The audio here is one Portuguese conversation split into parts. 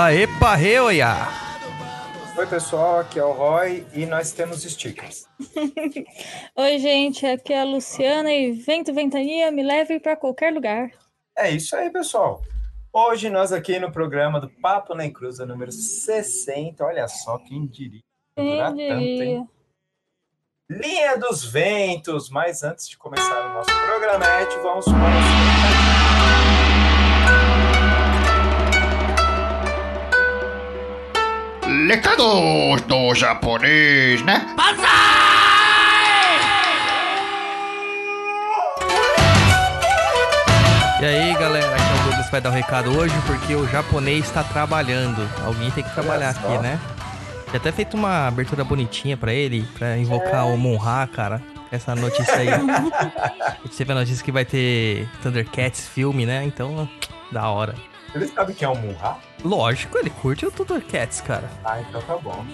Aê, parreoia! Oi pessoal, aqui é o Roy e nós temos stickers. Oi, gente, aqui é a Luciana e vento, ventania, me leve para qualquer lugar. É isso aí, pessoal. Hoje nós aqui no programa do Papo na Encruza número 60, olha só quem diria. Quem diria? hein? Linha dos Ventos, mas antes de começar o nosso programete, vamos para o Lecados do japonês, né? E aí, galera, aqui é o Douglas vai dar o recado hoje porque o japonês está trabalhando. Alguém tem que trabalhar aqui, né? Já até feito uma abertura bonitinha pra ele, pra invocar o Monra, cara. Essa notícia aí. A gente teve a notícia que vai ter Thundercats filme, né? Então, da hora. Ele sabe quem é o Munha? Lógico, ele curte o Thundercats, cara. Ah, então tá bom.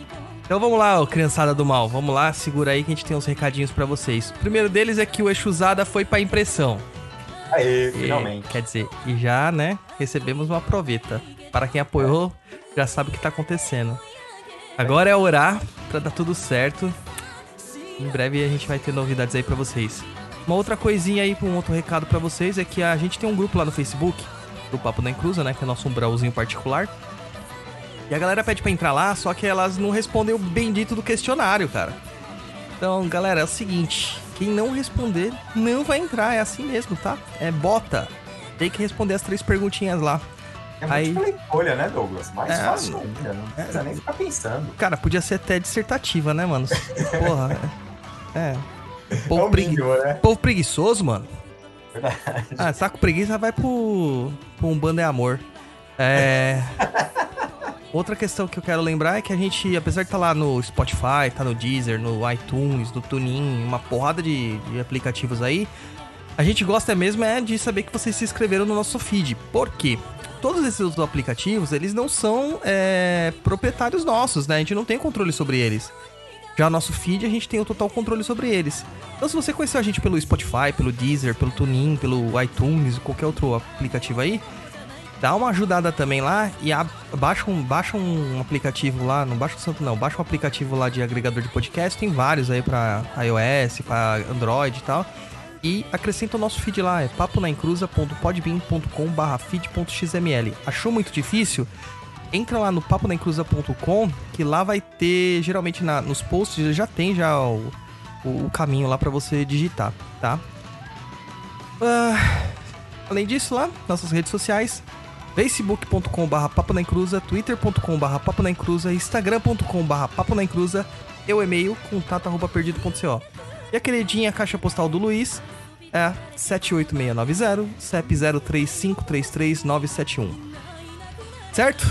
Então vamos lá, ô, criançada do mal. Vamos lá, segura aí que a gente tem uns recadinhos pra vocês. O primeiro deles é que o Exusada foi pra impressão. Aê, E, finalmente. quer dizer, e já, né, recebemos uma proveta. Para quem apoiou, já sabe o que tá acontecendo. Agora é orar pra dar tudo certo. Em breve a gente vai ter novidades aí pra vocês. Uma outra coisinha aí, um outro recado pra vocês é que a gente tem um grupo lá no Facebook, do Papo da Inclusa, né, que é nosso umbralzinho particular. E a galera pede pra entrar lá, só que elas não respondem o bendito do questionário, cara. Então, galera, é o seguinte: quem não responder não vai entrar, é assim mesmo, tá? É bota. Tem que responder as três perguntinhas lá. É aí- múltipla escolha, né, Douglas? Mais É, fácil ainda, não precisa nem ficar pensando. Cara, podia ser até dissertativa, né, mano? Porra. É. é. É Povo, o pregui... mínimo, né? Povo preguiçoso, mano. Verdade. Ah, tá com preguiça, vai pro, pro um bando é amor. É. Outra questão que eu quero lembrar é que a gente, apesar de estar lá no Spotify, tá no Deezer, no iTunes, no TuneIn, uma porrada de, de aplicativos aí, a gente gosta mesmo é de saber que vocês se inscreveram no nosso feed. Por quê? Todos esses outros aplicativos, eles não são é, proprietários nossos, né? A gente não tem controle sobre eles. Já nosso feed, a gente tem o total controle sobre eles. Então, se você conheceu a gente pelo Spotify, pelo Deezer, pelo TuneIn, pelo iTunes, qualquer outro aplicativo aí, dá uma ajudada também lá e baixa, um, baixa um aplicativo lá, não baixa o santo não, baixa um aplicativo lá de agregador de podcast, tem vários aí pra iOS, pra Android e tal. E acrescenta o nosso feed lá, é paponaencruza.podbean.com barra feed.xml. Achou muito difícil? Entra lá no paponaencruza.com que lá vai ter, geralmente na- nos posts já tem já o, o- o caminho lá pra você digitar, tá? Ah, além disso lá, nossas redes sociais, facebook.com.br paponaencruza, twitter.com.br paponaencruza, instagram.com.br paponaencruza e o e-mail contato.perdido.co. E a queridinha caixa postal do Luiz é 78690 CEP 03533971. Certo?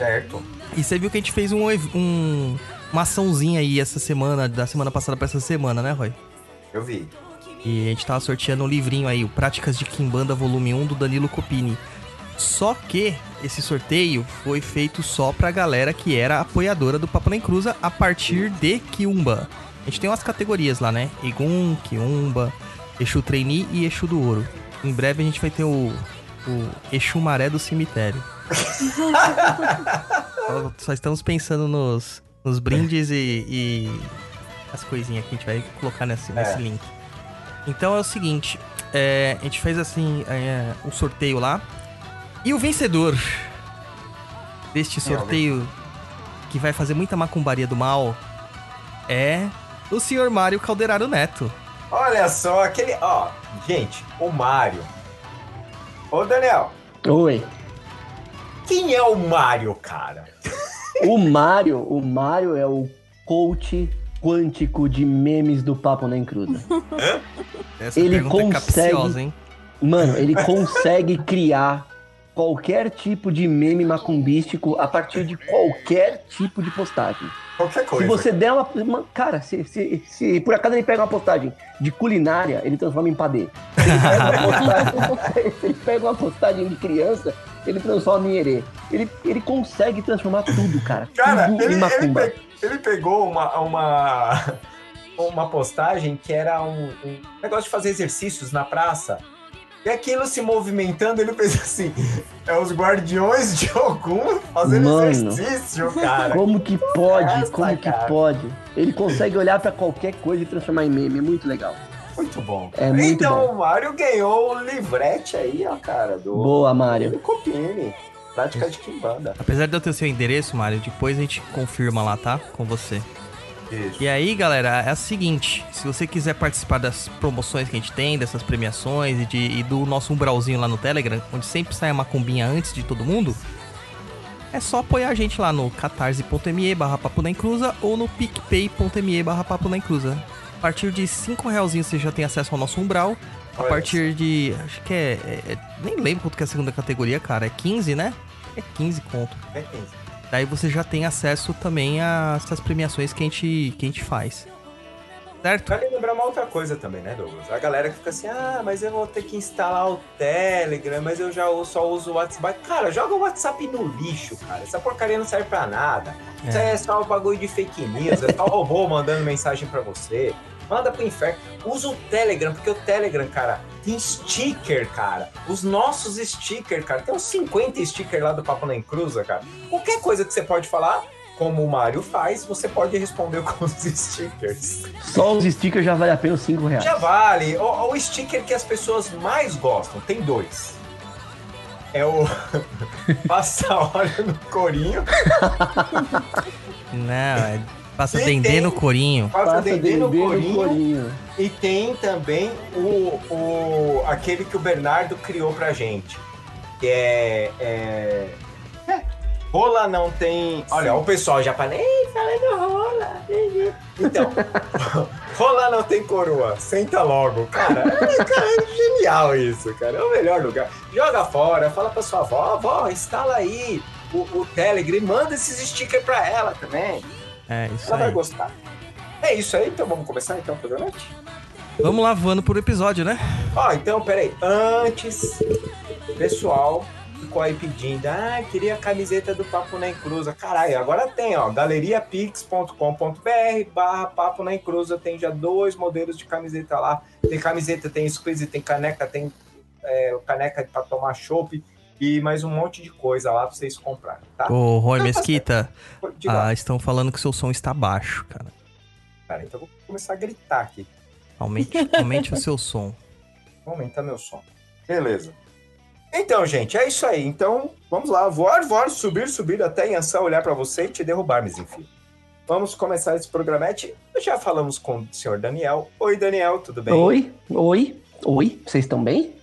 Certo. E você viu que a gente fez um, um- uma açãozinha aí essa semana, da semana passada pra essa semana, né, Roy? Eu vi. E a gente tava sorteando um livrinho aí, o Práticas de Kimbanda Volume 1 do Danilo Copini. Só que esse sorteio foi feito só pra galera que era apoiadora do Papo Nem Cruza a partir de Kiumba. A gente tem umas categorias lá, né? Egum, Kiumba, Exu Trainee e Exu do Ouro. Em breve a gente vai ter o, o Exu Maré do Cemitério. Só, só estamos pensando nos, nos brindes e, e as coisinhas que a gente vai colocar nesse, nesse link. Então é o seguinte, é, a gente fez assim é, um sorteio lá. E o vencedor deste é sorteio, que vai fazer muita macumbaria do mal, é o senhor Mário Calderaro Neto. Olha só, aquele. Ó, gente, o Mário. Ô, Daniel, Oi. Quem é o Mário, cara? O Mário, o Mário é o coach quântico de memes do Papo Nem Cruza. Essa Ele é consegue- capciosa, hein? Mano, ele consegue criar qualquer tipo de meme macumbístico a partir de qualquer tipo de postagem. Qualquer coisa. Se você der uma. cara, se, se, se por acaso ele pega uma postagem de culinária, ele transforma em padê. Se ele pega uma postagem, se ele pega uma postagem de criança, ele transforma em herê. Ele, ele consegue transformar tudo, cara. Cara, tudo ele, ele, ele pegou uma, uma, uma postagem que era um, um negócio de fazer exercícios na praça. E aquilo se movimentando, ele fez assim: é os guardiões de Ogum fazendo Mano. exercício, cara. Como que pode? essa, Como que cara? pode? Ele consegue olhar pra qualquer coisa e transformar em meme. É muito legal. Muito bom. É muito então, bom. o Mário ganhou o livrete aí, ó, cara, do, Boa, Mário. do Copini. Prática de Kimbanda. Apesar de eu ter seu endereço, Mário, depois a gente confirma lá, tá? Com você. Isso. E aí, galera, é o seguinte: se você quiser participar das promoções que a gente tem, dessas premiações e, de- e do nosso umbralzinho lá no Telegram, onde sempre sai a macumbinha antes de todo mundo, é só apoiar a gente lá no catarse.me barra papo na encruza ou no picpay.me barra papo na encruza. A partir de 5 realzinhos você já tem acesso ao nosso umbral. A partir de. Acho que é, é- é- Nem lembro quanto que é a segunda categoria, cara. É 15, né? É 15 conto. É isso. Daí você já tem acesso também a essas premiações que a gente, que a gente faz. Certo? Vale lembrar uma outra coisa também, né, Douglas? A galera que fica assim, ah, mas eu vou ter que instalar o Telegram, mas eu já só uso o WhatsApp. Cara, joga o WhatsApp no lixo, cara. Essa porcaria não serve pra nada. Isso É. é só um bagulho de fake news, é só robô mandando mensagem pra você. Manda pro inferno. Usa o Telegram, porque o Telegram, cara, tem sticker, cara. Os nossos stickers, cara. Tem uns 50 stickers lá do Papo na Encruza, cara. Qualquer coisa que você pode falar, como o Mário faz, você pode responder com os stickers. Só os stickers já vale a pena os 5 reais. Já vale. O, o sticker que as pessoas mais gostam, tem dois. É o passa óleo no corinho, Não, é. Passa dendê no corinho. passa Passa dendê no corinho, corinho. e tem também o, o aquele que o Bernardo criou pra gente, que é, é... é, rola não tem. Olha, o pessoal já fala, ei, falando rola. Então, rola não tem coroa, senta logo, cara. É, cara, é genial isso, cara. É o melhor lugar. Joga fora, fala pra sua avó, avó, instala aí o, o Telegram e manda esses stickers pra ela também. É, isso Ela vai aí. gostar. É isso aí, então vamos começar então o programa? Vamos lá voando por episódio, né? Ó, então, peraí. Antes, pessoal ficou aí pedindo, ah, queria a camiseta do Papo na Encruza. Caralho, agora tem, ó, galeriapix.com.br barra Papo na Encruza. Tem já dois modelos de camiseta lá. Tem camiseta, tem squeeze, tem caneca, tem é, caneca pra tomar chopp e mais um monte de coisa lá pra vocês comprarem, tá? Ô, Roy Mesquita, Diga lá, ah, estão falando que seu som está baixo, cara. cara. Então eu vou começar a gritar aqui. Aumente, aumente o seu som. Vou aumentar meu som. Beleza. Então, gente, é isso aí. Então, vamos lá. Voar, voar, subir, subir até Yansan olhar pra você e te derrubar, mas enfim. Vamos começar esse programete. Já falamos com o senhor Daniel. Oi, Daniel, tudo bem? Oi, oi, oi. Vocês estão bem?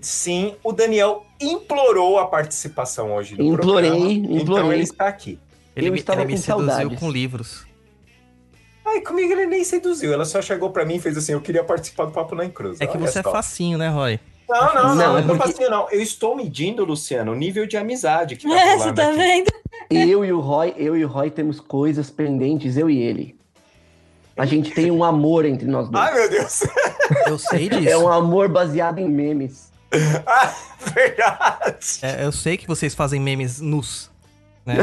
Sim, o Daniel implorou a participação hoje do Implorei, programa. Então implorei. ele está aqui. Ele, me- estava ele me com seduziu saudades. com livros. Ai, comigo ele nem seduziu. Ela só chegou pra mim e fez assim: eu queria participar do Papo na Encruz. É que Olha você é só. facinho, né, Roy? Não, não, não, Não, não, é não porque- facinho, não. Eu estou medindo, Luciano, o nível de amizade que tá É, você tá aqui. vendo? Eu e o Roy, eu e o Roy temos coisas pendentes, eu e ele. A gente tem um amor entre nós dois. Ai, meu Deus. Eu sei disso. É um amor baseado em memes. Ah, verdade. É, eu sei que vocês fazem memes nus, né?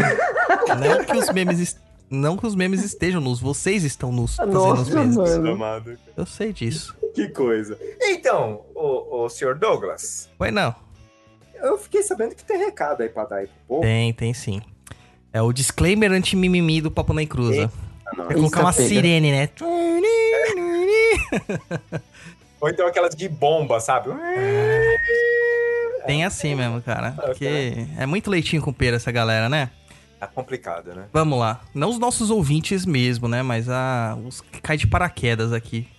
não que os memes est- não que os memes estejam nus, vocês estão nus fazendo os Nossa, memes. mano. Amado. Eu sei disso. Que coisa. Então, o, o senhor Douglas, Foi não. eu fiquei sabendo que tem recado aí pra dar aí pro povo. Tem, tem sim. É o disclaimer anti-mimimi do Papo na Cruza. É colocar uma pega. sirene, né? Ou então aquelas de bomba, sabe? Tem assim mesmo, cara. Porque é muito leitinho com pera essa galera, né? Tá complicado, né? Vamos lá. Não os nossos ouvintes mesmo, né? Mas a, os que caem de paraquedas aqui.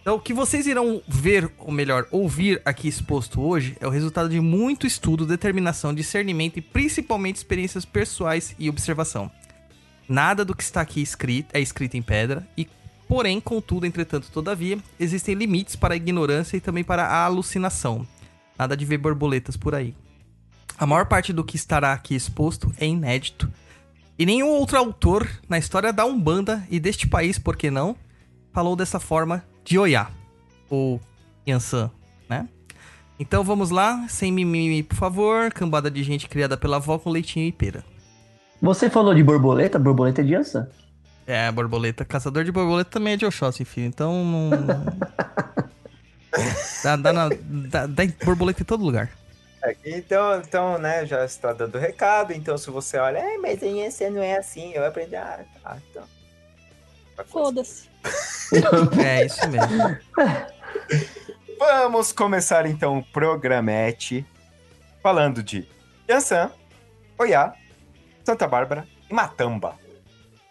Então, o que vocês irão ver, ou melhor, ouvir aqui exposto hoje, é o resultado de muito estudo, determinação, discernimento e principalmente experiências pessoais e observação. Nada do que está aqui escrito é escrito em pedra, e, porém, contudo, entretanto, todavia, existem limites para a ignorância e também para a alucinação. Nada de ver borboletas por aí. A maior parte do que estará aqui exposto é inédito. E nenhum outro autor na história da Umbanda e deste país, por que não, falou dessa forma de Oiá, ou Yansan, né? Então vamos lá, sem mimimi, por favor. Cambada de gente criada pela avó com leitinho e pera. Você falou de borboleta, borboleta é de Ansa? É, borboleta. Caçador de borboleta também é de Oxóssi, filho. Então não. dá, dá, na- dá- dá borboleta em todo lugar. É, então, então, né, já está dando recado. Então, se você olha, é, mas em você não é assim, eu aprendi. Ah, tá, então. Foda-se. É isso mesmo. Vamos começar então o programete falando de Yansan, Oiá, Santa Bárbara e Matamba.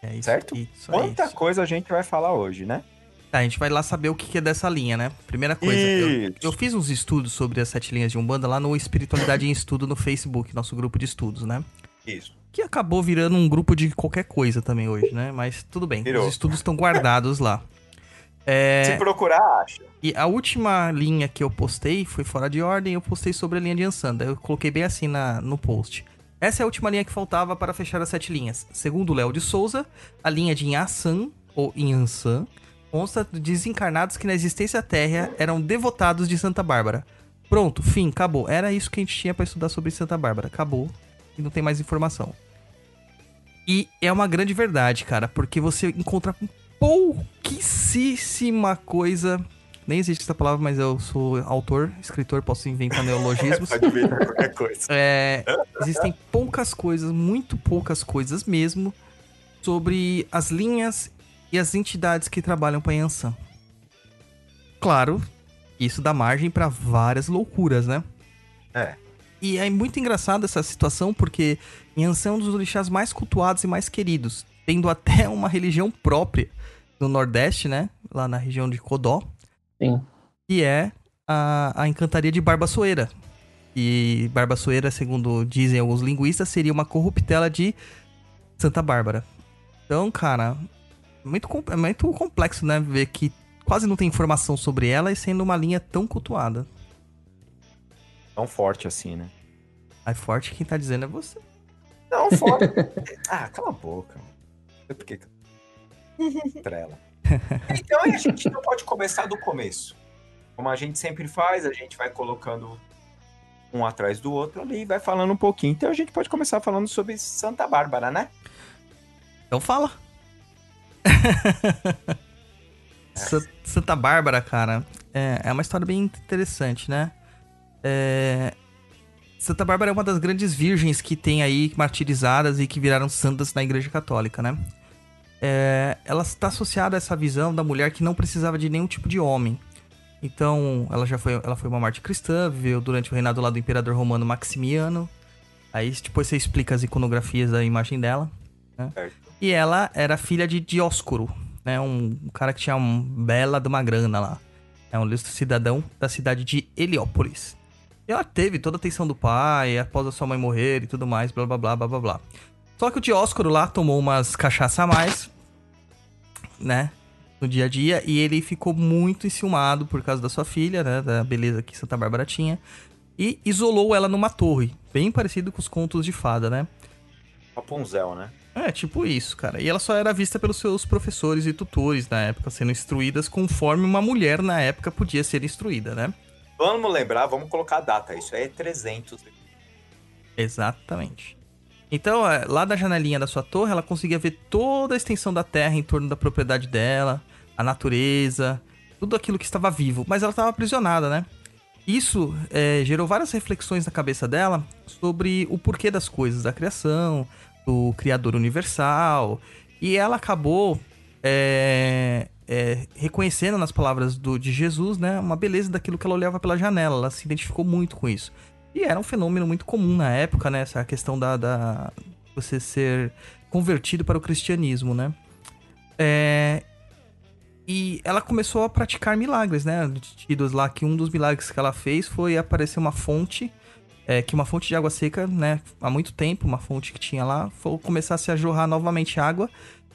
É isso, Certo? Isso, é Quanta isso. coisa a gente vai falar hoje, né? Tá, a gente vai lá saber o que é dessa linha, né? Primeira coisa, eu, eu fiz uns estudos sobre as sete linhas de Umbanda lá no Espiritualidade em Estudo no Facebook, nosso grupo de estudos, né? Isso. Que acabou virando um grupo de qualquer coisa também hoje, né? Mas tudo bem, Virou. os estudos estão guardados lá. É, Se procurar, acha. E a última linha que eu postei foi fora de ordem, eu postei sobre a linha de Ansanda. Eu coloquei bem assim na, no post. Essa é a última linha que faltava para fechar as sete linhas. Segundo Léo de Souza, a linha de Inhasan, ou Inhansan, consta de desencarnados que na existência terra eram devotados de Santa Bárbara. Pronto, fim, acabou. Era isso que a gente tinha para estudar sobre Santa Bárbara. Acabou. E não tem mais informação. E é uma grande verdade, cara, porque você encontra pouquíssima coisa. Nem existe essa palavra, mas eu sou autor, escritor, posso inventar neologismos. Pode ver qualquer coisa. É, existem poucas coisas, muito poucas coisas mesmo, sobre as linhas e as entidades que trabalham para Yansan. Claro, isso dá margem para várias loucuras, né? É. E é muito engraçado essa situação porque Yansan é um dos orixás mais cultuados e mais queridos, tendo até uma religião própria no Nordeste, né? Lá na região de Codó, Sim. que é a, a encantaria de Barbassoeira. E Barbassoeira, segundo dizem alguns linguistas, seria uma corruptela de Santa Bárbara. Então, cara, muito, com- é muito complexo, né? Ver que quase não tem informação sobre ela e sendo uma linha tão cultuada. Tão forte assim, né? Aí forte quem tá dizendo é você. Não, forte. ah, cala a boca. Não sei por que. que- Trela. Então a gente não pode começar do começo. Como a gente sempre faz, a gente vai colocando um atrás do outro ali e vai falando um pouquinho. Então a gente pode começar falando sobre Santa Bárbara, né? Então fala. Sa- Santa Bárbara, cara, é, é uma história bem interessante, né? É, Santa Bárbara é uma das grandes virgens que tem aí martirizadas e que viraram santas na Igreja Católica, né? É, ela está associada a essa visão da mulher que não precisava de nenhum tipo de homem. Então, ela já foi, ela foi uma mártir cristã, viveu durante o reinado lá do imperador romano Maximiano. Aí depois você explica as iconografias da imagem dela. Certo. E ela era filha de Dioscuro, né? Um, um cara que tinha um bela de uma grana lá. É um ilustre cidadão da cidade de Heliópolis. E ela teve toda a atenção do pai, após a sua mãe morrer e tudo mais, blá blá blá blá blá blá. Só que o Dioscuro lá tomou umas cachaça a mais, né? No dia a dia, e ele ficou muito enciumado por causa da sua filha, né? Da beleza que Santa Bárbara tinha. E isolou ela numa torre, bem parecido com os contos de fada, né? Rapunzel, né? É, tipo isso, cara. E ela só era vista pelos seus professores e tutores na época, sendo instruídas conforme uma mulher na época podia ser instruída, né? vamos lembrar, vamos colocar a data. Isso aí é 300. Exatamente. Então, lá da janelinha da sua torre, ela conseguia ver toda a extensão da terra em torno da propriedade dela, a natureza, tudo aquilo que estava vivo. Mas ela estava aprisionada, né? Isso é, gerou várias reflexões na cabeça dela sobre o porquê das coisas, da criação, do Criador Universal. E ela acabou é, é, reconhecendo nas palavras do, de Jesus, né, uma beleza daquilo que ela olhava pela janela. Ela se identificou muito com isso. E era um fenômeno muito comum na época, né? Essa questão da, da você ser convertido para o cristianismo, né? É, e ela começou a praticar milagres, né? Tidos lá que um dos milagres que ela fez foi aparecer uma fonte, é, que uma fonte de água seca, né? Há muito tempo, uma fonte que tinha lá, foi começar a se jorrar novamente água.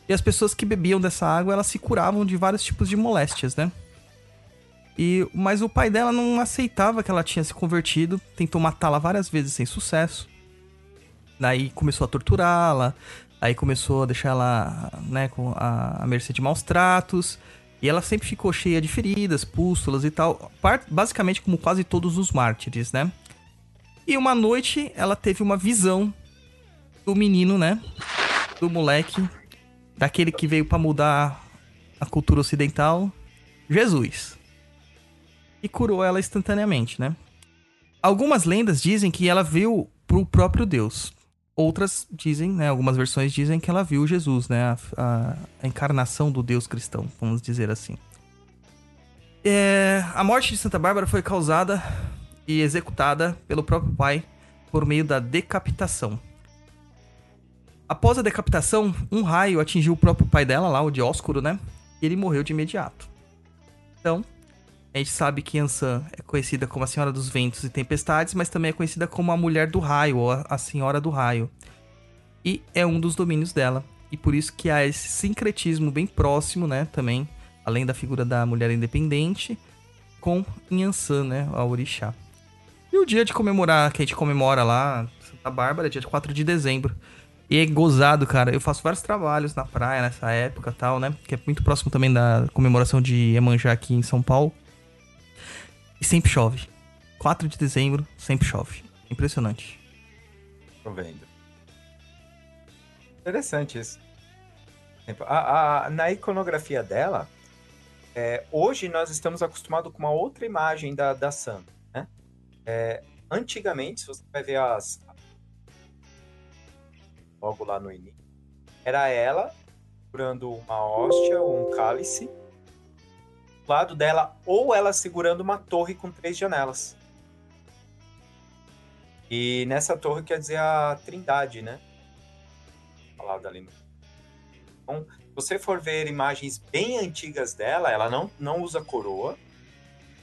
E as pessoas que bebiam dessa água, elas se curavam de vários tipos de moléstias, né? E, mas o pai dela não aceitava que ela tinha se convertido, tentou matá-la várias vezes sem sucesso. Daí começou a torturá-la, aí começou a deixar ela né, com a, a mercê de maus tratos. E ela sempre ficou cheia de feridas, pústulas e tal, basicamente como quase todos os mártires, né? E uma noite ela teve uma visão do menino, né? Do moleque, daquele que veio para mudar a cultura ocidental, Jesus e curou ela instantaneamente, né? Algumas lendas dizem que ela viu pro próprio Deus. Outras dizem, né? Algumas versões dizem que ela viu Jesus, né? A, a, a encarnação do Deus cristão, vamos dizer assim. É, a morte de Santa Bárbara foi causada e executada pelo próprio pai por meio da decapitação. Após a decapitação, um raio atingiu o próprio pai dela, lá, o Dióscuro, né? E ele morreu de imediato. Então, a gente sabe que Ansan é conhecida como a Senhora dos Ventos e Tempestades, mas também é conhecida como a Mulher do Raio, ou a Senhora do Raio. E é um dos domínios dela. E por isso que há esse sincretismo bem próximo, né, também, além da figura da mulher independente, com Inhansan, né, a orixá. E o dia de comemorar, que a gente comemora lá, Santa Bárbara, é dia 4 de dezembro. E é gozado, cara. Eu faço vários trabalhos na praia nessa época tal, né? Que é muito próximo também da comemoração de Iemanjá aqui em São Paulo. E sempre chove. 4 de dezembro, sempre chove. Impressionante. Tô vendo. Interessante isso. A, a, na iconografia dela, é, hoje nós estamos acostumados com uma outra imagem da, da Santa. Né? É, antigamente, se você vai ver as. Logo lá no início, era ela segurando uma hóstia ou um cálice lado dela, ou ela segurando uma torre com três janelas. E nessa torre quer dizer a Trindade, né? Falado ali. Então, se você for ver imagens bem antigas dela, ela não, não usa coroa.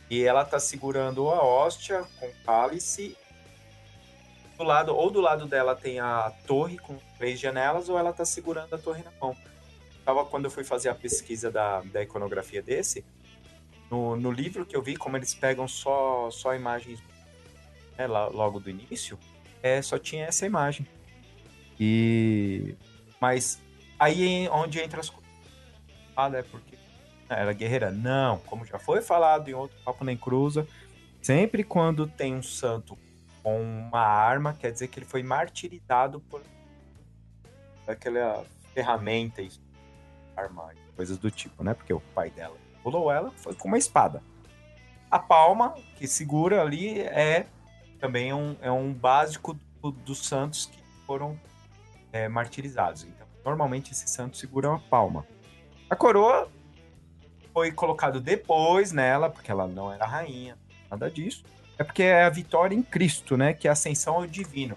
E ela tá segurando a hóstia com cálice. Do lado, ou do lado dela tem a torre com três janelas, ou ela tá segurando a torre na mão. Tava quando eu fui fazer a pesquisa da, da iconografia desse, no, no livro que eu vi, como eles pegam só, só imagens né, logo do início, é, só tinha essa imagem. E. Mas aí é onde entra as coisas. Ah, é porque era é guerreira. Não, como já foi falado em outro Papo Nem Cruza, sempre quando tem um santo com uma arma, quer dizer que ele foi martirizado por aquela ferramenta, arma, coisas do tipo, né? Porque o pai dela pulou ela, foi com uma espada. A palma que segura ali é também um, é um básico do, dos santos que foram é, martirizados. Então, normalmente esse santo segura a palma. A coroa foi colocado depois nela, porque ela não era rainha, nada disso. É porque é a vitória em Cristo, né? Que é a ascensão ao divino.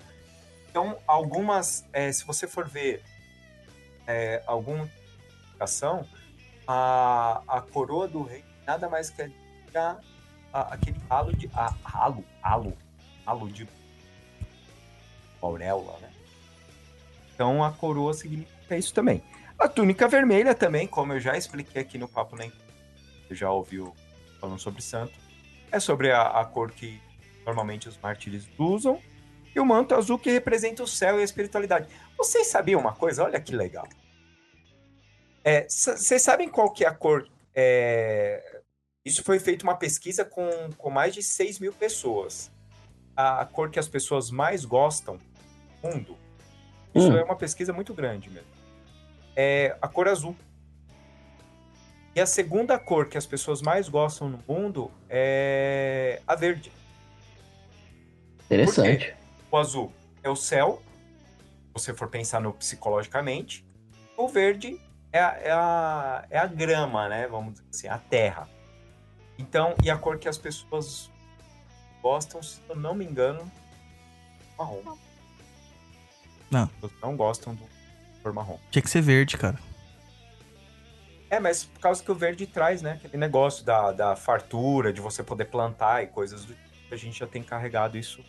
Então, algumas, é, se você for ver é, alguma explicação, a, a coroa do rei nada mais quer a, a, aquele halo de. A, halo, halo, halo de auréola, né? Então a coroa significa isso também. A túnica vermelha também, como eu já expliquei aqui no Papo Nem, você já ouviu falando sobre santo, é sobre a, a cor que normalmente os mártires usam, e o manto azul que representa o céu e a espiritualidade. Vocês sabiam uma coisa? Olha que legal. Vocês é, sabem qual que é a cor é, Isso foi feita uma pesquisa com, com mais de 6 mil pessoas. A, a cor que as pessoas mais gostam no mundo. Isso Hum. é uma pesquisa muito grande mesmo. É a cor azul. E a segunda cor que as pessoas mais gostam no mundo é a verde. Interessante. O azul é o céu, se você for pensar no psicologicamente. O verde é a, é a, é a grama, né? Vamos dizer assim, a terra. Então, e a cor que as pessoas gostam, se eu não me engano, marrom. Não. As pessoas não gostam do cor marrom. Tinha que ser verde, cara. É, mas por causa que o verde traz, né? Aquele negócio da, da fartura, de você poder plantar e coisas do tipo. A gente já tem carregado isso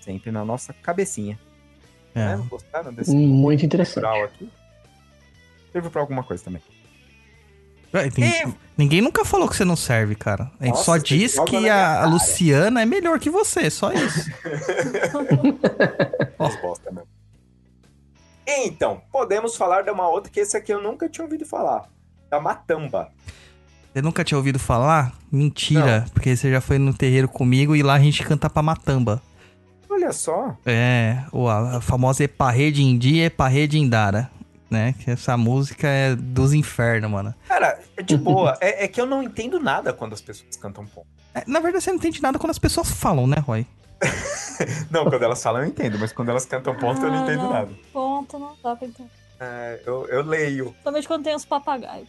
sempre na nossa cabecinha. É. Né? Gostaram desse Muito interessante. aqui? Serve pra alguma coisa também. Ué, tem- E- Ninguém nunca falou que você não serve, cara. A gente Nossa, só diz que a, a. Luciana é melhor que você, só isso. As bosta mesmo. Então, podemos falar de uma outra que esse aqui eu nunca tinha ouvido falar. Da Matamba. Você nunca tinha ouvido falar? Mentira, porque você já foi no terreiro comigo e lá a gente canta pra matamba. Olha só. É, o- a, famosa Eparrê de Indi e Eparrê de Indara. Né? Que essa música é dos infernos, mano. Cara, é de boa. é, é que eu não entendo nada quando as pessoas cantam ponto. É, na verdade, você não entende nada quando as pessoas falam, né, Roy? Não, quando elas falam eu entendo, mas quando elas cantam ponto eu não Ah, entendo não. nada. Ponto, não dá pra entender. É, eu, eu leio. Somente quando tem os papagaios.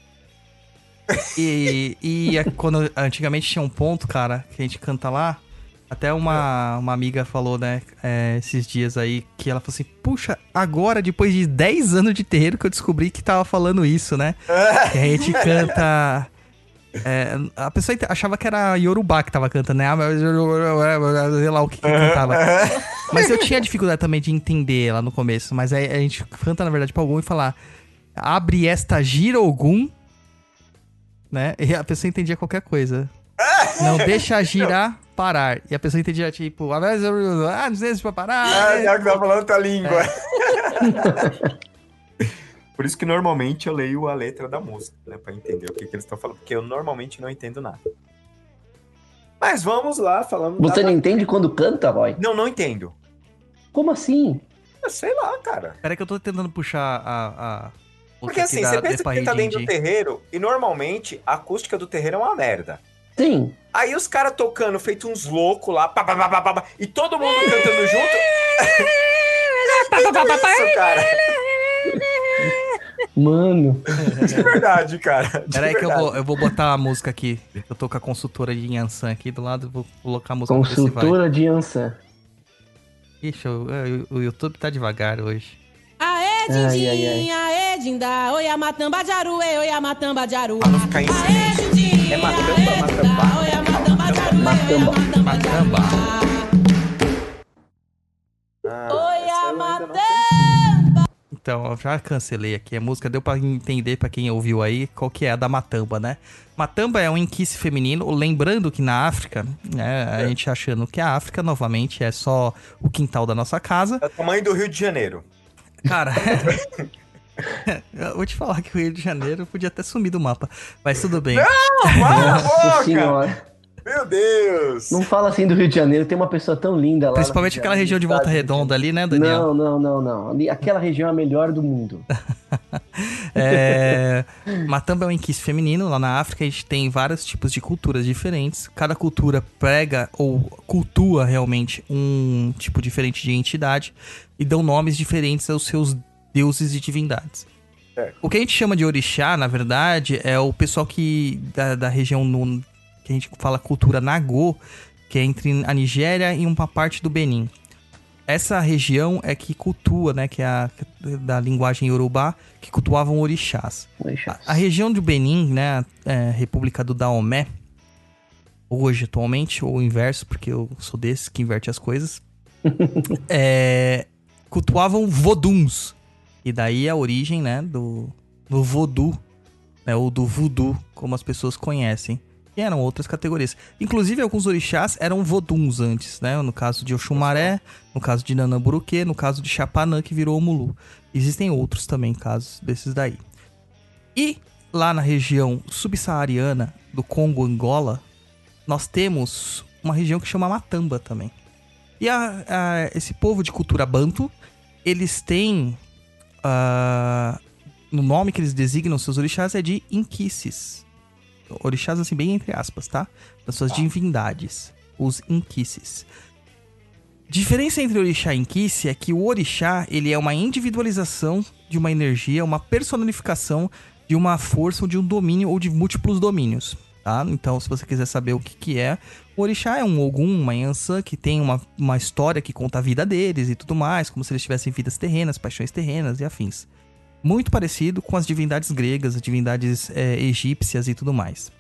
E, e é quando antigamente tinha um ponto, cara, que a gente canta lá. Até uma, uma amiga falou, né, é, esses dias aí, que ela falou assim: Puxa, agora, depois de 10 anos de terreiro, que eu descobri que tava falando isso, né? que a gente canta. é, a pessoa achava que era Yorubá que tava cantando, né? Ah, mas- Sei lá o que, que cantava. Mas eu tinha dificuldade também de entender lá no começo. Mas aí a gente canta, na verdade, pra algum e falar: Abre esta Girogum, né? E a pessoa entendia qualquer coisa. Não deixa girar, parar. E a pessoa entendia, tipo, ah, não sei se pra parar. Ah, já que tá falando outra língua. Por isso que normalmente eu leio a letra da música, né? Pra entender o que, que eles estão falando. Porque eu normalmente não entendo nada. Mas vamos lá, falando. Você da... não entende quando canta, Roy? Não, não entendo. Como assim? Eu sei lá, cara. Peraí que eu tô tentando puxar a... a... Porque assim, você pensa que tá de dentro do terreiro e normalmente a acústica do terreiro é uma merda. Sim. Aí os caras tocando, feito uns loucos lá, pá, pá, pá, pá, pá, pá, e todo mundo cantando junto. Isso, cara? Mano. De verdade, cara. Peraí que eu vou, eu vou botar a música aqui. Eu tô com a consultora de Yansan aqui do lado, vou colocar a música. Consultora de Ansan. Ixi, o, o YouTube tá devagar hoje. Aê, Dindinha, aê, Dinda, oi, a matamba de aruê, oi, a matamba de aruê. Aê, silêncio. É matamba, aê, matamba? Dinda, oi, a matamba. Ah. Então, eu já cancelei aqui a música, deu pra entender pra quem ouviu aí qual que é a da Matamba, né? Matamba é um enquice feminino, lembrando que na África, né, a gente achando que a África, novamente, é só o quintal da nossa casa. É o tamanho do Rio de Janeiro. Cara, eu vou te falar que o Rio de Janeiro podia ter sumido do mapa, mas tudo bem. Cala a Nossa boca! senhora. Meu Deus! Não fala assim do Rio de Janeiro, tem uma pessoa tão linda lá. Principalmente aquela região de Volta Redonda ali, né, Daniel? Não, não, não, não. Aquela região é a melhor do mundo. É, Matamba é um enquiste feminino. Lá na África a gente tem vários tipos de culturas diferentes. Cada cultura prega ou cultua realmente um tipo diferente de entidade e dão nomes diferentes aos seus deuses e divindades. Certo. O que a gente chama de orixá, na verdade, é o pessoal que da, da região no- que a gente fala cultura Nagô, que é entre a Nigéria e uma parte do Benin. Essa região é que cultua, né, que é a da linguagem iorubá, que cultuavam orixás. Deixa. A, a região do Benin, né, é, República do Daomé, hoje atualmente, ou o inverso, porque eu sou desse que inverte as coisas, é, cultuavam voduns. E daí a origem, né, do, do voodoo, né, ou do voodoo, como as pessoas conhecem. E eram outras categorias. Inclusive, alguns orixás eram voduns antes, né? No caso de Oxumaré, no caso de Nanamburuque, no caso de Chapanã, que virou Mulu. Existem outros também casos desses daí. E lá na região subsaariana do Congo, Angola, nós temos uma região que chama Matamba também. E a- a- esse povo de cultura banto, eles têm. Ah, no nome que eles designam seus orixás é de Inquices. Orixás, assim, bem entre aspas, tá? Das suas divindades. Os Inquices. Diferença entre orixá e inquice é que o orixá, ele é uma individualização de uma energia, uma personificação de uma força ou de um domínio ou de múltiplos domínios, tá? Então, se você quiser saber o que que é, o orixá é um Ogum, uma Yansan, que tem uma, uma história que conta a vida deles e tudo mais, como se eles tivessem vidas terrenas, paixões terrenas e afins. Muito parecido com as divindades gregas, as divindades é, egípcias e tudo mais.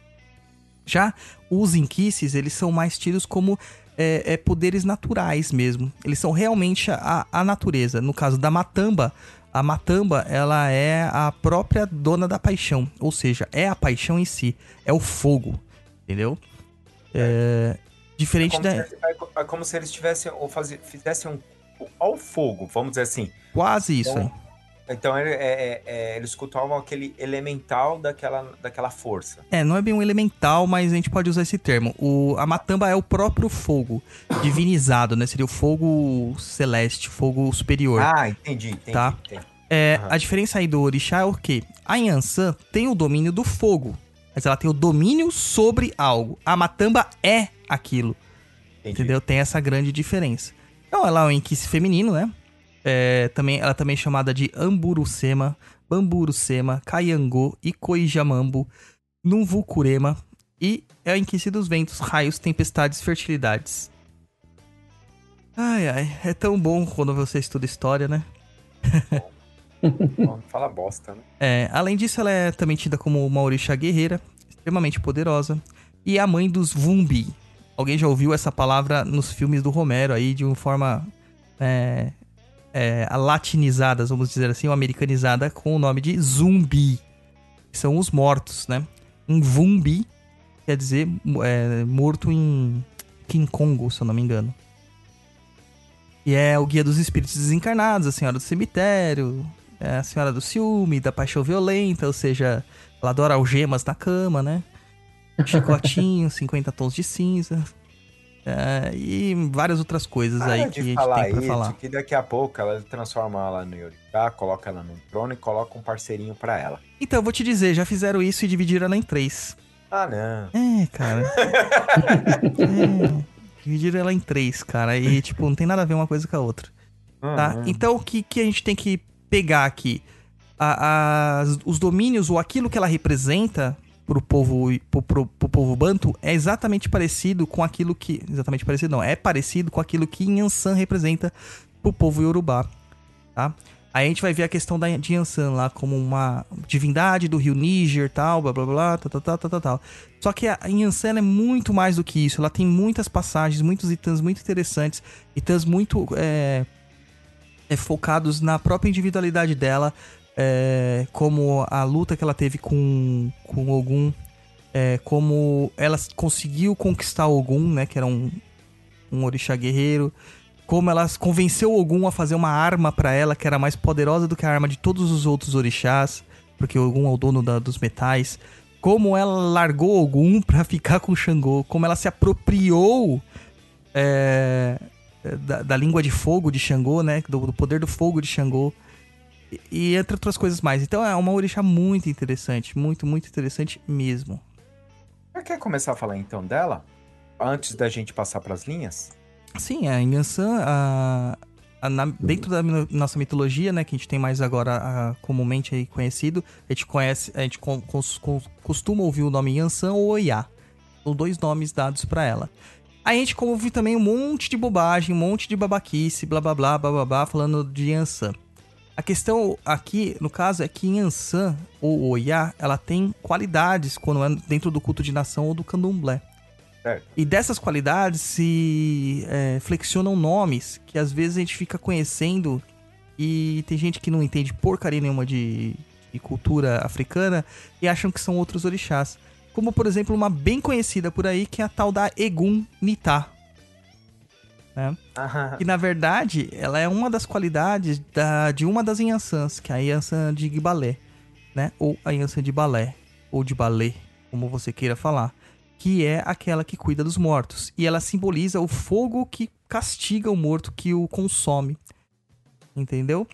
Já os inquices, eles são mais tidos como é, é, poderes naturais mesmo. Eles são realmente a, a natureza. No caso da Matamba, a Matamba, ela é a própria dona da paixão. Ou seja, é a paixão em si. É o fogo. Entendeu? É, diferente como, da... se, é co- é como se eles tivessem ou fazi- fizessem um ao fogo, vamos dizer assim. Quase isso. Então, então ele- é- é- é, eles cultuavam aquele elemental daquela, daquela força. É, não é bem um elemental, mas a gente pode usar esse termo. O, a matamba é o próprio fogo divinizado, né? Seria o fogo celeste, fogo superior. Ah, entendi, entendi. Tá. entendi. É, Aham. A diferença aí do orixá é o quê? A Yansan tem o domínio do fogo, mas ela tem o domínio sobre algo. A matamba é aquilo, entendi. entendeu? Tem essa grande diferença. Então ela é um inquice feminino, né? É, também, ela também é chamada de Amburucema, Bamburucema, Kayangô, Ikoijamambo, Numvukurema e é a inquice dos ventos, raios, tempestades, fertilidades. Ai, ai, é tão bom quando você estuda história, né? Fala bosta, né? É, além disso, ela é também tida como uma orixá guerreira, extremamente poderosa, e é a mãe dos Vumbi. Alguém já ouviu essa palavra nos filmes do Romero aí, de uma forma é, é, vamos dizer assim, ou americanizada, com o nome de zumbi. que São os mortos, né? Um Vumbi quer dizer é, morto em King Kongo, se eu não me engano. E é o guia dos espíritos desencarnados, a senhora do cemitério, é a senhora do ciúme, da paixão violenta, ou seja, ela adora algemas na cama, né? Chicotinho, 50 tons de cinza. é, e várias outras coisas aí Para que a gente falar tem pra isso, falar. que daqui a pouco ela transforma ela no Yoripá, coloca ela num trono e coloca um parceirinho pra ela. Então, eu vou te dizer, já fizeram isso e dividiram ela em três. Ah, não. É, cara. é, dividiram ela em três, cara. E, tipo, não tem nada a ver uma coisa com a outra. Tá? Uhum. Então, o que, que a gente tem que pegar aqui? A- as- os domínios ou aquilo que ela representa pro povo, pro, pro- pro povo banto é exatamente parecido com aquilo que... Exatamente parecido, não. É parecido com aquilo que Yansan representa pro povo Yorubá, tá? Aí a gente vai ver a questão da, de Yansan lá como uma divindade do rio Níger tal, blá blá blá, tal, tal, tal, tal, tal, tal. Só que a Yansan é muito mais do que isso. Ela tem muitas passagens, muitos itãs muito interessantes, itãs muito... é, é, focados na própria individualidade dela, é, como a luta que ela teve com, com Ogum, é, como ela conseguiu conquistar Ogum, né, que era um, um orixá guerreiro, como ela convenceu Ogum a fazer uma arma pra ela que era mais poderosa do que a arma de todos os outros orixás, porque Ogum é o dono da- dos metais, como ela largou Ogum pra ficar com Xangô, como ela se apropriou é, da, da língua de fogo de Xangô, né? Do, do poder do fogo de Xangô. E, e entre outras coisas mais. Então é uma orixá muito interessante. Muito, muito interessante mesmo. Você quer começar a falar então dela? Antes da gente passar pras linhas? Sim, a Yansan, a, a- na- dentro da nossa mitologia, né? Que a gente tem mais agora a- comumente aí conhecido. A gente conhece, a gente cons- cons- costuma ouvir o nome Yansan ou Oiá. São dois nomes dados pra ela. Aí a gente ouve também um monte de bobagem, um monte de babaquice, blá blá blá, blá blá blá, falando de Yansan. A questão aqui, no caso, é que Yansan, ou Oiá, ela tem qualidades quando é dentro do culto de nação ou do candomblé. E dessas qualidades se é, flexionam nomes que às vezes a gente fica conhecendo e tem gente que não entende porcaria nenhuma de, de cultura africana e acham que são outros orixás. Como, por exemplo, uma bem conhecida por aí que é a tal da Egun Nitá. Né? Que na verdade ela é uma das qualidades da, de uma das Iansãs, que é a Iansã de Guibalé, né? Ou a Iansã de Balé. ou de balé, como você queira falar, que é aquela que cuida dos mortos. E ela simboliza o fogo que castiga o morto que o consome. Entendeu?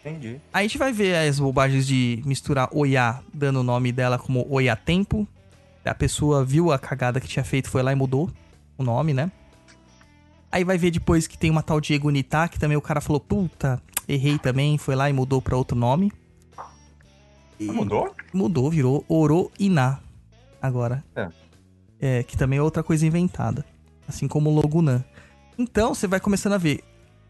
Entendi. A gente vai ver as bobagens de misturar Oiá, dando o nome dela como Oiá Tempo. A pessoa viu a cagada que tinha feito, foi lá e mudou o nome, né? Aí vai ver depois que tem uma tal de Egunitá, que também o cara falou, puta, errei também, foi lá e mudou pra outro nome. E Mudou? Mudou, virou Oro Iná agora. É. É, que também é outra coisa inventada. Assim como o Logunã. Então, você vai começando a ver.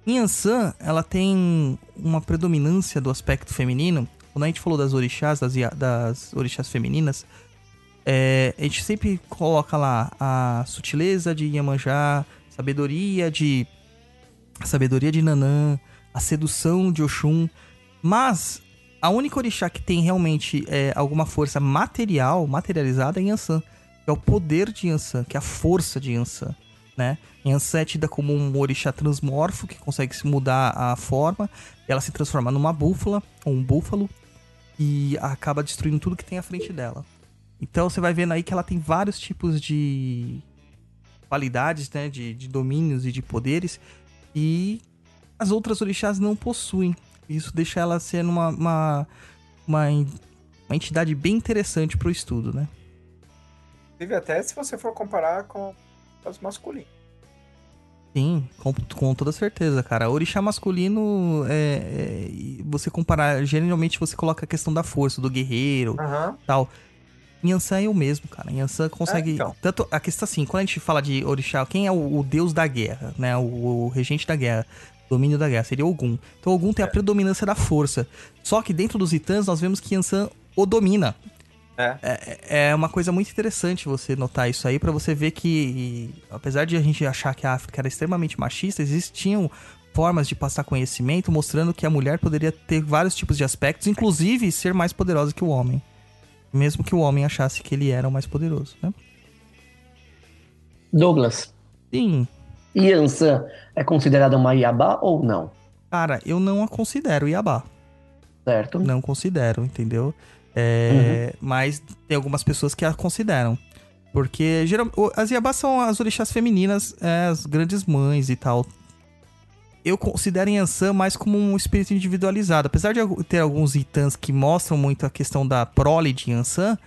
Em Ansan, ela tem uma predominância do aspecto feminino. Quando a gente falou das orixás, das, das orixás femininas, é, a gente sempre coloca lá a sutileza de Iemanjá, sabedoria de a sabedoria de Nanã, a sedução de Oxum, mas a única orixá que tem realmente é, alguma força material, materializada é Yansan, que é o poder de Yansan, que é a força de Yansan, né? Yansan é tida como um orixá transmorfo que consegue se mudar a forma, ela se transforma numa búfala ou um búfalo e acaba destruindo tudo que tem à frente dela. Então você vai vendo aí que ela tem vários tipos de qualidades, né, de, de domínios e de poderes e as outras orixás não possuem. Isso deixa ela ser uma, uma, uma, uma entidade bem interessante pro estudo, né? Inclusive, até se você for comparar com os masculinos. Sim, com, com toda certeza, cara. Orixá masculino, é, é, você comparar, geralmente você coloca a questão da força, do guerreiro, Aham. tal. Yansan é o mesmo, cara. Yansan consegue. É, então. Tanto a questão assim, quando a gente fala de orixá, quem é o, o deus da guerra, né? O, o regente da guerra, domínio da guerra, seria Ogum. Então Ogum tem a predominância da força. Só que dentro dos Itãs nós vemos que Yansan o domina. É. É, é uma coisa muito interessante você notar isso aí, pra você ver que, apesar de a gente achar que a África era extremamente machista, existiam formas de passar conhecimento mostrando que a mulher poderia ter vários tipos de aspectos, inclusive ser mais poderosa que o homem. Mesmo que o homem achasse que ele era o mais poderoso, né? Douglas, Sim, Yansan é considerada uma Iabá ou não? cara, eu não a considero Iabá. Certo? Não considero, entendeu? É, Mas tem algumas pessoas que a consideram. Porque geral, as Iabás são as orixás femininas, é, as grandes mães e tal. Eu considero Yansan mais como um espírito individualizado. Apesar de ter alguns itãs que mostram muito a questão da prole de Yansan,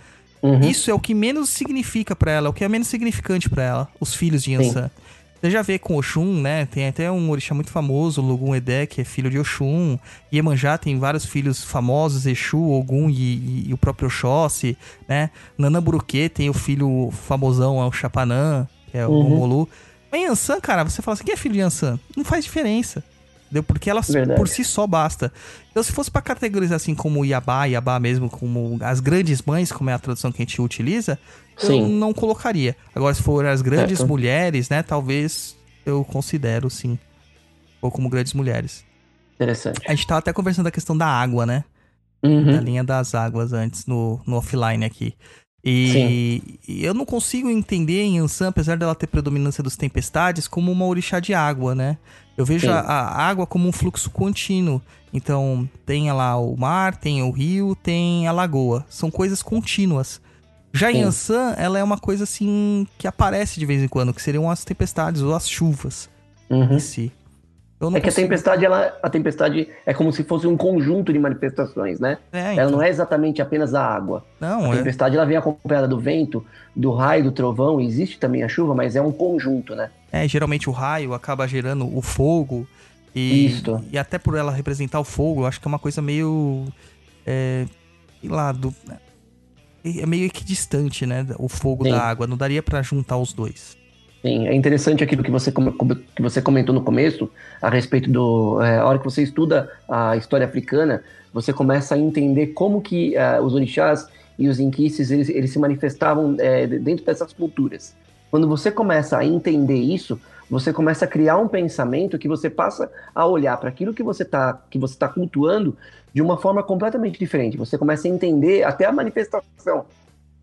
Uhum. isso é o que menos significa pra ela, o que é menos significante pra ela, os filhos de Yansan. Você já vê com Oxum, né? Tem até um orixá muito famoso, Logun Edé, que é filho de Oxum. Iemanjá tem vários filhos famosos, Exu, Ogum e, e- e o próprio Oxóssi, né? Nanamburuque tem o filho famosão, é o Chapanã, que é o Uhum. Molu. Mas Yansan, cara, você fala assim, quem é filho de Yansan? Não faz diferença. Entendeu? Porque ela Verdade. por si só basta. Então, se fosse pra categorizar assim como Iabá, Iabá mesmo, como as grandes mães, como é a tradução que a gente utiliza, eu Sim. não colocaria. Agora, se for as grandes Certo. mulheres, né, talvez eu considero, sim. Ou como grandes mulheres. Interessante. A gente tava até conversando da questão da água, né? Da Uhum. linha das águas antes, no, no offline aqui. E, e eu não consigo entender em Ansan, apesar dela ter predominância dos tempestades, como uma orixá de água, né? Eu vejo a, a água como um fluxo contínuo. Então, tem lá o mar, tem o rio, tem a lagoa. São coisas contínuas. Já em Sim. Ansan, ela é uma coisa assim que aparece de vez em quando, que seriam as tempestades ou as chuvas Uhum. em si. É que a consigo- tempestade, ela, a tempestade é como se fosse um conjunto de manifestações, né? É, Ela então. não é exatamente apenas a água. Não, A é. tempestade ela vem acompanhada do vento, do raio, do trovão. Existe também a chuva, mas é um conjunto, né? É, geralmente o raio acaba gerando o fogo. E, Isto. e até por ela representar o fogo, eu acho que é uma coisa meio. É, sei lá, do, é meio equidistante, né? O fogo Sim. da água. Não daria pra juntar os dois. Sim, é interessante aquilo que você, que você comentou no começo, a respeito do. é, a hora que você estuda a história africana, você começa a entender como que é, os orixás e os inquices eles, eles se manifestavam é, dentro dessas culturas. Quando você começa a entender isso, você começa a criar um pensamento que você passa a olhar para aquilo que você está que você tá cultuando de uma forma completamente diferente. Você começa a entender até a manifestação.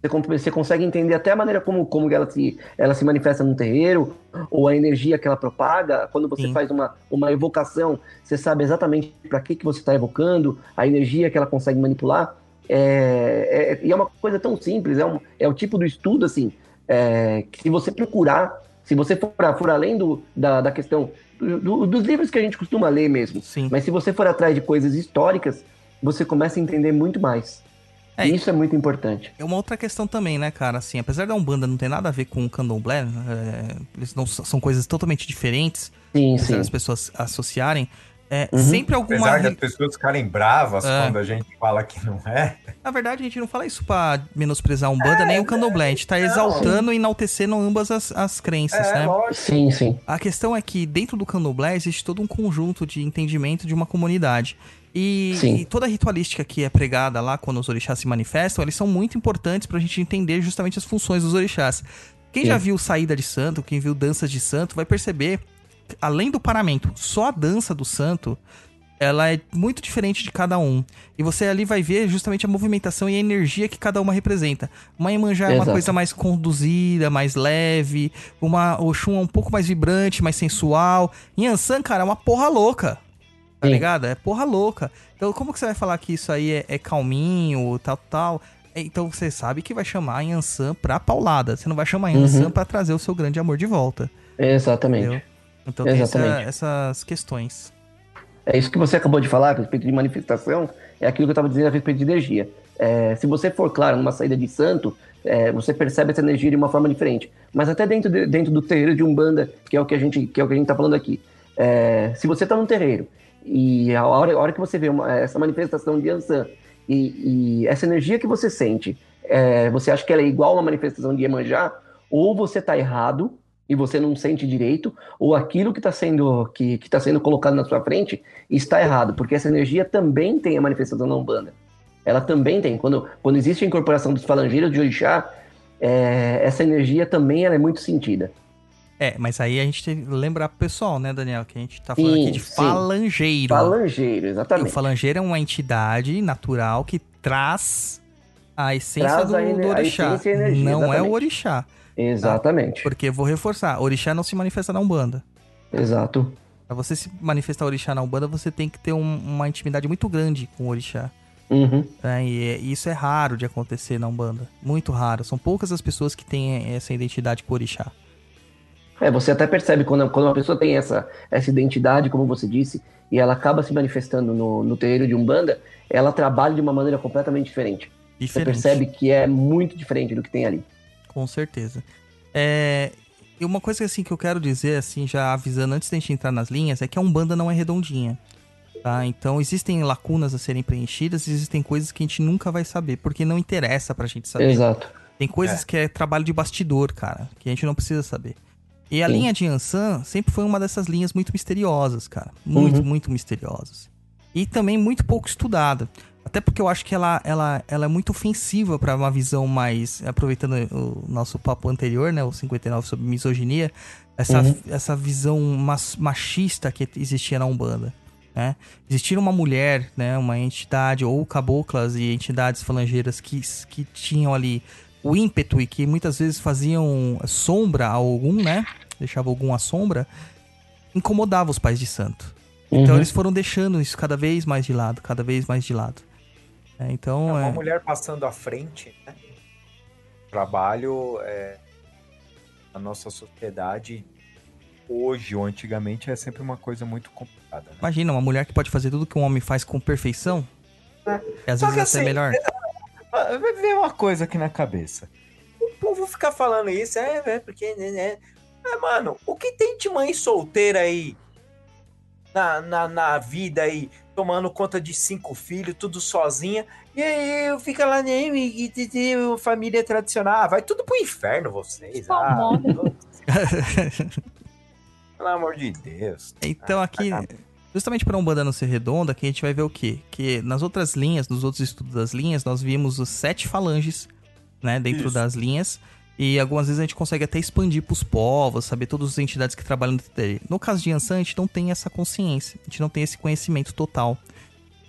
Você, con- você consegue entender até a maneira como, como ela, se, ela se manifesta no terreiro, ou a energia que ela propaga. Quando você Sim. faz uma, uma evocação, você sabe exatamente para que, que você está evocando, a energia que ela consegue manipular. É, é, e é uma coisa tão simples, é, um, é o tipo do estudo, assim, é, que se você procurar, se você for, for além do, da, da questão do- dos livros que a gente costuma ler mesmo, Sim. mas se você for atrás de coisas históricas, você começa a entender muito mais. É. Isso é muito importante. É uma outra questão também, né, cara? Assim, apesar da Umbanda não ter nada a ver com o Candomblé, é, eles não são coisas totalmente diferentes, Sim, sim. das pessoas associarem. É, Uhum. Sempre alguma. Apesar das pessoas ficarem bravas É. quando a gente fala que não é. Na verdade, a gente não fala isso pra menosprezar a Umbanda nem o Candomblé. A gente tá exaltando e enaltecendo ambas as, as crenças, É, né? lógico. Sim, sim. A questão é que dentro do candomblé existe todo um conjunto de entendimento de uma comunidade. E, e toda a ritualística que é pregada lá quando os orixás se manifestam, eles são muito importantes pra gente entender justamente as funções dos orixás. Quem Sim. já viu saída de santo, quem viu danças de santo, vai perceber, além do paramento, só a dança do santo, ela é muito diferente de cada um. E você ali vai ver justamente a movimentação e a energia que cada uma representa. Uma Iemanjá é uma coisa mais conduzida, mais leve. Uma Oxum é um pouco mais vibrante, mais sensual. Yansan, cara, é uma porra louca. Tá Sim. ligado? É porra louca. Então, como que você vai falar que isso aí é, é calminho, tal, tal? É, Então, você sabe que vai chamar Yansan pra paulada. Você não vai chamar Yansan Uhum. pra trazer o seu grande amor de volta. Exatamente. Entendeu? Então, tem essa- Exatamente. essas questões. É isso que você acabou de falar a respeito de manifestação, é aquilo que eu estava dizendo a respeito de energia. É, se você for, claro, numa saída de santo, é, você percebe essa energia de uma forma diferente. Mas até dentro, de- dentro do terreiro de Umbanda, que é o que a gente que é o que a gente está falando aqui. É, se você está num terreiro e a hora, a hora que você vê uma- essa manifestação de Ansan e, e essa energia que você sente, é, você acha que ela é igual a uma manifestação de Iemanjá, ou você está errado e você não sente direito, ou aquilo que está sendo, que, que tá sendo colocado na sua frente está errado, porque essa energia também tem a manifestação da Umbanda. Ela também tem. Quando, quando existe a incorporação dos falangeiros de Orixá, é, essa energia também ela é muito sentida. É, mas aí a gente tem que lembrar pro pessoal, né, Daniel? Que a gente tá falando Sim, aqui de sim. falangeiro. Falangeiro, E o exatamente. falangeiro é uma entidade natural que traz a essência Traz do, a do a orixá. a energia, não é o exatamente. orixá. Exatamente. Porque, vou reforçar, orixá não se manifesta na Umbanda. Exato. Pra você se manifestar orixá na Umbanda, você tem que ter um- uma intimidade muito grande com o orixá. Uhum. né? E, é- e isso é raro de acontecer na Umbanda. Muito raro. São poucas as pessoas que têm essa identidade com o orixá. É, você até percebe quando, quando uma pessoa tem essa, essa identidade, como você disse, e ela acaba se manifestando no, no terreiro de Umbanda, ela trabalha de uma maneira completamente diferente. Você Diferente. percebe que é muito diferente do que tem ali. Com certeza. É, e uma coisa assim que eu quero dizer, assim, já avisando antes da gente entrar nas linhas, é que a Umbanda não é redondinha. Tá? Então existem lacunas a serem preenchidas, existem coisas que a gente nunca vai saber, porque não interessa pra gente saber. Exato. Tem coisas que é trabalho de bastidor, cara, que a gente não precisa saber. E a Sim. linha de Ansan sempre foi uma dessas linhas muito misteriosas, cara. Muito, Uhum. muito misteriosas. E também muito pouco estudada. Até porque eu acho que ela, ela, ela é muito ofensiva pra uma visão mais. Aproveitando o nosso papo anterior, né? O 59 sobre misoginia. Essa, Uhum. essa visão machista que existia na Umbanda. Né? Existir uma mulher, né, uma entidade, ou caboclas e entidades falangeiras que, que tinham ali o ímpeto e que muitas vezes faziam sombra a algum, né? Deixava algum à sombra, incomodava os pais de santo. Então Uhum. eles foram deixando isso cada vez mais de lado, cada vez mais de lado. É, então, É uma é, mulher passando à frente, né? Trabalho é, na nossa sociedade hoje ou antigamente é sempre uma coisa muito complicada. Né? imagina uma mulher que pode fazer tudo que um homem faz com perfeição. E às Só vezes que até assim, melhor. Ah, Vai ver uma coisa aqui na cabeça. O povo fica falando isso, é, é porque, né, né? É, mano, o que tem de mãe solteira aí na, na, na vida aí, tomando conta de cinco filhos, tudo sozinha, e aí fica lá, né, e, e, e, família tradicional, ah, vai tudo pro inferno vocês. Só Ah, morre. pelo amor de Deus. Então aqui, justamente para Umbanda não ser redonda, que a gente vai ver o quê? Que nas outras linhas, nos outros estudos das linhas, nós vimos os sete falanges, né, dentro Isso. das linhas. E algumas vezes a gente consegue até expandir pros povos, saber todas as entidades que trabalham dentro dele. No caso de Yansan, a gente não tem essa consciência, a gente não tem esse conhecimento total.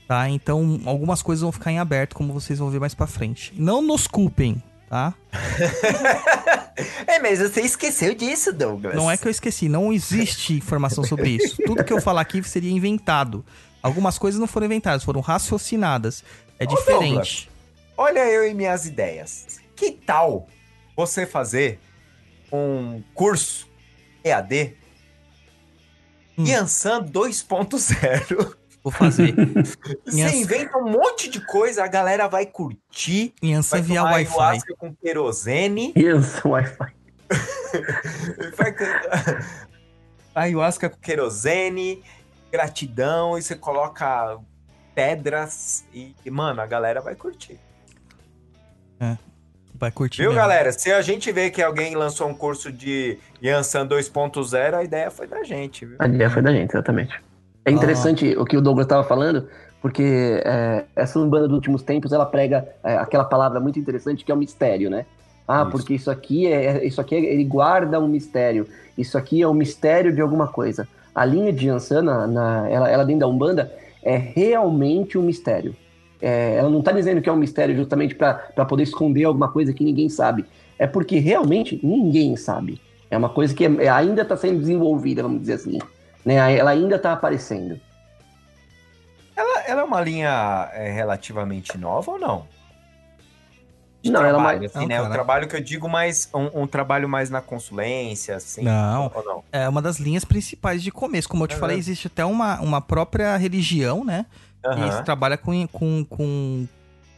Tá? Então, algumas coisas vão ficar em aberto, como vocês vão ver mais pra frente. Não nos culpem, tá? É, mas você esqueceu disso, Douglas. Não é que eu esqueci, não existe informação sobre isso. Tudo que eu falar aqui seria inventado. Algumas coisas não foram inventadas, foram raciocinadas. É Ô, diferente. olha eu e minhas ideias. Que tal você fazer um curso EAD Hum. Yansan 2.0? Vou fazer. Você Yansan. inventa um monte de coisa, a galera vai curtir, Yansan vai via tomar Wi-Fi. ayahuasca com querosene, Isso, Wi-Fi. ayahuasca com querosene, gratidão, e você coloca pedras e, e, mano, a galera vai curtir. Vai curtir. Viu, mesmo. galera? Se a gente vê que alguém lançou um curso de Yansan 2.0, a ideia foi da gente, viu? A ideia foi da gente, exatamente. É interessante o que o Douglas estava falando, porque é, essa Umbanda dos últimos tempos, ela prega é, aquela palavra muito interessante que é o mistério, né? Ah, Isso. porque isso aqui é isso aqui é- ele guarda um mistério. Isso aqui é um mistério de alguma coisa. A linha de Yansan, na, na- ela, ela dentro da Umbanda, é realmente um mistério. É, ela não está dizendo que é um mistério justamente para poder esconder alguma coisa que ninguém sabe. É porque realmente ninguém sabe. É uma coisa que é- ainda está sendo desenvolvida, vamos dizer assim. Né? Ela ainda está aparecendo. Ela, ela é uma linha é, relativamente nova ou não? De Não, ela é trabalho, mais- assim, Não, né? O cara. trabalho que eu digo mais um, um trabalho mais na consulência, assim. Não. Ou não? É uma das linhas principais de começo. Como eu te Aham. falei, existe até uma, uma própria religião, né? E Aham. isso trabalha com, com, com,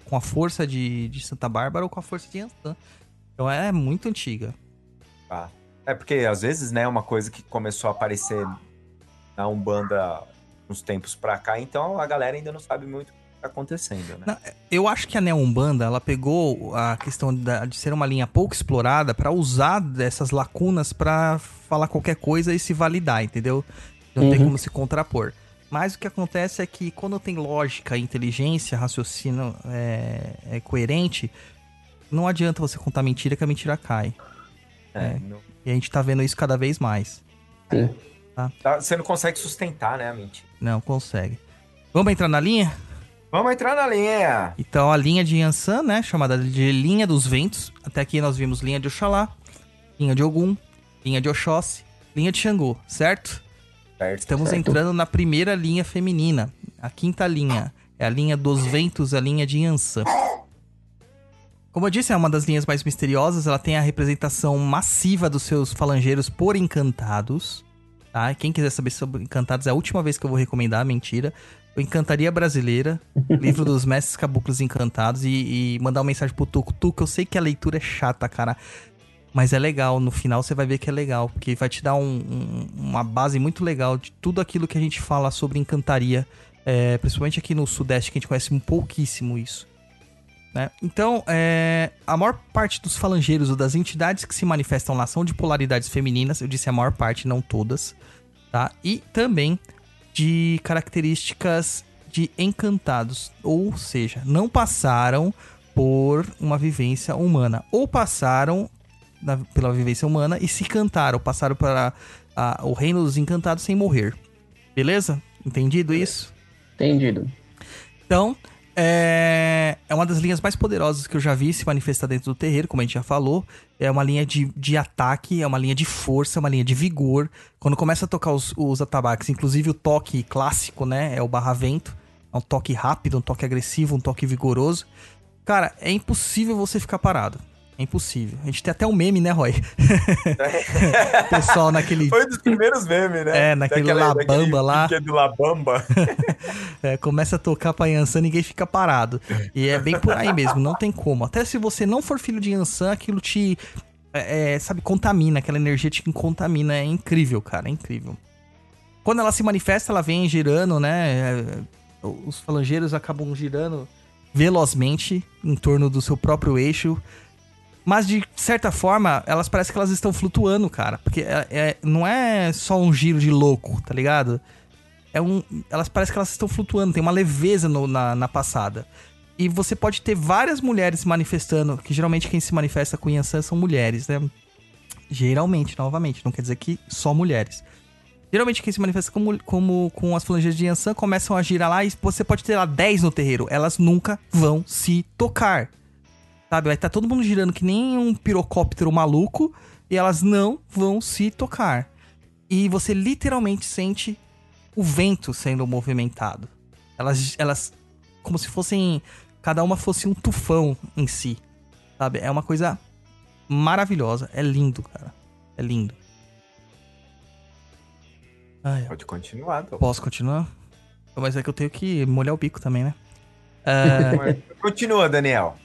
com a força de, de Santa Bárbara ou com a força de Yansan. Então é muito antiga. Tá. É porque às vezes, né, é uma coisa que começou a aparecer na Umbanda uns tempos pra cá, então a galera ainda não sabe muito o que tá acontecendo, né? Não, Eu acho que a Neo Umbanda, ela pegou a questão da- de ser uma linha pouco explorada pra usar dessas lacunas pra falar qualquer coisa e se validar, entendeu? Não tem Uhum. como se contrapor. Mas o que acontece é que quando tem lógica, inteligência, raciocínio é, é coerente, não adianta você contar mentira que a mentira cai. É, não- E a gente tá vendo isso cada vez mais. Sim. tá- você não consegue sustentar, né, a mentira. Não consegue. Vamos entrar na linha? Vamos entrar na linha. Então, a linha de Yansan, né? Chamada de linha dos ventos. Até aqui nós vimos linha de Oxalá, linha de Ogum, linha de Oxóssi, linha de Xangô, certo? Certo. Estamos Certo. entrando na primeira linha feminina. A quinta linha é a linha dos ventos, a linha de Yansan. Como eu disse, é uma das linhas mais misteriosas. Ela tem a representação massiva dos seus falangeiros por encantados. Tá? Quem quiser saber sobre encantados, é a última vez que eu vou recomendar, mentira. O Encantaria Brasileira, livro dos mestres caboclos encantados. E, e mandar uma mensagem pro Tuco. Tuco, eu sei que a leitura é chata, cara. Mas é legal, no final você vai ver que é legal, porque vai te dar um- um- uma base muito legal de tudo aquilo que a gente fala sobre encantaria, é, principalmente aqui no Sudeste, que a gente conhece um pouquíssimo isso. né? Então, é, a maior parte dos falangeiros ou das entidades que se manifestam lá são de polaridades femininas, eu disse a maior parte, não todas, tá? E também de características de encantados, ou seja, não passaram por uma vivência humana, ou passaram na- pela vivência humana e se encantaram, passaram para a- o reino dos encantados sem morrer. Beleza? Entendido isso? Entendido. Então, é, é uma das linhas mais poderosas que eu já vi se manifestar dentro do terreiro, como a gente já falou. É uma linha de, de ataque, é uma linha de força, é uma linha de vigor. Quando começa a tocar os, os atabaques, inclusive o toque clássico, né? É o barra-vento. É um toque rápido, um toque agressivo, um toque vigoroso. Cara, é impossível você ficar parado. É impossível. A gente tem até um meme, né, Roy? Pessoal naquele Foi um dos primeiros memes, né? É, naquele Daquela- Labamba daquele lá. brinquedo Labamba. É, começa a tocar pra Yansan, ninguém fica parado. E é bem por aí mesmo, não tem como. Até se você não for filho de Yansan, aquilo te, é, é, sabe, contamina, aquela energia te contamina. É incrível, cara, é incrível. Quando ela se manifesta, ela vem girando, né? é, Os falangeiros acabam girando velozmente em torno do seu próprio eixo. Mas de certa forma, elas parecem que elas estão flutuando, cara. Porque é, é- não é só um giro de louco, tá ligado? é um. Elas parecem que elas estão flutuando, tem uma leveza no- na, na passada. E você pode ter várias mulheres se manifestando, que geralmente quem se manifesta com Yansan são mulheres, né? Geralmente, novamente, não quer dizer que só mulheres. Geralmente quem se manifesta como, como com as falangeiras de Yansan começam a girar lá e você pode ter lá 10 no terreiro. Elas nunca vão se tocar. Sabe? Vai estar todo mundo girando que nem um pirocóptero maluco e elas não vão se tocar. E você literalmente sente o vento sendo movimentado. Elas, elas como se fossem cada uma fosse um tufão em si. Sabe? É uma coisa maravilhosa. É lindo, cara. É lindo. Ai, Pode continuar, Douglas. posso continuar? Mas é que eu tenho que molhar o bico também, né? É, Continua, Daniel.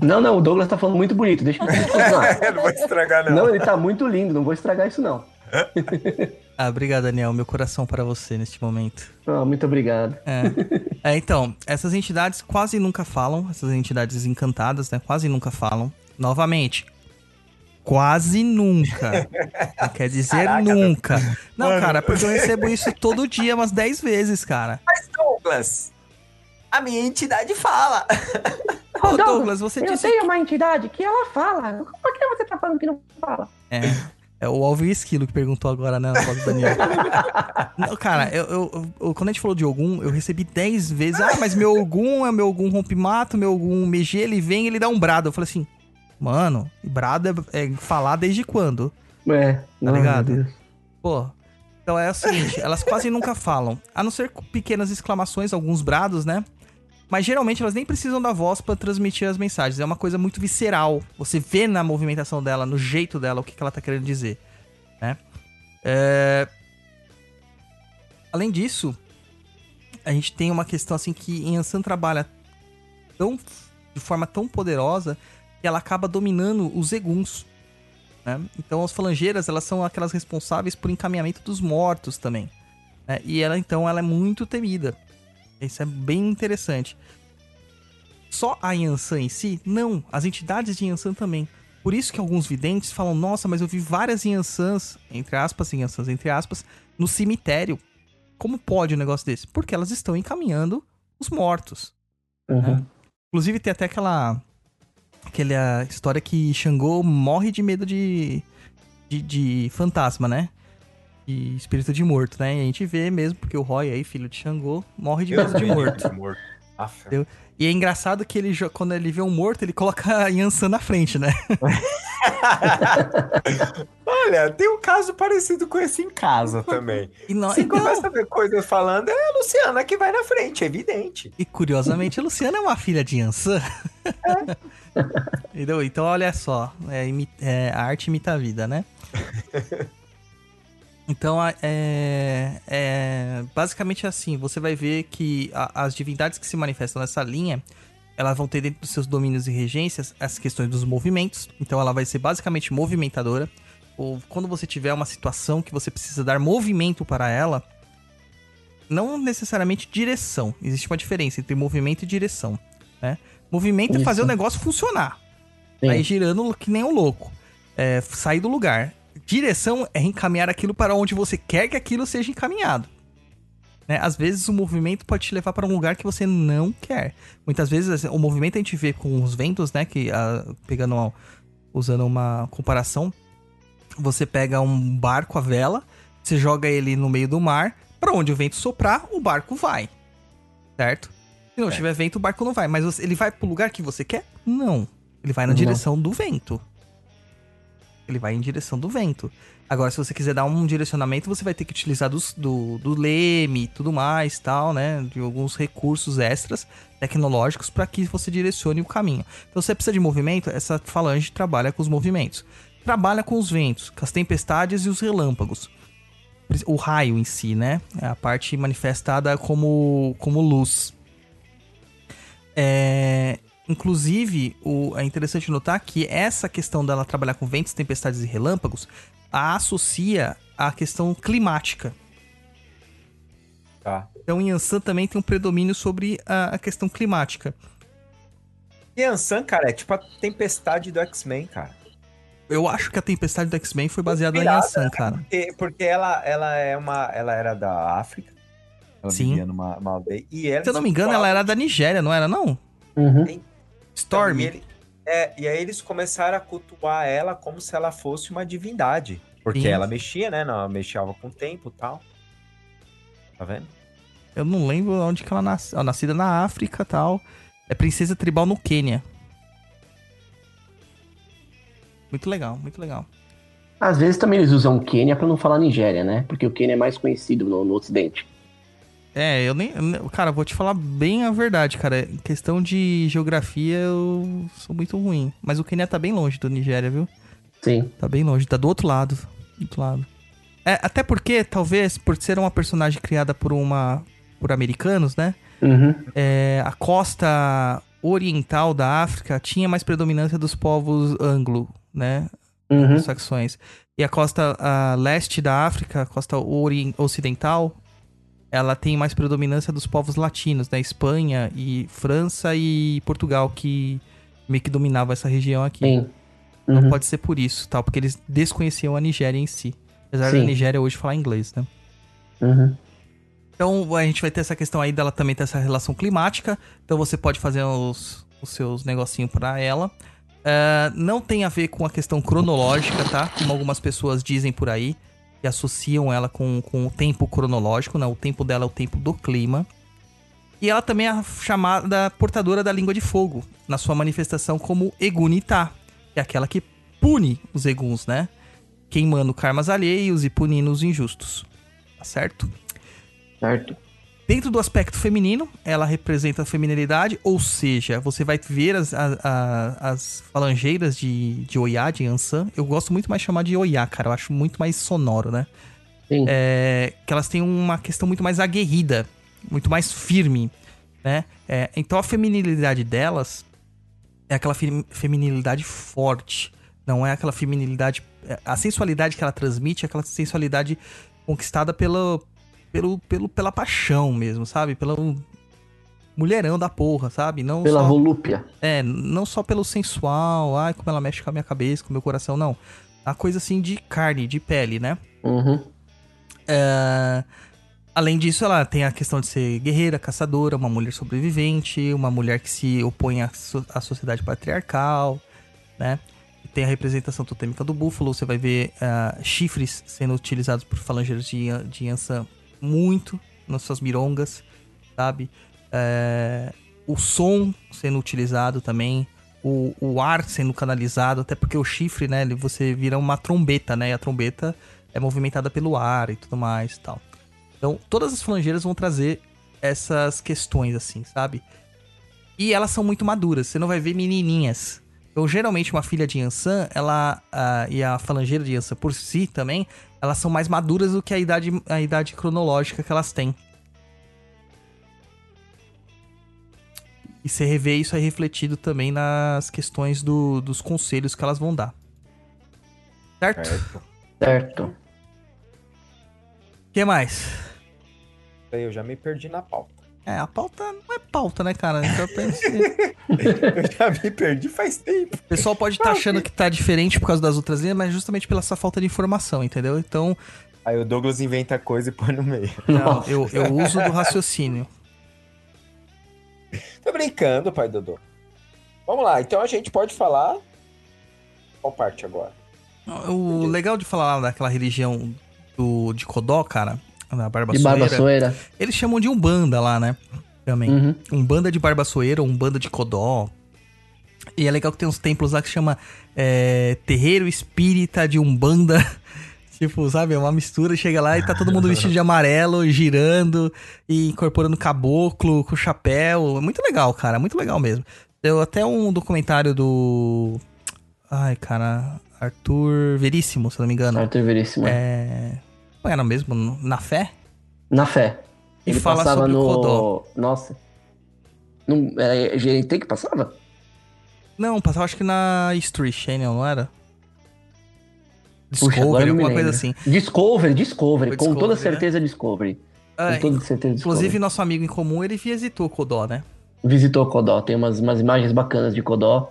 Não, não, o Douglas tá falando muito bonito. Deixa eu continuar. Eu não vou estragar, não. Não, ele tá muito lindo, não vou estragar isso, não. ah, obrigado, Daniel. Meu coração para você neste momento. Ah, muito obrigado. É. É, então, essas entidades quase nunca falam, essas entidades encantadas, né? Quase nunca falam. Novamente, quase nunca. Não quer dizer Caraca, nunca. Não, cara, porque eu recebo isso todo dia, umas 10 vezes, cara. Mas, Douglas, a minha entidade fala. Ô, Douglas, você eu disse. tenho uma entidade que ela fala. Por que você tá falando que não fala? É. É o Alvin Esquilo que perguntou agora, né, na voz do Daniel. Não, cara, eu, eu- eu- quando a gente falou de Ogum, eu recebi 10 vezes. Ah, mas meu Ogum é meu Ogum rompe-mato, meu Ogum MG, ele vem ele dá um brado. Eu falei assim, mano, brado é, é falar desde quando? É, Tá ligado? Pô. Então é o seguinte, elas quase nunca falam. A não ser com pequenas exclamações, alguns brados, né? Mas geralmente elas nem precisam da voz pra transmitir as mensagens. É uma coisa muito visceral. Você vê na movimentação dela, no jeito dela, o que, que ela tá querendo dizer. Né? É... Além disso, a gente tem uma questão assim que Yansan trabalha tão, de forma tão poderosa que ela acaba dominando os eguns. Né? Então as falangeiras elas são aquelas responsáveis por encaminhamento dos mortos também. né? E ela então ela é muito temida. Isso é bem interessante. Só a Yansan em si? Não. As entidades de Yansan também. Por isso que alguns videntes falam, nossa, mas eu vi várias Yansans, entre aspas, Yansans, entre aspas, no cemitério. Como pode um negócio desse? Porque elas estão encaminhando os mortos. Uhum. Inclusive tem até aquela aquela história que Xangô morre de medo de, de, de fantasma, né? De espírito de morto, né? E a gente vê mesmo, porque o Roy aí, filho de Xangô, morre de medo de morto. morto. Entendeu? E é engraçado que ele, quando ele vê um morto, ele coloca a Yansan na frente, né? Olha, tem um caso parecido com esse em casa também. E, não, Você então- começa a ver coisas falando, é a Luciana que vai na frente, é evidente. E curiosamente, a Luciana é uma filha de Yansan. Entendeu? Então, olha só. é é, a arte imita a vida, né? Então, é, é, basicamente assim, você vai ver que a- as divindades que se manifestam nessa linha, elas vão ter dentro dos seus domínios e regências as questões dos movimentos. Então, ela vai ser basicamente movimentadora. Ou quando você tiver uma situação que você precisa dar movimento para ela, não necessariamente direção. Existe uma diferença entre movimento e direção, né? Movimento é Isso. fazer o negócio funcionar. Sim. Aí girando que nem um louco. É, sair do lugar. Direção é encaminhar aquilo para onde você quer que aquilo seja encaminhado. Né? Às vezes o movimento pode te levar para um lugar que você não quer. Muitas vezes assim, o movimento a gente vê com os ventos, né? Que ah, pegando uma- usando uma comparação, você pega um barco à vela, você joga ele no meio do mar, para onde o vento soprar, o barco vai. Certo? Se não É. tiver vento, o barco não vai. Mas ele vai pro lugar que você quer? Não. Ele vai na Não. direção do vento. Ele vai em direção do vento. Agora, se você quiser dar um direcionamento, você vai ter que utilizar dos- do, do leme e tudo mais, tal, né? De alguns recursos extras tecnológicos para que você direcione o caminho. Então, você precisa de movimento, essa falange trabalha com os movimentos. Trabalha com os ventos, com as tempestades e os relâmpagos. O raio em si, né? É a parte manifestada como, como luz. É, inclusive, o, é interessante notar que essa questão dela trabalhar com ventos, tempestades e relâmpagos a associa à questão climática. Tá. Então, Yansan também tem um predomínio sobre a, a questão climática. Yansan, cara, é tipo a tempestade do X-Men, cara. Eu acho que a tempestade do X-Men foi baseada em Yansan, cara. Porque, porque ela, ela é uma. Ela era da África. Ela Sim. vivia numa uma aldeia. E ela Se eu não me engano, ela era da Nigéria, não era, não? Uhum. Storm. E, ele- é, e aí eles começaram a cultuar ela como se ela fosse uma divindade. Porque Sim. ela mexia, né? Não, mexia com o tempo e tal. Tá vendo? Eu não lembro onde que ela nasceu. Nascida na África e tal. É princesa tribal no Quênia. Muito legal, muito legal. Às vezes também eles usam Quênia pra não falar Nigéria, né? Porque o Quênia é mais conhecido no, no Ocidente. É, eu nem. Cara, vou te falar bem a verdade, cara. Em questão de geografia, eu sou muito ruim. Mas o Quênia tá bem longe do Nigéria, viu? Sim. Tá bem longe, tá do outro lado. Do outro lado. É, até porque, talvez, por ser uma personagem criada por uma. por americanos, né? Uhum. É, a costa oriental da África tinha mais predominância dos povos anglo, né? Uhum. saxões. E a costa ah, leste da África, a costa ori- ocidental, ela tem mais predominância dos povos latinos, né? Espanha e França e Portugal, que meio que dominavam essa região aqui. Sim. Uhum. pode ser por isso, tal, porque eles desconheciam a Nigéria em si. Apesar Sim. da Nigéria hoje falar inglês, né? Uhum. Então a gente vai ter essa questão aí dela também ter essa relação climática. Então você pode fazer os, os seus negocinhos pra ela. Ah, não tem a ver com a questão cronológica, tá? Como algumas pessoas dizem por aí, que associam ela com, com o tempo cronológico, né? O tempo dela é o tempo do clima. E ela também é chamada portadora da língua de fogo, na sua manifestação como Egunitá, que é aquela que pune os Eguns, né? Queimando karmas alheios e punindo os injustos. Tá certo? Certo. Dentro do aspecto feminino, ela representa a feminilidade, ou seja, você vai ver as, a- a- as falangeiras de, de Oiá, de Ansan. Eu gosto muito mais de chamar de Oiá, cara. Eu acho muito mais sonoro, né? Sim. É, que elas têm uma questão muito mais aguerrida, muito mais firme, né? É, então a feminilidade delas é aquela fe- feminilidade forte, não é aquela feminilidade... é, A sensualidade que ela transmite é aquela sensualidade conquistada pelo, pelo, pelo, pela paixão mesmo, sabe? Pelo mulherão da porra, sabe? Não Pela só... volúpia. É, não só pelo sensual, ai, como ela mexe com a minha cabeça, com o meu coração, não. A coisa assim de carne, de pele, né? Uhum. É, Além disso, ela tem a questão de ser guerreira, caçadora, uma mulher sobrevivente, uma mulher que se opõe à, so- à sociedade patriarcal, né? Tem a representação totêmica do búfalo, você vai ver ah, chifres sendo utilizados por falangeiros de, de Yansan muito nas suas mirongas, sabe? É, o som sendo utilizado também, o, o ar sendo canalizado, até porque o chifre, né, ele- você vira uma trombeta, né? E a trombeta é movimentada pelo ar e tudo mais e tal. Então, todas as falangeiras vão trazer essas questões, assim, sabe? E elas são muito maduras, você não vai ver menininhas. Então, geralmente, uma filha de Yansan, ela. ah, e a falangeira de Yansan por si também, elas são mais maduras do que a idade, a idade cronológica que elas têm. E você revê isso aí refletido também nas questões do- dos conselhos que elas vão dar. Certo? Certo. Certo. O que mais? Eu já me perdi na pauta. É, a pauta não é pauta, né, cara? Então, eu pensei- Eu já me perdi faz tempo. O pessoal pode estar achando que tá diferente por causa das outras linhas, mas justamente pela essa falta de informação, entendeu? Então, Aí o Douglas inventa coisa e põe no meio. não, eu, eu uso do raciocínio. Tô brincando, pai Dodô. Vamos lá, então a gente pode falar. Qual parte agora? O legal de falar daquela religião do, de Codó, cara, na De Barbassoeira, Barbassoeira. eles chamam de Umbanda lá, né? Também. Uhum. Umbanda de Barbassoeira, Umbanda de Codó. E é legal que tem uns templos lá que chama é, Terreiro Espírita de Umbanda. tipo, sabe? É uma mistura. Chega lá e tá todo mundo vestido de amarelo, girando e incorporando caboclo com chapéu. É muito legal, cara. Muito legal mesmo. Deu até um documentário do. Ai, cara. Arthur Veríssimo, se eu não me engano. Arthur Veríssimo. É. Era mesmo? Na Fé? Na fé. E Ele fala passava sobre o no. Codó. Nossa. Não, era GNT que passava? Não, passava acho que na History Channel, não era? Puxa, Discovery, me alguma coisa lembro. assim. Discovery, Discovery. Foi com toda Discovery, né? certeza Discovery. É, com toda certeza Discovery. inclusive, nosso amigo em comum, ele visitou Codó, né? Visitou Codó. Tem umas, umas imagens bacanas de Codó.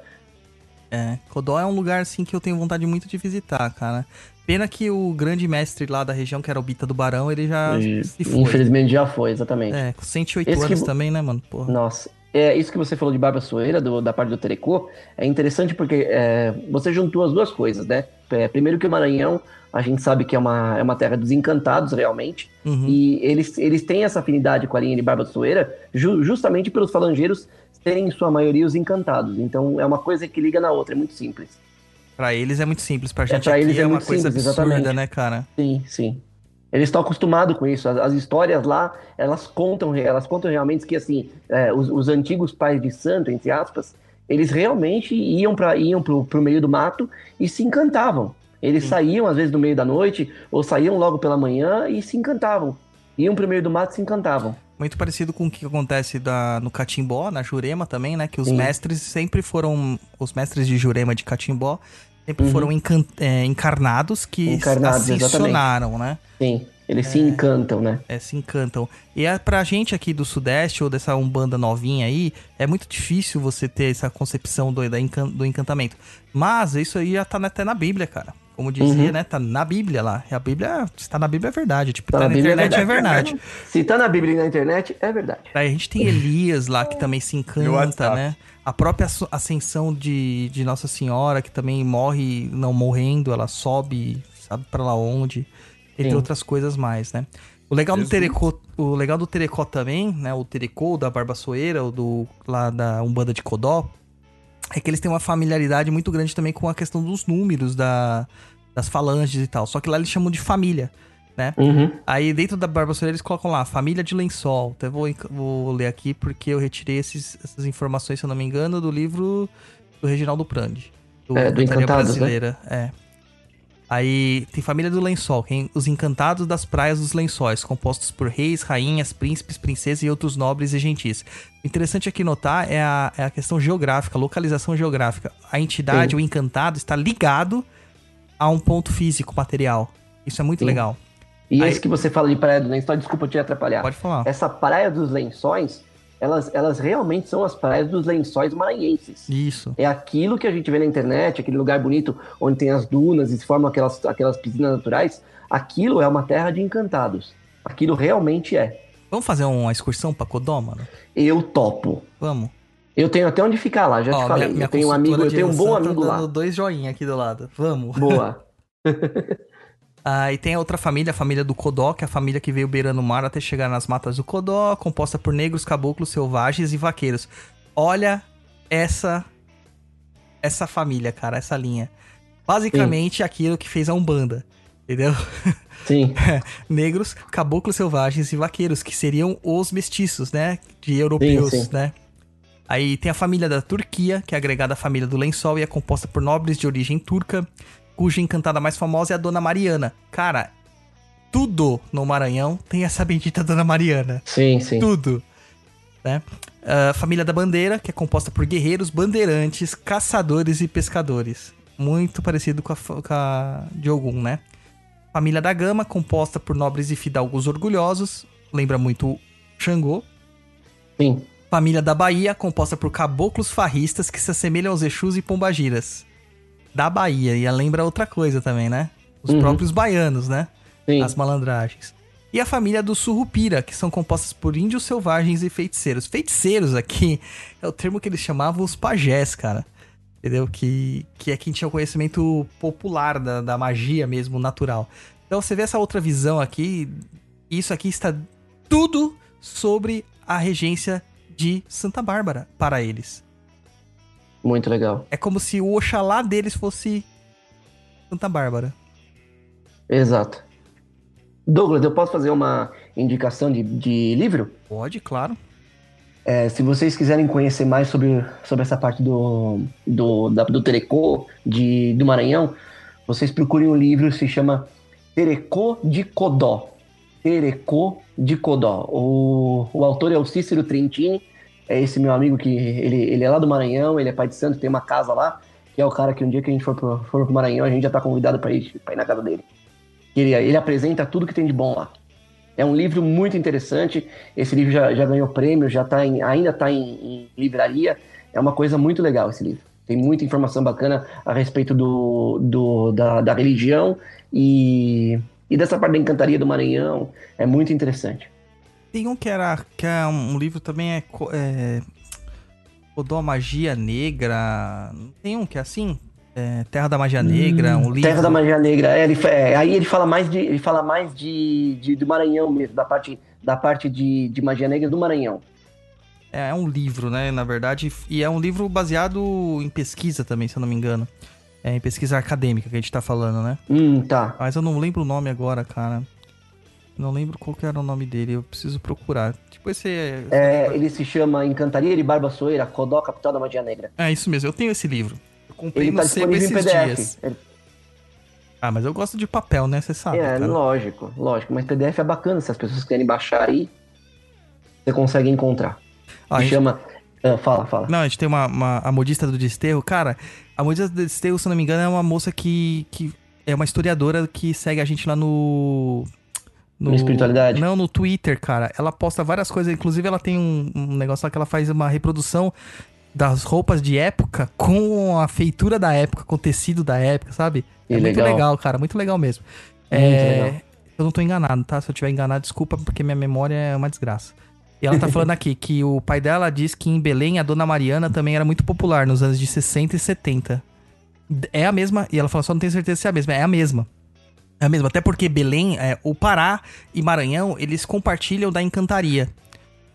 É, Codó é um lugar, assim, que eu tenho vontade muito de visitar, cara. Pena que o grande mestre lá da região, que era o Bita do Barão, ele já E, se foi. Infelizmente já foi, exatamente. É, com 108 Esse que anos vo- também, né, mano? Porra. Nossa. É, isso que você falou de Barba Soeira, do- da parte do Terecô, é interessante porque é, você juntou as duas coisas, né? É, primeiro que o Maranhão, a gente sabe que é uma, é uma terra dos encantados, realmente, Uhum. e eles, eles têm essa afinidade com a linha de Barba Soeira ju- justamente pelos falangeiros serem, em sua maioria, os encantados. Então, é uma coisa que liga na outra, é muito simples. Pra eles é muito simples, pra gente pra aqui eles é, é uma muito coisa simples, absurda, exatamente. né, cara? Sim, sim. Eles estão acostumados com isso. As, as histórias lá, elas contam, elas contam realmente que assim, é, os, os antigos pais de santo, entre aspas, eles realmente iam para iam pro, pro meio do mato e se encantavam. Eles saíam às vezes no meio da noite ou saíam logo pela manhã e se encantavam. Iam pro meio do mato e se encantavam. Muito parecido com o que acontece da, no Catimbó, na Jurema também, né? Que os Sim. mestres sempre foram. Os mestres de Jurema de Catimbó sempre Uhum. foram encan- é, encarnados que Encarnados, ascensionaram, né? Sim, eles se encantam, né? É, se encantam. E é pra gente aqui do Sudeste, ou dessa Umbanda novinha aí, é muito difícil você ter essa concepção do, da do encantamento. Mas isso aí já tá até na Bíblia, cara. Como dizia, Uhum. né? Tá na Bíblia lá. E a Bíblia, se tá na Bíblia é verdade. Tipo, Tá tá, na na, é internet é verdade. Se tá na Bíblia e na internet, é verdade. Aí a gente tem Elias lá, que também se encanta, né? A própria ascensão de, de Nossa Senhora, que também morre, não morrendo, ela sobe, sabe pra lá onde, entre Sim. outras coisas mais, né? O legal, do terecô, o legal do Terecó também, né? O Terecô, da Barbassoeira, o do, lá da Umbanda de Codó, é que eles têm uma familiaridade muito grande também com a questão dos números, da, das falanges e tal. Só que lá eles chamam de família, né? Uhum. Aí dentro da Barbassoeira eles colocam lá, família de lençol. Até vou, enc- vou ler aqui porque eu retirei esses- essas informações, se eu não me engano, do livro do Reginaldo Prandi. É, do Encantados, né? Brasileira. É. Aí tem família do lençol, que é os encantados das praias dos lençóis, compostos por reis, rainhas, príncipes, princesas e outros nobres e gentis. O interessante aqui notar é a, é a questão geográfica, localização geográfica. A entidade, Sim. o encantado, está ligado a um ponto físico, material. Isso é muito Sim. legal. E Aí- esse que você fala de Praia do Lençol, desculpa te atrapalhar. Pode falar. Essa Praia dos Lençóis, elas, elas realmente são as praias dos lençóis maranhenses. Isso. É aquilo que a gente vê na internet, aquele lugar bonito onde tem as dunas e se formam aquelas, aquelas piscinas naturais. Aquilo é uma terra de encantados. Aquilo realmente é. Vamos fazer uma excursão pra Codó, mano? Eu topo. Vamos. Eu tenho até onde ficar lá, já te Ó, falei. minha- minha eu tenho um amigo, eu tenho um bom tá amigo dando lá. dois joinha aqui do lado. Vamos. Boa. Ah, e tem a outra família, a família do Codó, que é a família que veio beirando o mar até chegar nas matas do Codó, composta por negros, caboclos, selvagens e vaqueiros. Olha essa essa família, cara, essa linha. Basicamente aquilo que fez a Umbanda, entendeu? Sim. negros, caboclos selvagens e vaqueiros, que seriam os mestiços, né? De europeus, Sim, sim. né? Aí tem a família da Turquia, que é agregada à família do Lençol e é composta por nobres de origem turca, cuja encantada mais famosa é a Dona Mariana. Cara, tudo no Maranhão tem essa bendita Dona Mariana. Sim, sim. Tudo. Né? A família da Bandeira, que é composta por guerreiros, bandeirantes, caçadores e pescadores. Muito parecido com a, com a de Ogum, né? Família da Gama, composta por nobres e fidalgos orgulhosos. Lembra muito Xangô. Sim. Família da Bahia, composta por caboclos farristas que se assemelham aos Exus e Pombagiras. Da Bahia, e lembra outra coisa também, né? Os Uhum. próprios baianos, né? Sim. as malandragens. E a família do Surrupira, que são compostas por índios selvagens e feiticeiros. Feiticeiros aqui é o termo que eles chamavam os pajés, cara. Entendeu? Que, que é quem tinha o conhecimento popular da, da magia mesmo, natural. Então você vê essa outra visão aqui, isso aqui está tudo sobre a regência de Santa Bárbara para eles. Muito legal. É como se o Oxalá deles fosse Santa Bárbara. Exato. Douglas, eu posso fazer uma indicação de, de livro? Pode, claro. É, se vocês quiserem conhecer mais sobre, sobre essa parte do, do, da, do Terecô de, do Maranhão, vocês procurem um livro que se chama Terecô de Codó. Terecô de Codó. O, o autor é o Cícero Trentini, é esse meu amigo que ele, ele é lá do Maranhão, ele é pai de santo, tem uma casa lá, que é o cara que um dia que a gente for pro, for pro Maranhão, a gente já tá convidado para ir, ir na casa dele. Ele, ele apresenta tudo que tem de bom lá. É um livro muito interessante. Esse livro já, já ganhou prêmio, já tá em, ainda está em, em livraria. É uma coisa muito legal esse livro. Tem muita informação bacana a respeito do, do, da, da religião e, e dessa parte da encantaria do Maranhão. É muito interessante. Tem um que era. que é um livro também é. é Codó Magia Negra. Tem um que é assim? É, Terra da Magia Negra, um livro. Terra da Magia Negra. É, ele, é, aí ele fala mais de ele fala mais de, de do Maranhão mesmo, da parte da parte de, de magia negra do Maranhão. É, é um livro, né? Na verdade. E é um livro baseado em pesquisa também, se eu não me engano. É em pesquisa acadêmica que a gente tá falando, né? Hum, tá. Mas eu não lembro o nome agora, cara. Não lembro qual que era o nome dele, eu preciso procurar. Tipo esse. É, ele se chama Encantaria de Barba Soeira, Codó, Capital da Magia Negra. É isso mesmo, eu tenho esse livro. Eu comprei Ele no tá sebo disponível em esses PDF. dias. Ele- Ah, mas eu gosto de papel, né? Você sabe. é, cara. lógico, lógico. Mas PDF é bacana, se as pessoas quiserem baixar aí, você consegue encontrar. Ah, gente- chama... Ah, fala, fala. Não, a gente tem uma, uma- a modista do Desterro. Cara, a modista do Desterro, se eu não me engano, é uma moça que, que é uma historiadora que segue a gente lá no. No Espiritualidade? Não, no Twitter, cara. Ela posta várias coisas. Inclusive, ela tem um, um negócio lá que ela faz uma reprodução das roupas de época com a feitura da época, com o tecido da época, sabe? Que é muito legal. legal, cara. Muito legal mesmo. Muito É, legal. Eu não tô enganado, tá? Se eu tiver enganado, desculpa, porque minha memória é uma desgraça. E ela tá falando aqui que o pai dela diz que em Belém a Dona Mariana também era muito popular nos anos de 60 e 70. É a mesma, e ela fala, só não tenho certeza se é a mesma, é a mesma. É a mesma, até porque Belém, é, o Pará e Maranhão, eles compartilham da encantaria,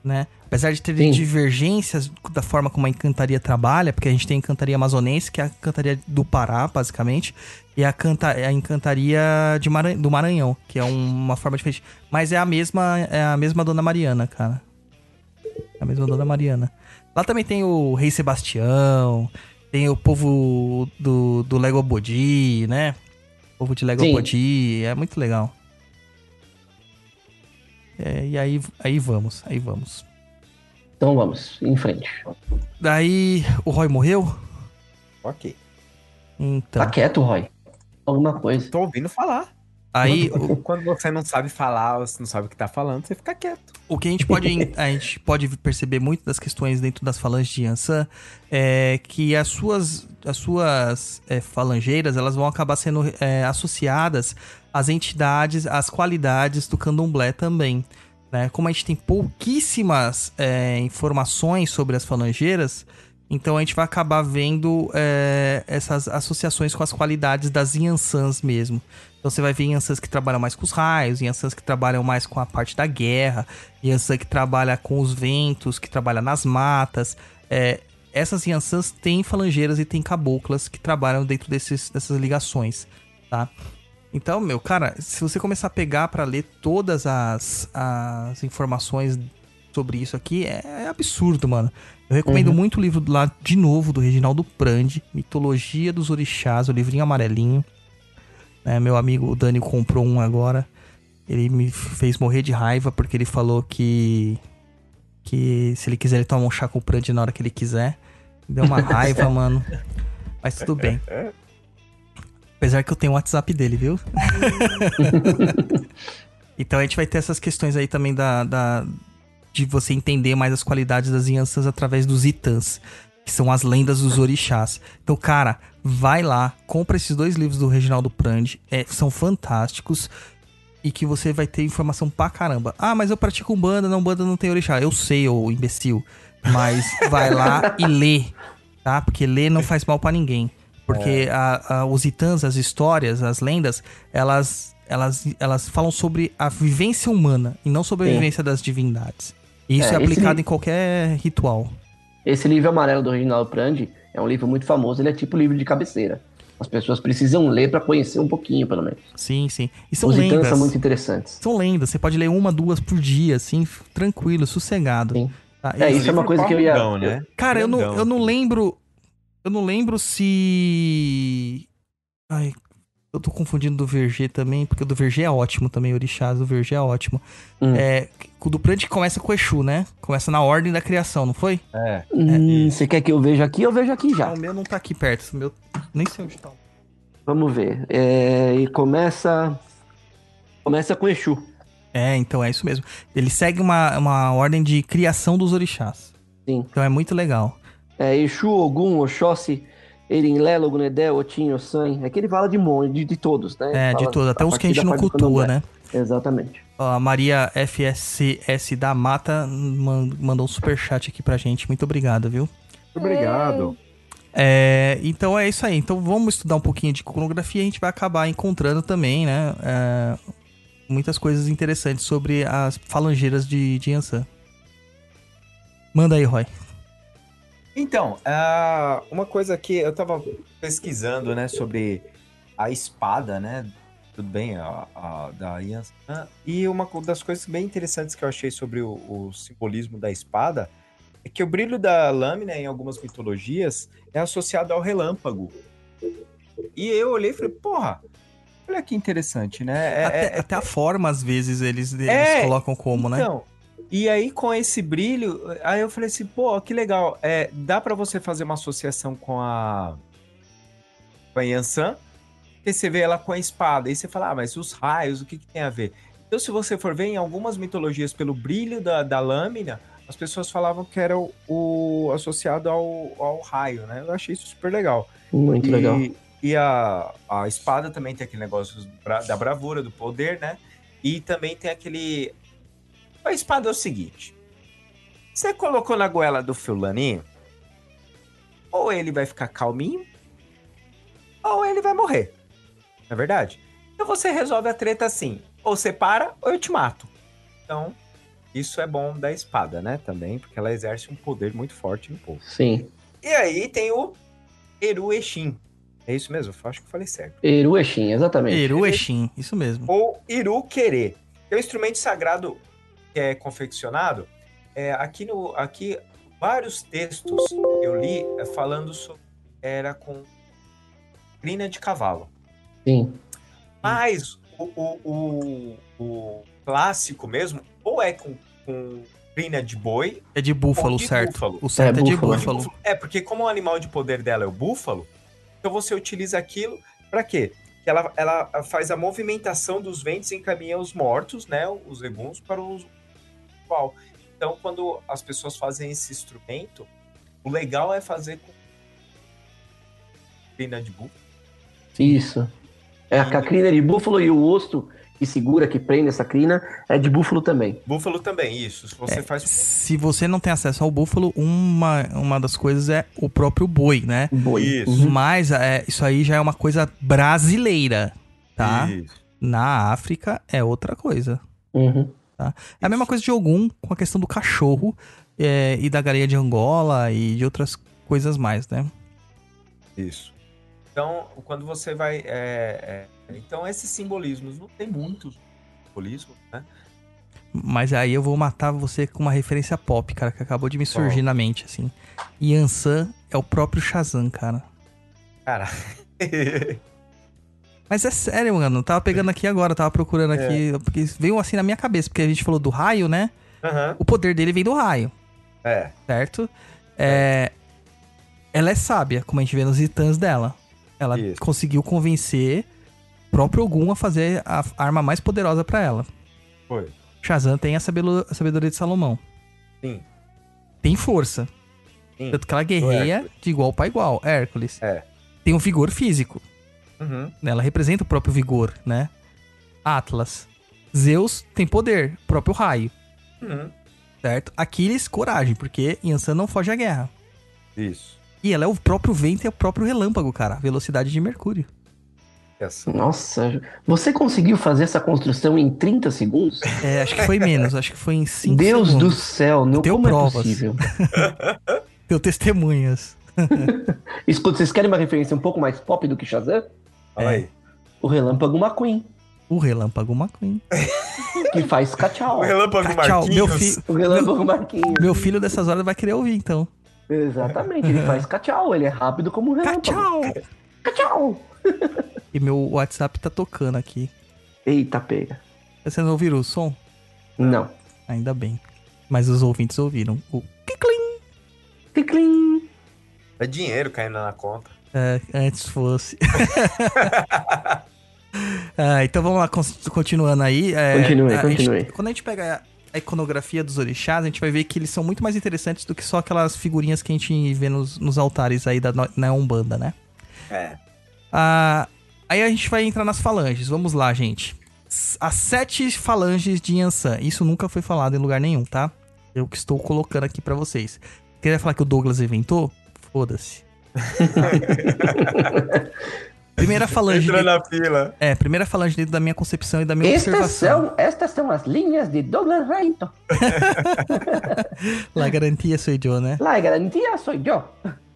né? Apesar de ter Sim. divergências da forma como a encantaria trabalha, porque a gente tem a encantaria amazonense, que é a encantaria do Pará, basicamente, e a, canta, a encantaria de Maran- do Maranhão, que é um- uma forma diferente. Mas é a mesma, é a mesma Dona Mariana, cara. É a mesma Dona Mariana. Lá também tem o Rei Sebastião, tem o povo do, do Lego Bodi, né? O povo de Lego Sim. Bodi, é muito legal. É, e aí, aí vamos, aí vamos. Então vamos, em frente. Daí o Roy morreu? Ok. Então. Tá quieto, Roy. Alguma coisa. Tô ouvindo falar. Aí quando, o, quando você não sabe falar, você não sabe o que tá falando, você fica quieto. o que a gente pode a gente pode perceber muito das questões dentro das falanges de Yansan é que as suas as suas é, falangeiras elas vão acabar sendo é, associadas às entidades, às qualidades do candomblé também. Né? Como a gente tem pouquíssimas é, informações sobre as falangeiras, então a gente vai acabar vendo é, essas associações com as qualidades das Iansãs mesmo. Então você vai ver Iansãs que trabalham mais com os raios, Iansãs que trabalham mais com a parte da guerra, Iansã que trabalha com os ventos, que trabalha nas matas. É, essas Iansãs têm falangeiras e têm caboclas que trabalham dentro desses, dessas ligações, tá? Então, meu, cara, se você começar a pegar pra ler todas as, as informações sobre isso aqui, é, é absurdo, mano. Eu recomendo muito o livro lá, de novo, do Reginaldo Prandi, Mitologia dos Orixás, o livrinho amarelinho. É, meu amigo o Dani comprou um agora. Ele me fez morrer de raiva porque ele falou que. Que se ele quiser, ele toma um chá com o Prandi na hora que ele quiser. Deu uma raiva, mano. Mas tudo bem. Apesar que eu tenho o WhatsApp dele, viu? então a gente vai ter essas questões aí também da, da- de você entender mais as qualidades das Iansãs através dos Itãs, que são as lendas dos orixás. Então, cara, vai lá, compra esses dois livros do Reginaldo Prandi, é, são fantásticos e que você vai ter informação pra caramba. Ah, mas eu pratico banda, não, banda não tem orixá. Eu sei, ô imbecil, mas vai lá e lê, tá? Porque ler não faz mal pra ninguém. Porque a- a- os itãs, as histórias, as lendas, elas, elas, elas falam sobre a vivência humana e não sobre a Sim. vivência das divindades. E isso É, é, esse aplicado li- em qualquer ritual. Esse livro amarelo do Reginaldo Prandi é um livro muito famoso, ele é tipo livro de cabeceira. As pessoas precisam ler pra conhecer um pouquinho, pelo menos. Sim, sim. E são Os lendas. são muito interessantes. São lendas. Você pode ler uma, duas por dia, assim, tranquilo, sossegado. Sim. Tá? É, isso é uma coisa que eu ia. Né? Cara, eu não, eu não lembro. Eu não lembro se. Ai, eu tô confundindo do Verger também, porque o do Verger é ótimo também, Orixás do Verger é ótimo. Hum. É, o do Prante começa com o Exu, né? Começa na ordem da criação, não foi? É. Hum, você quer que eu veja aqui? Eu vejo aqui já. Não, o meu não tá aqui perto. O meu. Nem sei onde tá. Vamos ver. É, e começa. Começa com Exu. É, então é isso mesmo. Ele segue uma, uma ordem de criação dos orixás. Sim. Então é muito legal. É Exu, Ogum, Oxóssi, Erinlé, Logunedé, Otim, Ossan. É que ele fala de monte, de, de todos, né? É, Fala de todos. Até os que a gente não cultua, né? Exatamente. A Maria FSS da Mata man- mandou um superchat aqui pra gente. Muito obrigado, viu? Obrigado. É, então é isso aí. Então vamos estudar um pouquinho de iconografia. A gente vai acabar encontrando também, né? é, muitas coisas interessantes sobre as falangeiras de, de Yansan. Manda aí, Roy. Então, ah, uma coisa que eu tava pesquisando, né, sobre a espada, né, tudo bem, a, a- da Yansan. E uma das coisas bem interessantes que eu achei sobre o, o simbolismo da espada é que o brilho da lâmina, em algumas mitologias, é associado ao relâmpago. E eu olhei e falei, porra, olha que interessante, né? É- até, é- até a forma, às vezes, eles, eles É, colocam como, né? Então, e aí com esse brilho, aí eu falei assim, pô, que legal. É, dá pra você fazer uma associação com a com a Yansan, porque você vê ela com a espada, e você fala, ah, mas os raios, o que, que tem a ver? Então, se você for ver em algumas mitologias, pelo brilho da, da lâmina, as pessoas falavam que era o, o associado ao, ao raio, né? Eu achei isso super legal. Muito e, legal. E a, a espada também tem aquele negócio da bravura, do poder, né? E também tem aquele. A espada é o seguinte: você colocou na goela do fulaninho, ou ele vai ficar calminho, ou ele vai morrer. Não é verdade? Então você resolve a treta assim: ou você para, ou eu te mato. Então, isso é bom da espada, né? Também, porque ela exerce um poder muito forte no povo. Sim. E aí tem o Eru Exin. É isso mesmo? Eu acho que eu falei certo. Eru Exin, exatamente. Eru Exin, isso mesmo. Ou Iru Querer. É um instrumento sagrado que é confeccionado. É, aqui, no, aqui, vários textos eu li é, falando sobre. Era com crina de cavalo. Sim. Mas o, o, o, o clássico mesmo, ou é com, com crina de boi, É de búfalo, de certo. búfalo. O certo é, É, de búfalo. búfalo. É, porque como o animal de poder dela é o búfalo, então você utiliza aquilo para quê? Que ela, ela faz a movimentação dos ventos e encaminha os mortos, né, os eguns, para o ritual. Então, quando as pessoas fazem esse instrumento, o legal é fazer com crina de búfalo. Isso. É a crina de búfalo e o osso que segura, que prende essa crina, é de búfalo também. Búfalo também, isso. Se você faz Se você não tem acesso ao búfalo, uma, uma das coisas é o próprio boi, né? Boi. Isso. Uhum. Mas é, isso aí já é uma coisa brasileira, tá? Isso. Na África é outra coisa. Uhum. É a mesma coisa de Ogum com a questão do cachorro é, e da galinha de Angola e de outras coisas mais, né? Isso. Então, quando você vai. é, é, então, esses simbolismos, não tem muitos simbolismos, né? Mas aí eu vou matar você com uma referência pop, cara, que acabou de me surgir na mente, assim. Yansan é o próprio Shazam, cara. Cara. Mas é sério, mano. Eu tava pegando aqui agora, tava procurando aqui. Porque veio assim na minha cabeça, porque a gente falou do raio, né? Aham. O poder dele vem do raio, É. certo? É, Ela é sábia, como a gente vê nos titãs dela. Ela Isso. conseguiu convencer o próprio Ogum a fazer a arma mais poderosa pra ela. Foi. Shazam tem a sabedoria de Salomão. Sim. Tem força. Sim. Tanto que ela guerreia de igual pra igual. Hércules. É. Tem um vigor físico. Uhum. né? Ela representa o próprio vigor, né? Atlas. Zeus tem poder, próprio raio, Uhum. certo? Aquiles, coragem, porque Yansan não foge à guerra. Isso. E ela é o próprio vento e o próprio relâmpago, cara. Velocidade de Mercúrio. Essa. Nossa, você conseguiu fazer essa construção em 30 segundos? É, acho que foi menos, acho que foi em 5 Deus do segundos. céu, não tenho como provas. é possível? Deu testemunhas. Escuta, vocês querem uma referência um pouco mais pop do que Shazam? Fala aí. O Relâmpago McQueen, O relâmpago McQueen. que faz cachau. O Relâmpago Marquinhos. meu, fi- O Relâmpago Marquinhos. meu filho dessas horas vai querer ouvir, então. Exatamente, ele faz cachau, ele é rápido como o relâmpago. Tchau! Cachau! E meu WhatsApp tá tocando aqui. Eita, pega. Você não ouviu o som? Não. Ainda bem. Mas os ouvintes ouviram. O kikling. Ticlim. É dinheiro caindo na conta. É, antes fosse. Ah, então vamos lá, continuando aí. É, Continue, a gente- continue. quando a gente pega a iconografia dos orixás, a gente vai ver que eles são muito mais interessantes do que só aquelas figurinhas que a gente vê nos, nos altares aí da na Umbanda, né? É. Ah, aí a gente vai entrar nas falanges. Vamos lá, gente. As sete falanges de Yansan. Isso nunca foi falado em lugar nenhum, tá? Eu que estou colocando aqui pra vocês. Queria falar que o Douglas inventou? Foda-se. Primeira falange. Entra na fila. É, primeira falange dentro da minha concepção e da minha Estas observação. são, estas são as linhas de Douglas Reito. La garantia sou eu, né? La garantia sou eu.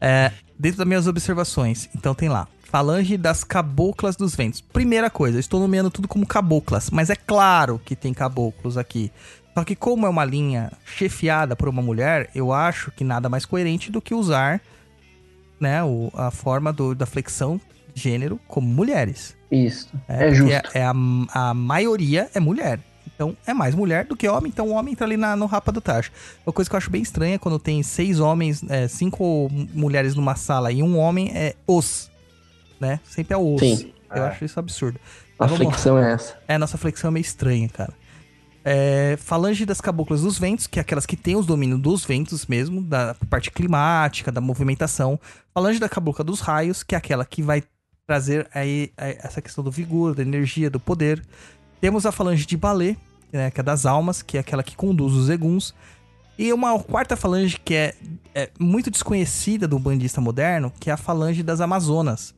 É, dentro das minhas observações, então tem lá. Falange das caboclas dos ventos. Primeira coisa, eu estou nomeando tudo como caboclas, mas é claro que tem caboclos aqui. Só que como é uma linha chefiada por uma mulher, eu acho que nada mais coerente do que usar né, o, a forma do, da flexão gênero como mulheres. Isso. É, porque justo. É, a, a maioria é mulher. Então é mais mulher do que homem, então o homem entra ali na, no rapa do tacho. Uma coisa que eu acho bem estranha quando tem seis homens, é, cinco mulheres numa sala e um homem é os. Né? Sempre é os. Sim. Eu É. acho isso absurdo. A flexão é essa. É, nossa flexão é meio estranha, cara. É, falange das caboclas dos ventos, que é aquelas que têm os domínios dos ventos mesmo, da parte climática, da movimentação. Falange da cabocla dos raios, que é aquela que vai trazer aí aí essa questão do vigor, da energia, do poder. Temos a falange de balé, né, que é das almas, que é aquela que conduz os eguns. E uma quarta falange que é, é muito desconhecida do bandista moderno, que é a falange das amazonas.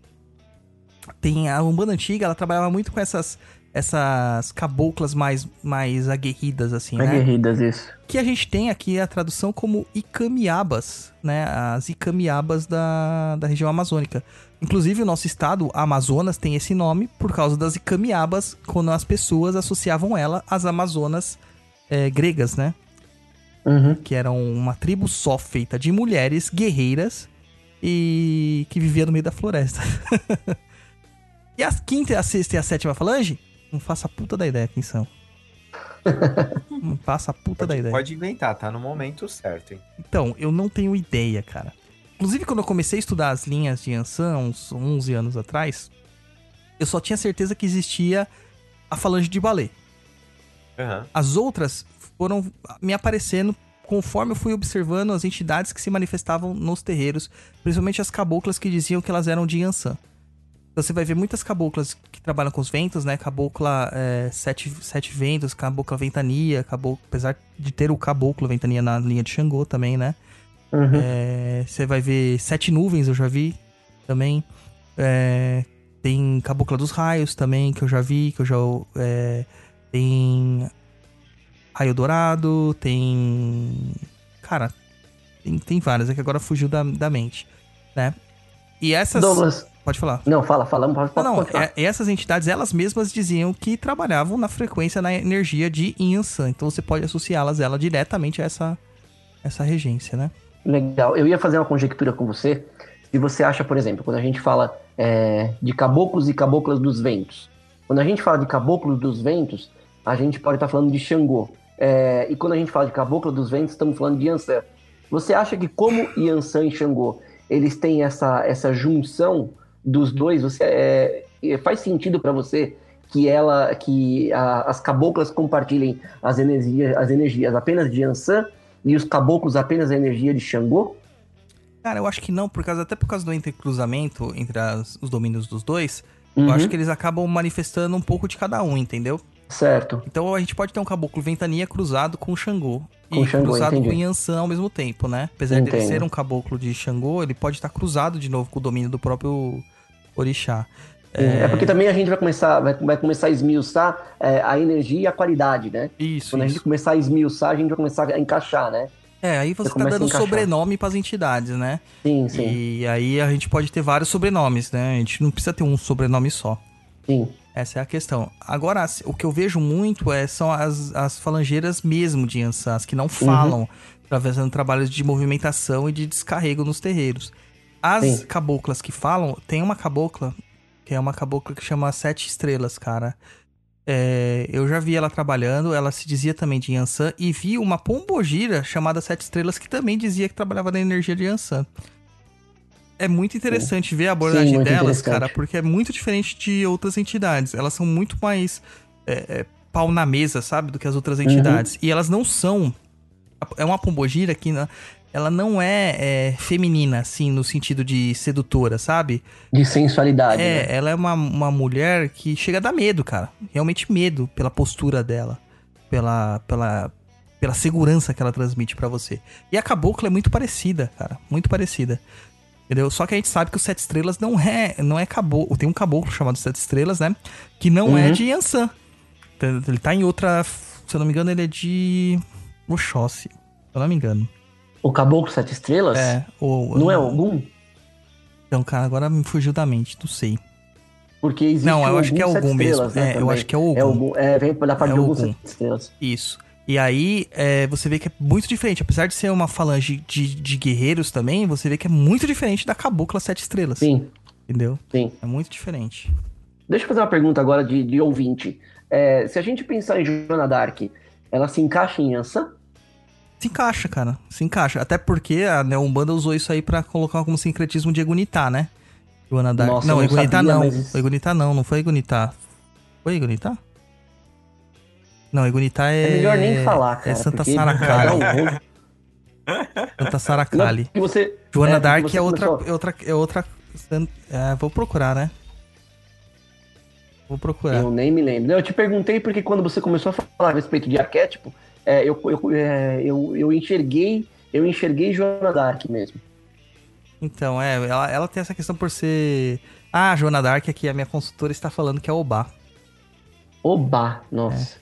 Tem a Umbanda antiga, ela trabalhava muito com essas essas caboclas mais mais aguerridas assim, né? Aguerridas, isso. Que a gente tem aqui a tradução como Icamiabas, né? As Icamiabas da, da região amazônica. Inclusive, o nosso estado, Amazonas, tem esse nome por causa das Icamiabas, quando as pessoas associavam ela às Amazonas eh, gregas, né? Uhum. Que eram uma tribo só feita de mulheres guerreiras e que vivia no meio da floresta. e a quinta, a sexta e a sétima falange? Não faça a puta da ideia quem são. Não faça a puta da Pode, ideia. pode inventar, tá no momento certo, hein? Então, eu não tenho ideia, cara. Inclusive, quando eu comecei a estudar as linhas de Ansan, uns 11 anos atrás, eu só tinha certeza que existia a falange de balé. Aham. As outras foram me aparecendo conforme eu fui observando as entidades que se manifestavam nos terreiros, principalmente as caboclas que diziam que elas eram de Yansan. Então você vai ver muitas caboclas que trabalham com os ventos, né? Cabocla é, sete, sete ventos, cabocla ventania, caboclo, apesar de ter o caboclo ventania na linha de Xangô também, né? Uhum. É, você vai ver Sete Nuvens, eu já vi também. É, tem Cabocla dos Raios também, que eu já vi, que eu já. é, tem Raio Dourado, tem. Cara, tem, tem várias, é que agora fugiu da, da mente, né? E essas. Douglas. Pode falar. Não, fala, fala. Pode, Não, não, é- essas entidades, elas mesmas diziam que trabalhavam na frequência, na energia de Yansan. Então você pode associá-las ela diretamente a essa, essa regência, né? Legal. Eu ia fazer uma conjectura com você. Se você acha, por exemplo, quando a gente fala é, de caboclos e caboclas dos ventos. Quando a gente fala de caboclos dos ventos, a gente pode estar falando de Xangô. É, e quando a gente fala de caboclo dos ventos, estamos falando de Yansan. Você acha que como Yansan e Xangô, eles têm essa, essa junção dos dois, você, é, é, faz sentido para você que ela, que a- as caboclas compartilhem as energias, as energias apenas de Yansan e os caboclos apenas a energia de Xangô? Cara, eu acho que não, por causa, até por causa do entrecruzamento entre as- os domínios dos dois, Uhum, eu acho que eles acabam manifestando um pouco de cada um, entendeu? Certo. Então a gente pode ter um caboclo ventania cruzado com o Xangô. Com e Xangô, cruzado entendi. com Yansan ao mesmo tempo, né? Apesar de ele Entendo. ser um caboclo de Xangô, ele pode estar cruzado de novo com o domínio do próprio orixá. É, porque também a gente vai começar, vai, vai começar a esmiuçar é, a energia e a qualidade, né? Isso, Quando a isso. gente começar a esmiuçar, a gente vai começar a encaixar, né? É, aí você, Você tá a dando sobrenome pras entidades, né? Sim, sim, E aí a gente pode ter vários sobrenomes, né? A gente não precisa ter um sobrenome só. sim. Essa é a questão. Agora, o que eu vejo muito é, são as, as falangeiras mesmo de Yansan, as que não falam, atravessando trabalhos de movimentação e de descarrego nos terreiros. As Sim. caboclas que falam, tem uma cabocla, que é uma cabocla que chama Sete Estrelas, cara. É, eu já vi ela trabalhando, ela se dizia também de Yansan, e vi uma pombogira chamada Sete Estrelas que também dizia que trabalhava na energia de Yansan. É muito interessante ver a abordagem muito delas, cara, porque é muito diferente de outras entidades. Elas são muito mais é, é, pau na mesa, sabe, do que as outras entidades. E elas não são. É uma pombogira que na- ela não é, é, feminina, assim, no sentido de sedutora, sabe? De sensualidade, É, né? ela é uma, uma mulher que chega a dar medo, cara. Realmente medo pela postura dela, pela, pela, pela segurança que ela transmite pra você. E a cabocla é muito parecida, cara, muito parecida. Entendeu? Só que a gente sabe que o Sete Estrelas não é, não é caboclo. Tem um caboclo chamado Sete Estrelas, né? Que não é Uhum. de Yansan. Ele tá em outra. Se eu não me engano, ele é de. Oxóssi. Se eu não me engano. O Caboclo Sete Estrelas? É. O, Não é Ogum? Então, cara, agora me fugiu da mente, não sei. Porque existe Não, eu acho que é Ogum mesmo. né, É, eu acho que é o É, Ogum. É, vem da parte É de Ogum. sete estrelas. Isso. E aí, é, você vê que é muito diferente. Apesar de ser uma falange de, de guerreiros também, você vê que é muito diferente da Cabocla Sete Estrelas. Sim, Entendeu? sim. É muito diferente. Deixa eu fazer uma pergunta agora de, de ouvinte. É, se a gente pensar em Joana Dark, ela se encaixa em Ansan? Se encaixa, cara. Se encaixa. Até porque a Umbanda usou isso aí pra colocar como sincretismo de Egunitá, né? Joana Dark. Nossa, não, não Egunitá sabia, não. mas- Egunitá não, não foi Egunitá. Foi Egunitá? Não, Egunitá é. É melhor nem falar, cara. É Santa porque Sara dá Kali. rolo. Santa Sara Não, você, Joana é, Dark você é outra, começou- é outra. É outra. é, vou procurar, né? Vou procurar. Eu nem me lembro. Eu te perguntei porque quando você começou a falar a respeito de arquétipo, é, eu, eu, é, eu, eu enxerguei, eu enxerguei Joana Dark mesmo. Então, é, ela, ela tem essa questão por ser. Ah, Joana Dark aqui, a minha consultora está falando que é Obá. Oba, nossa.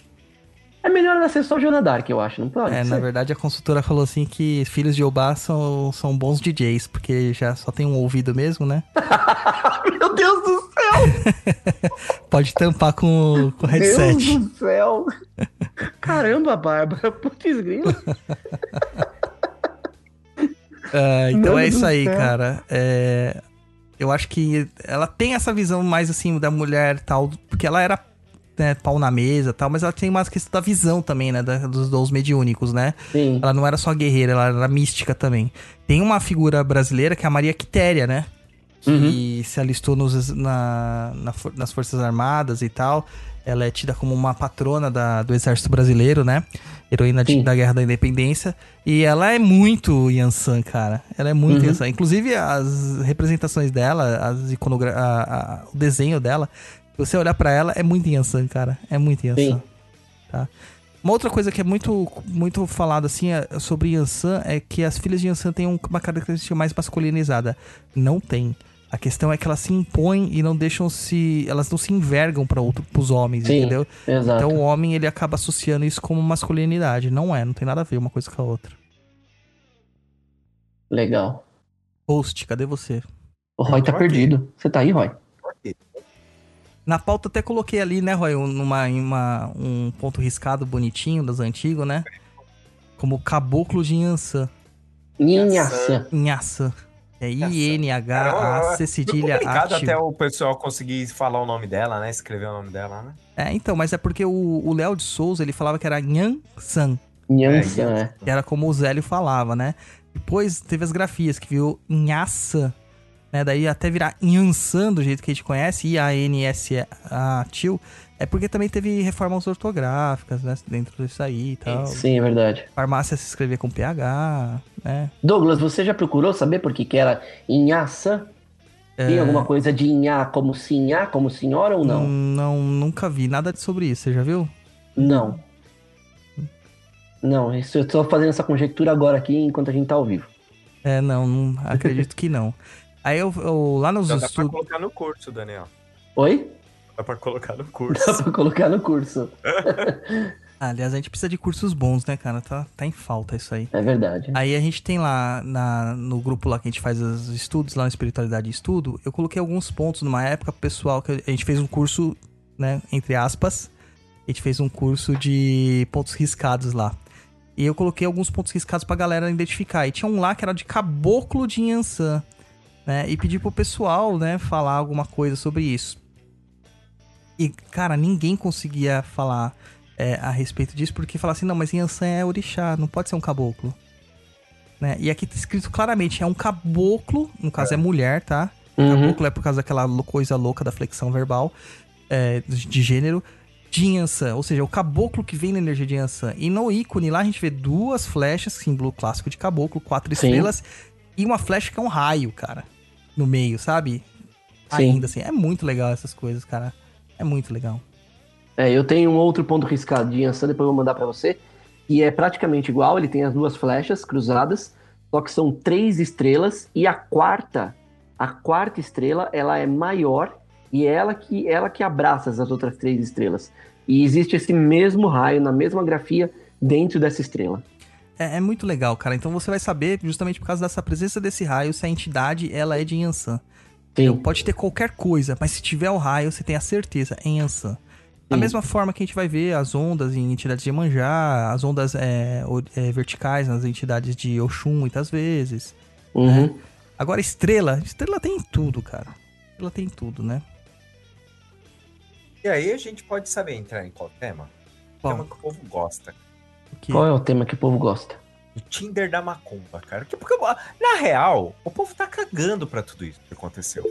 É, melhor ela ser só Joana Dark, eu acho, não pode É, ser? na verdade a consultora falou assim que filhos de Obá são, são bons DJs, porque já só tem um ouvido mesmo, né? Meu Deus do céu! Pode tampar com, com headset. Deus do céu! Caramba, Bárbara, putz grila. Ah, então é Deus isso do aí, céu. cara. É, eu acho que ela tem essa visão mais assim da mulher tal, porque ela era né, pau na mesa e tal, mas ela tem uma questão da visão também, né? da- dos dons mediúnicos, né? Sim, Ela não era só guerreira, ela era mística também. Tem uma figura brasileira que é a Maria Quitéria, né? Que se alistou nos- na- na nas Forças Armadas e tal. Ela é tida como uma patrona da- do Exército Brasileiro, né? Heroína de- da Guerra da Independência. E ela é muito Yansan, cara. Ela é muito Uhum. Yansan. Inclusive, as representações dela, as iconogra a- a- o desenho dela, se você olhar pra ela, é muito Yansan, cara. É muito Yansan. sim. Uma outra coisa que é muito, muito falada assim é- sobre Yansan é que as filhas de Yansan têm um- uma característica mais masculinizada. Não tem. A questão é que elas se impõem e não deixam se. Elas não se envergam para pros homens, Sim, entendeu? Exato. Então o homem ele acaba associando isso como masculinidade. Não é, não tem nada a ver uma coisa com a outra. Legal. Host, cadê você? O Roy tá perdido. Você tá aí, Roy? Na pauta até coloquei ali, né, Roy, um- numa, em uma, um ponto riscado bonitinho das antigas, né? Como caboclo de Yansan. Inhaçã. Inhaçã. É I-N-H-A-C cedilha complicado ativo. até o pessoal conseguir falar o nome dela, né? Escrever o nome dela, né? É, então, mas é porque o Léo de Souza, ele falava que era Nhan San, Inhaçã, é. que era como o Zélio falava, né? Depois teve as grafias, que viu Nhaçan, né? Daí até virar Nhansan, do jeito que a gente conhece, I-A-N-S-A tio, é porque também teve reformas ortográficas, né? Dentro disso aí e tal. Sim, é verdade. Farmácia se escrever com PH, né? Douglas, você já procurou saber por que que era Inhaçã? Tem É. alguma coisa de Inhá como Sinhá, como senhora ou não? Hum, Não, nunca vi nada sobre isso, você já viu? Não. Não, isso eu tô fazendo essa conjectura agora aqui enquanto a gente tá ao vivo. É, não, não acredito que não. Aí eu, eu- lá nos Então dá pra estudos. colocar no curso, Daniel. Oi? Dá pra colocar no Dá curso. pra colocar no curso. Ah, aliás, a gente precisa de cursos bons, né, cara? Tá, tá em falta isso aí. É verdade. Aí a gente tem lá na, no grupo lá que a gente faz os estudos, lá na Espiritualidade e Estudo, eu coloquei alguns pontos numa época pessoal que a gente fez um curso, né, entre aspas, a gente fez um curso de pontos riscados lá. E eu coloquei alguns pontos riscados pra galera identificar. E tinha um lá que era de caboclo de Yansan, né? E pedi pro pessoal, né, falar alguma coisa sobre isso. E, cara, ninguém conseguia falar é, a respeito disso, porque fala assim, não, mas Yansan é orixá, não pode ser um caboclo. Né? E aqui tá escrito claramente, é um caboclo, no caso é, mulher, tá? Uhum. Caboclo é por causa daquela coisa louca da flexão verbal, é, de de gênero, de Yansan, ou seja, o caboclo que vem na energia de Yansan. E no ícone lá a gente vê duas flechas, símbolo clássico de caboclo, quatro Sim. estrelas, e uma flecha que é um raio, cara, no meio, sabe? Sim. Ainda assim, é muito legal essas coisas, cara. É muito legal. É, eu tenho um outro ponto riscado de Yansan, depois eu vou mandar pra você. E é praticamente igual, ele tem as duas flechas cruzadas, só que são três estrelas, e a quarta, a quarta estrela, ela é maior, e é ela que, ela que abraça as outras três estrelas. E existe esse mesmo raio, na mesma grafia, dentro dessa estrela. É, é muito legal, cara. Então você vai saber, justamente por causa dessa presença desse raio, se a entidade ela é de Yansan. Sim. Pode ter qualquer coisa, mas se tiver o raio, você tem a certeza, é Yansan. Da mesma forma que a gente vai ver as ondas em entidades de Iemanjá, as ondas é, é, verticais nas entidades de Oxum, muitas vezes. Uhum. Agora, estrela, estrela tem tudo, cara. Estrela tem tudo, né? E aí a gente pode saber entrar em qual tema? Qual? Tema que o povo gosta. Qual é o tema que o povo gosta? O Tinder da Macumba, cara. Que- Porque, na real, o povo tá cagando pra tudo isso que aconteceu.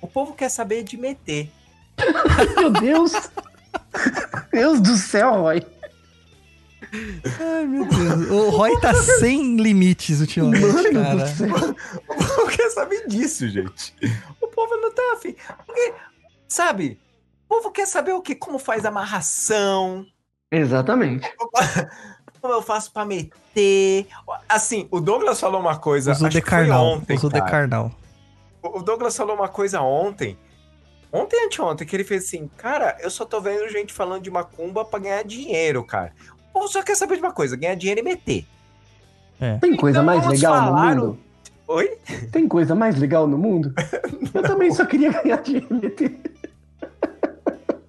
O povo quer saber de meter. Meu Deus! Deus do céu, Roy. Ai, meu Deus. O Roy tá sem limites ultimamente, Mano cara. do céu. O povo quer saber disso, gente. O povo não tá afim. Porque, sabe, o povo quer saber o quê? Como faz amarração, Exatamente. Como eu faço pra meter. Assim, o Douglas falou uma coisa, acho que foi decarnal. ontem, Usou cara. decarnal. O o Douglas falou uma coisa ontem. Ontem, anteontem, que ele fez assim, cara, eu só tô vendo gente falando de macumba pra ganhar dinheiro, cara. O povo só quer saber de uma coisa, ganhar dinheiro e meter. Tem coisa Então mais legal falar no mundo? Oi? Tem coisa mais legal no mundo? Eu também só queria ganhar dinheiro.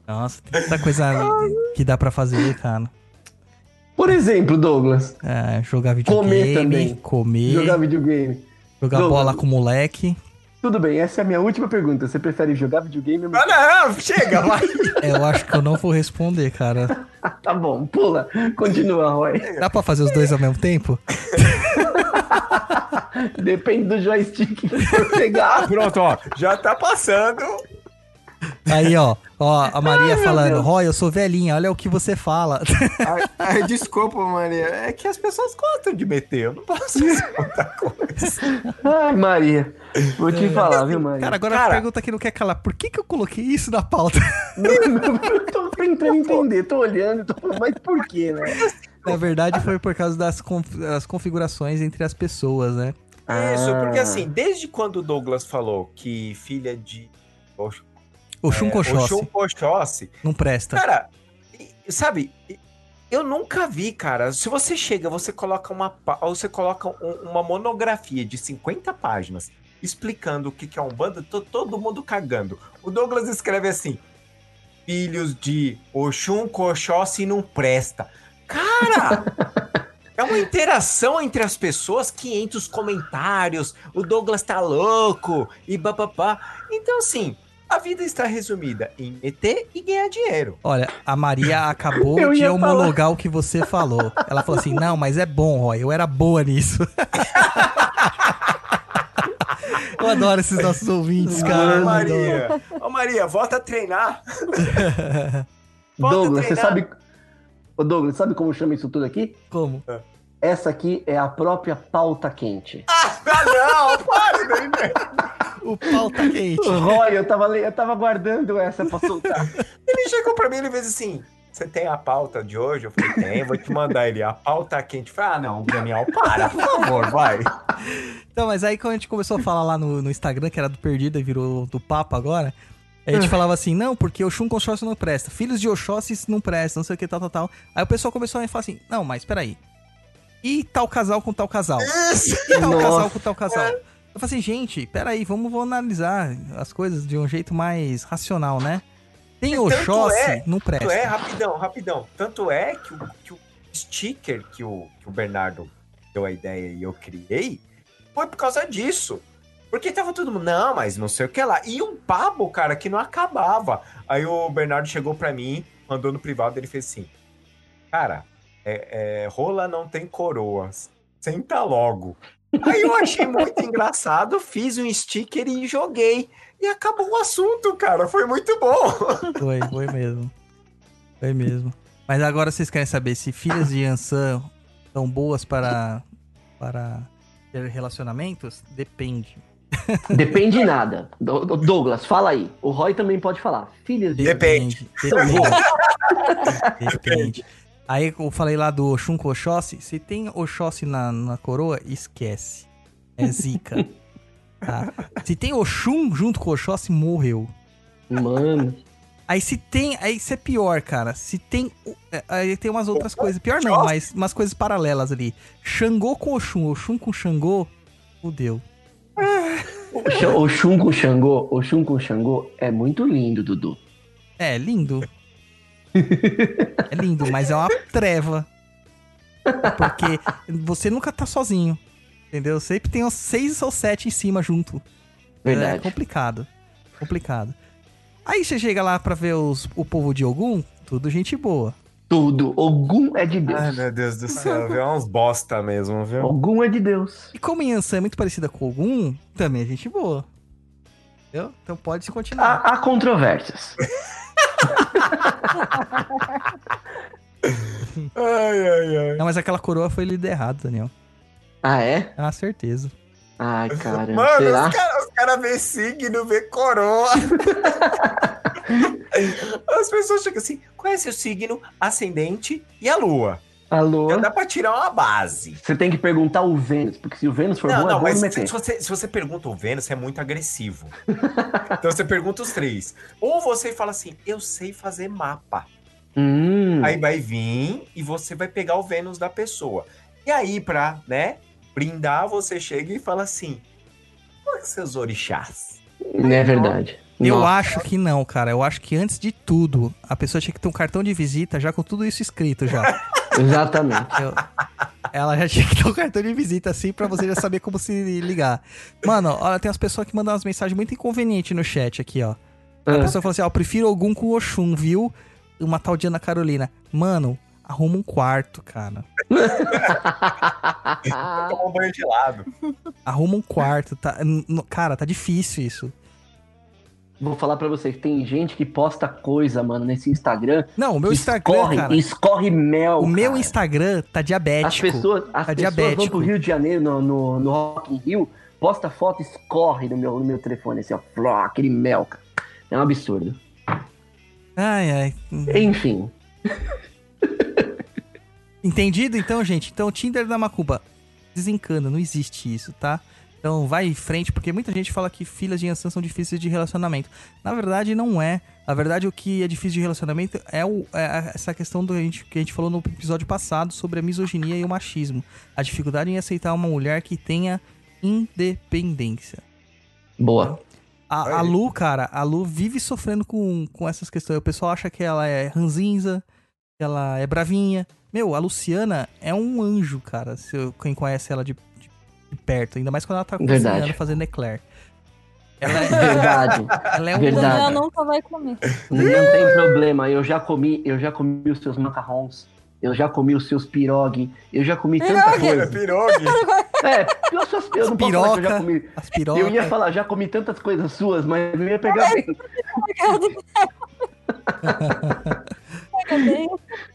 Nossa, tem tanta coisa que dá pra fazer, cara. Por exemplo, Douglas, É, jogar Comer videogame, também. comer, jogar jogar, videogame. Douglas. bola com moleque. Tudo bem, essa é a minha última pergunta. Você prefere jogar videogame ou... Ah, não, chega, vai. É, eu acho que eu não vou responder, cara. Tá bom, pula. Continua, Roy. Dá pra fazer os dois ao mesmo tempo? Depende do joystick que for pegar. Pronto, ó, já tá passando. Aí, ó, ó, a Maria meu falando. Roy, eu sou velhinha, olha o que você fala. Ai, ai, desculpa, Maria. É que as pessoas gostam de meter. Eu não posso fazer muita coisa. Ai, Maria. Vou te falar, viu, Maria? Cara, agora Cara. a pergunta que não quer calar, por que que eu coloquei isso na pauta? eu tô tentando entender, tô olhando, tô falando, mas por quê, né? Na verdade, foi por causa das, conf- das configurações entre as pessoas, né? Isso, porque Ah. assim, desde quando o Douglas falou que filha de É, Oxum Koshossi, não presta. Cara, sabe, eu nunca vi, cara. Se você chega, você coloca uma, você coloca um- uma monografia de 50 páginas explicando o que, que é um bando, todo mundo cagando. O Douglas escreve assim: Filhos de Oxum não presta. Cara! É uma interação entre as pessoas, 500 comentários, o Douglas tá louco e bababá. Então, assim, a vida está resumida em meter e ganhar dinheiro. Olha, a Maria acabou de homologar o que você falou. Ela falou assim: não, mas é bom, Roy, eu era boa nisso. eu adoro esses nossos ouvintes, cara. Ô. Maria, ô Maria, volta a treinar. Volta a Douglas, você treinar. sabe. Ô, Douglas, sabe como chama isso tudo aqui? Como? Essa aqui é a própria pauta quente. Ah, não, para, né? O pau tá quente. Roy, eu tava, eu tava guardando essa pra soltar. Ele chegou pra mim e ele fez assim: Você tem a pauta de hoje? Eu falei: Tem, vou te mandar ele. A pauta quente. Eu falei: Ah, não, Daniel, para, por favor, vai. Então, mas aí quando a gente começou a falar lá no, no Instagram, que era do Perdido e virou do Papo agora, a gente falava assim, não, porque o Shun Oxóssi não presta. Filhos de Oxóssi não prestam, não sei o que, tal, tal, tal. Aí o pessoal começou a falar assim, não, mas peraí. E tal casal com tal casal? E tal Nossa. casal com tal casal? Eu falei assim, gente, peraí, vamos, vamos analisar as coisas de um jeito mais racional, né? Tem Oxóssi, é- não Tanto é, presta. rapidão, rapidão. Tanto é que o, que o sticker que o, que o Bernardo deu a ideia e eu criei foi por causa disso. Porque tava todo mundo, não, mas não sei o que lá. E um papo, cara, que não acabava. Aí o Bernardo chegou pra mim, mandou no privado, ele fez assim: Cara, é, é, rola não tem coroas. Senta logo. Aí eu achei muito engraçado, fiz um sticker e joguei. E acabou o assunto, cara. Foi muito bom. Foi, foi mesmo. Foi mesmo. Mas agora vocês querem saber se filhas de Yansan são boas para, para ter relacionamentos? Depende. Depende de nada. Do- do- Douglas, fala aí. O Roy também pode falar. Filhas de. Depende. Depende. Depende. Aí eu falei lá do Oxum com Oxóssi. Se tem Oxóssi na, na coroa, esquece. É zica. Tá? Se tem Oxum junto com Oxóssi, morreu. Mano. Aí se tem. Aí isso é pior, cara. Se tem É, aí tem umas outras coisas. Pior não, mas umas coisas paralelas ali. Xangô com Oxum, Oxum com Xangô, fudeu. O Xa- O Shun com Xangô, o Shun com Xangô é muito lindo, Dudu. É, lindo. É lindo, mas é uma treva. Porque você nunca tá sozinho. Entendeu? Sempre tem uns seis ou sete em cima junto. É Verdade. complicado. Complicado. Aí você chega lá pra ver os, o povo de Ogum, tudo gente boa. Tudo. Ogum é de Deus. Ai, meu Deus do céu, viu? É uns bosta mesmo, viu? Ogum é de Deus. E como Yansan é muito parecida com Ogum, também é gente boa. Entendeu? Então pode se continuar. Há, há controvérsias. Ai, ai, ai. Não, mas aquela coroa foi lida errado, Daniel. Ah, é? Ah, certeza. Ai, cara. Mano, será? os caras cara vê signo, vê coroa. As pessoas chegam assim, qual é seu signo, ascendente e a lua? Alô? Já dá pra tirar uma base. Você tem que perguntar o Vênus, porque se o Vênus for Não, bom, é não, bom mas meter. se você, se você pergunta o Vênus, é muito agressivo. então você pergunta os três. Ou você fala assim, eu sei fazer mapa. Hum, Aí vai vir e você vai pegar o Vênus da pessoa. E aí, pra, né, brindar, você chega e fala assim, qual é seus orixás? não é verdade. Eu Nossa. acho que não, cara. Eu acho que antes de tudo, a pessoa tinha que ter um cartão de visita já com tudo isso escrito já. Exatamente. Eu- ela já tinha que ter um cartão de visita assim pra você já saber como se ligar. Mano, olha, tem umas pessoas que mandam umas mensagens muito inconvenientes no chat aqui, ó. A Ah. pessoa falou assim, ó, eu prefiro algum com Oxum, viu? Uma tal de Ana Carolina. Mano, arruma um quarto, cara. Toma um banho gelado. Arruma um quarto, tá? Cara, tá difícil isso. Vou falar pra você que tem gente que posta coisa, mano, nesse Instagram. Não, o meu Instagram, escorre, cara. escorre mel. O meu cara. Instagram tá diabético. As pessoas, as tá pessoas diabético. vão pro Rio de Janeiro, no, no, no Rock in Rio, posta foto, escorre no meu, no meu telefone, assim, ó. fló, aquele mel, cara. É um absurdo. Ai, ai. Enfim. Entendido então, gente? Então, Tinder da Macumba desencana, não existe isso, tá? Então, vai em frente, porque muita gente fala que filhas de Yansan são difíceis de relacionamento. Na verdade, não é. Na verdade, o que é difícil de relacionamento é, o- é essa questão do, que a gente, que a gente falou no episódio passado sobre a misoginia e o machismo. A dificuldade em aceitar uma mulher que tenha independência. Boa. A, a Lu, cara, a Lu vive sofrendo com, com essas questões. O pessoal acha que ela é ranzinza, que ela é bravinha. Meu, a Luciana é um anjo, cara. Se eu- quem conhece ela de, perto. Ainda mais quando ela tá Verdade. cozinhando, fazendo eclair. Ela é, Verdade. ela é um Verdade. Anjo. nunca vai comer. Não tem problema. Eu já comi, eu já comi os seus macarrons. Eu já comi os seus pirogue. Eu já comi tanta coisa. Pirogue. É, eu, só, eu não posso falar que eu já Piroca. comi. As pirocas. Eu ia falar, já comi tantas coisas suas, mas não ia pegar bem.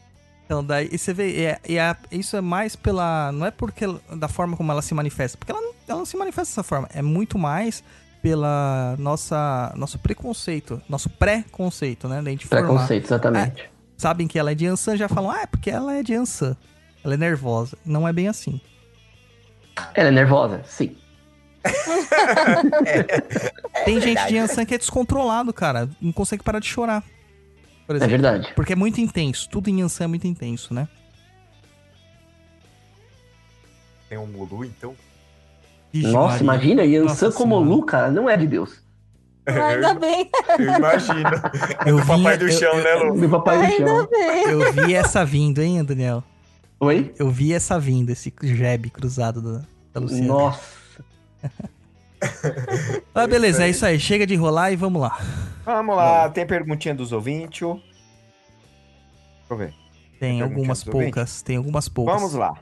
Então, daí você vê, é, a- isso é mais pela. Não é porque da forma como ela se manifesta, porque ela, não- ela não se manifesta dessa forma. É muito mais pela nossa nosso preconceito, nosso pré-conceito, né? Da gente formar. Preconceito, exatamente. Sabem que ela é de Ansan, já falam, ah, é porque ela é de Ansan. Ela é nervosa. Não é bem assim. Ela é nervosa? Sim. Tem gente de Ansan que é descontrolado, cara. Não consegue parar de chorar. Por É exemplo. verdade. Porque é muito intenso. Tudo em Ansan é muito intenso, né? Tem um Mulu, então. Vixe, Nossa, Maria. imagina, Nossa Yansan como Senhora. Lu, cara, não é de Deus. Ainda bem, Eu imagino. É Eu do papai do eu- chão, eu- né, Lu? Meu papai do ainda chão. bem. Eu vi essa vindo, hein, Daniel? Oi? Eu vi essa vindo, esse jab cruzado da, da Luciana. Nossa. Ah, beleza, é isso aí. Chega de enrolar e vamos lá. Vamos lá, tem perguntinha dos ouvintes. Deixa eu ver. Tem Tem algumas poucas, tem algumas poucas. Vamos lá.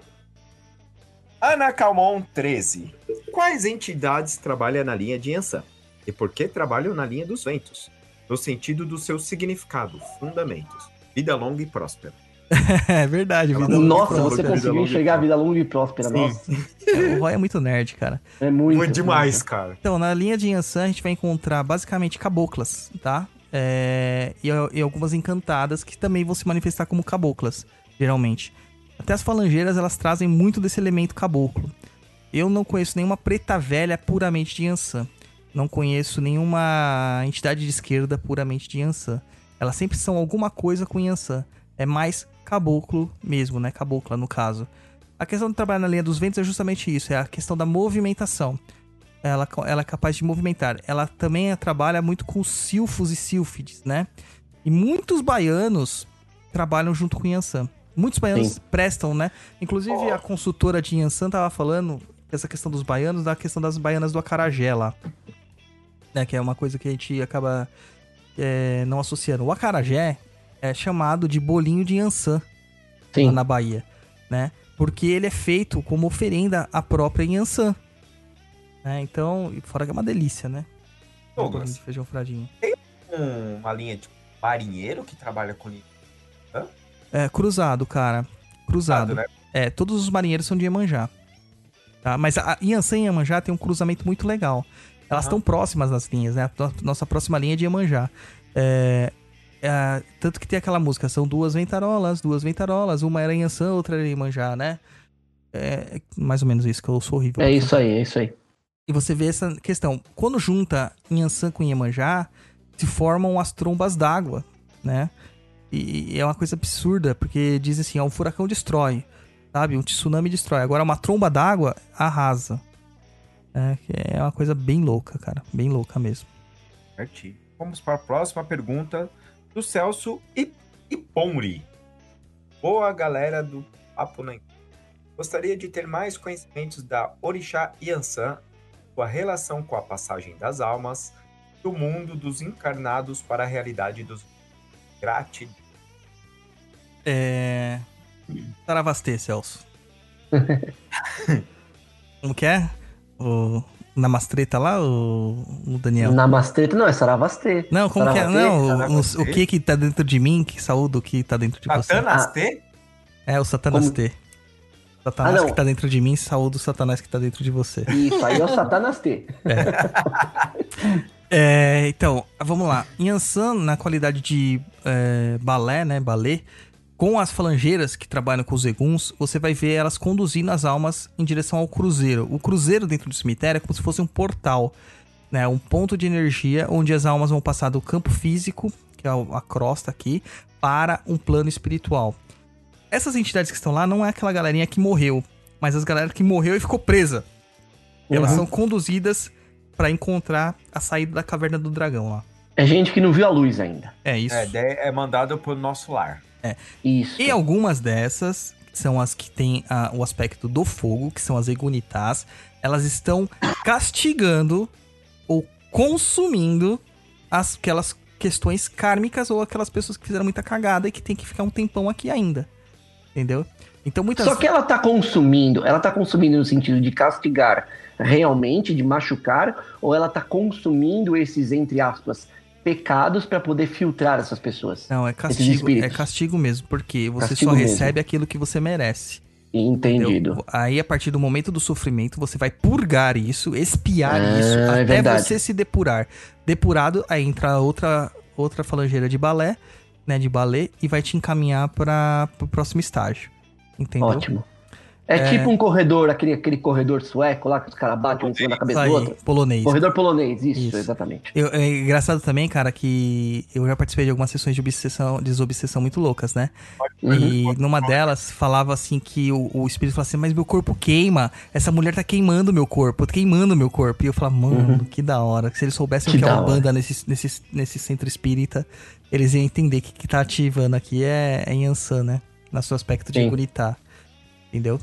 Ana Calmon 13. Quais entidades trabalham na linha de Yansan? E por que trabalham na linha dos ventos? No sentido do seu significado, fundamentos. Vida longa e próspera. É verdade, vida Nossa, longa você conseguiu enxergar a vida longa e próspera. Sim. Nossa, O Roy é muito nerd, cara. é muito. Muito demais, cara. Então, na linha de Yansan, a gente vai encontrar basicamente caboclas, tá? É, e, e algumas encantadas que também vão se manifestar como caboclas, geralmente. Até as falangeiras, elas trazem muito desse elemento caboclo. Eu não conheço nenhuma preta velha puramente de Yansan. Não conheço nenhuma entidade de esquerda puramente de Yansan. Elas sempre são alguma coisa com Yansan. É mais caboclo mesmo, né? Cabocla, no caso. A questão de trabalhar na linha dos ventos é justamente isso, é a questão da movimentação. Ela, ela é capaz de movimentar. Ela também trabalha muito com silfos e sílfides, né? E muitos baianos trabalham junto com Yansan. Muitos baianos Sim. prestam, né? Inclusive a consultora de Yansan tava falando essa questão dos baianos, da questão das baianas do acarajé lá. Né? Que é uma coisa que a gente acaba é, não associando. O acarajé é chamado de bolinho de Yansan Sim. lá na Bahia, né? Porque ele é feito como oferenda à própria Yansan. Né? Então, fora que é uma delícia, né? Douglas. De feijão fradinho. Um- uma linha de marinheiro que trabalha com linha. É, cruzado, cara. Cruzado. né? É, todos os marinheiros são de Iemanjá. Tá? Mas a Yansan e Iemanjá tem um cruzamento muito legal. Elas estão próximas das linhas, né? Nossa próxima linha é de Iemanjá. É, é, tanto que tem aquela música, são duas ventarolas, duas ventarolas, uma era Yansan, outra era Iemanjá, né? É mais ou menos isso, que eu sou horrível. É isso aí, é isso aí. E você vê essa questão. Quando junta Inhansã com Iemanjá, se formam as trombas d'água, né? E é uma coisa absurda, porque diz assim, ó, um furacão destrói, sabe? Um tsunami destrói. Agora uma tromba d'água arrasa. É, é uma coisa bem louca, cara. Bem louca mesmo. Certinho. Vamos para a próxima pergunta do Celso I- Iponri. Boa galera do Papo na Gostaria de ter mais conhecimentos da Orixá Yansan, sua relação com a passagem das almas, do mundo dos encarnados para a realidade dos gratidão. É... Saravastê, Celso. Como que é? O Namastreta lá, o, o Daniel? Namastreta, não, é Saravastê. Não, como que é? Saravastê? Não, o, Saravastê. o que que tá dentro de mim, que saúde o que tá dentro de você. Satanastê? É, o Satanás Como? T. Satanás Ah, que tá dentro de mim, saúde o Satanás que tá dentro de você. Isso, aí é o Satanastê. É, então, vamos lá. Yansan, na qualidade de é, balé, né, balé, com as falangeiras que trabalham com os eguns, você vai ver elas conduzindo as almas em direção ao cruzeiro. O cruzeiro dentro do cemitério é como se fosse um portal, né, um ponto de energia onde as almas vão passar do campo físico, que é o- a crosta aqui, para um plano espiritual. Essas entidades que estão lá não é aquela galerinha que morreu, mas as galera que morreu e ficou presa. Elas Uhum. são conduzidas pra encontrar a saída da caverna do dragão lá. É gente que não viu a luz ainda. É isso. É, é mandado pro nosso lar. Isso. E algumas dessas são as que têm ah, o aspecto do fogo, que são as Egunitas, elas estão castigando ou consumindo as- aquelas questões kármicas ou aquelas pessoas que fizeram muita cagada e que tem que ficar um tempão aqui ainda. Entendeu? Então muitas Só que ela tá consumindo, ela tá consumindo no sentido de castigar realmente, de machucar, ou ela tá consumindo esses, entre aspas, pecados pra poder filtrar essas pessoas? Não, é castigo, é castigo mesmo, porque você Castigo só mesmo. recebe aquilo que você merece. Entendido. Entendeu? Aí, a partir do momento do sofrimento, você vai purgar isso, espiar Ah, isso, é até verdade. você se depurar. Depurado, aí entra outra, outra falangeira de balé, né? De balé, e vai te encaminhar para o próximo estágio. Entendeu? Ótimo. É, tipo um corredor, aquele, aquele corredor sueco lá que os caras batem um cima da cabeça do outro. polonês. Corredor polonês, isso, Isso. exatamente. Eu- é engraçado também, cara, que eu já participei de algumas sessões de obsessão, desobsessão muito loucas, né? Uhum. E numa delas falava assim que o, o espírito falava assim, mas meu corpo queima, essa mulher tá queimando meu corpo, queimando meu corpo. E eu falava, mano, que da hora. Se eles soubessem Uhum. Que o que é uma banda nesse, nesse, nesse centro espírita, eles iam entender que que tá ativando aqui é, é Yansan, né? No seu aspecto de Sim. Guritá. Entendeu?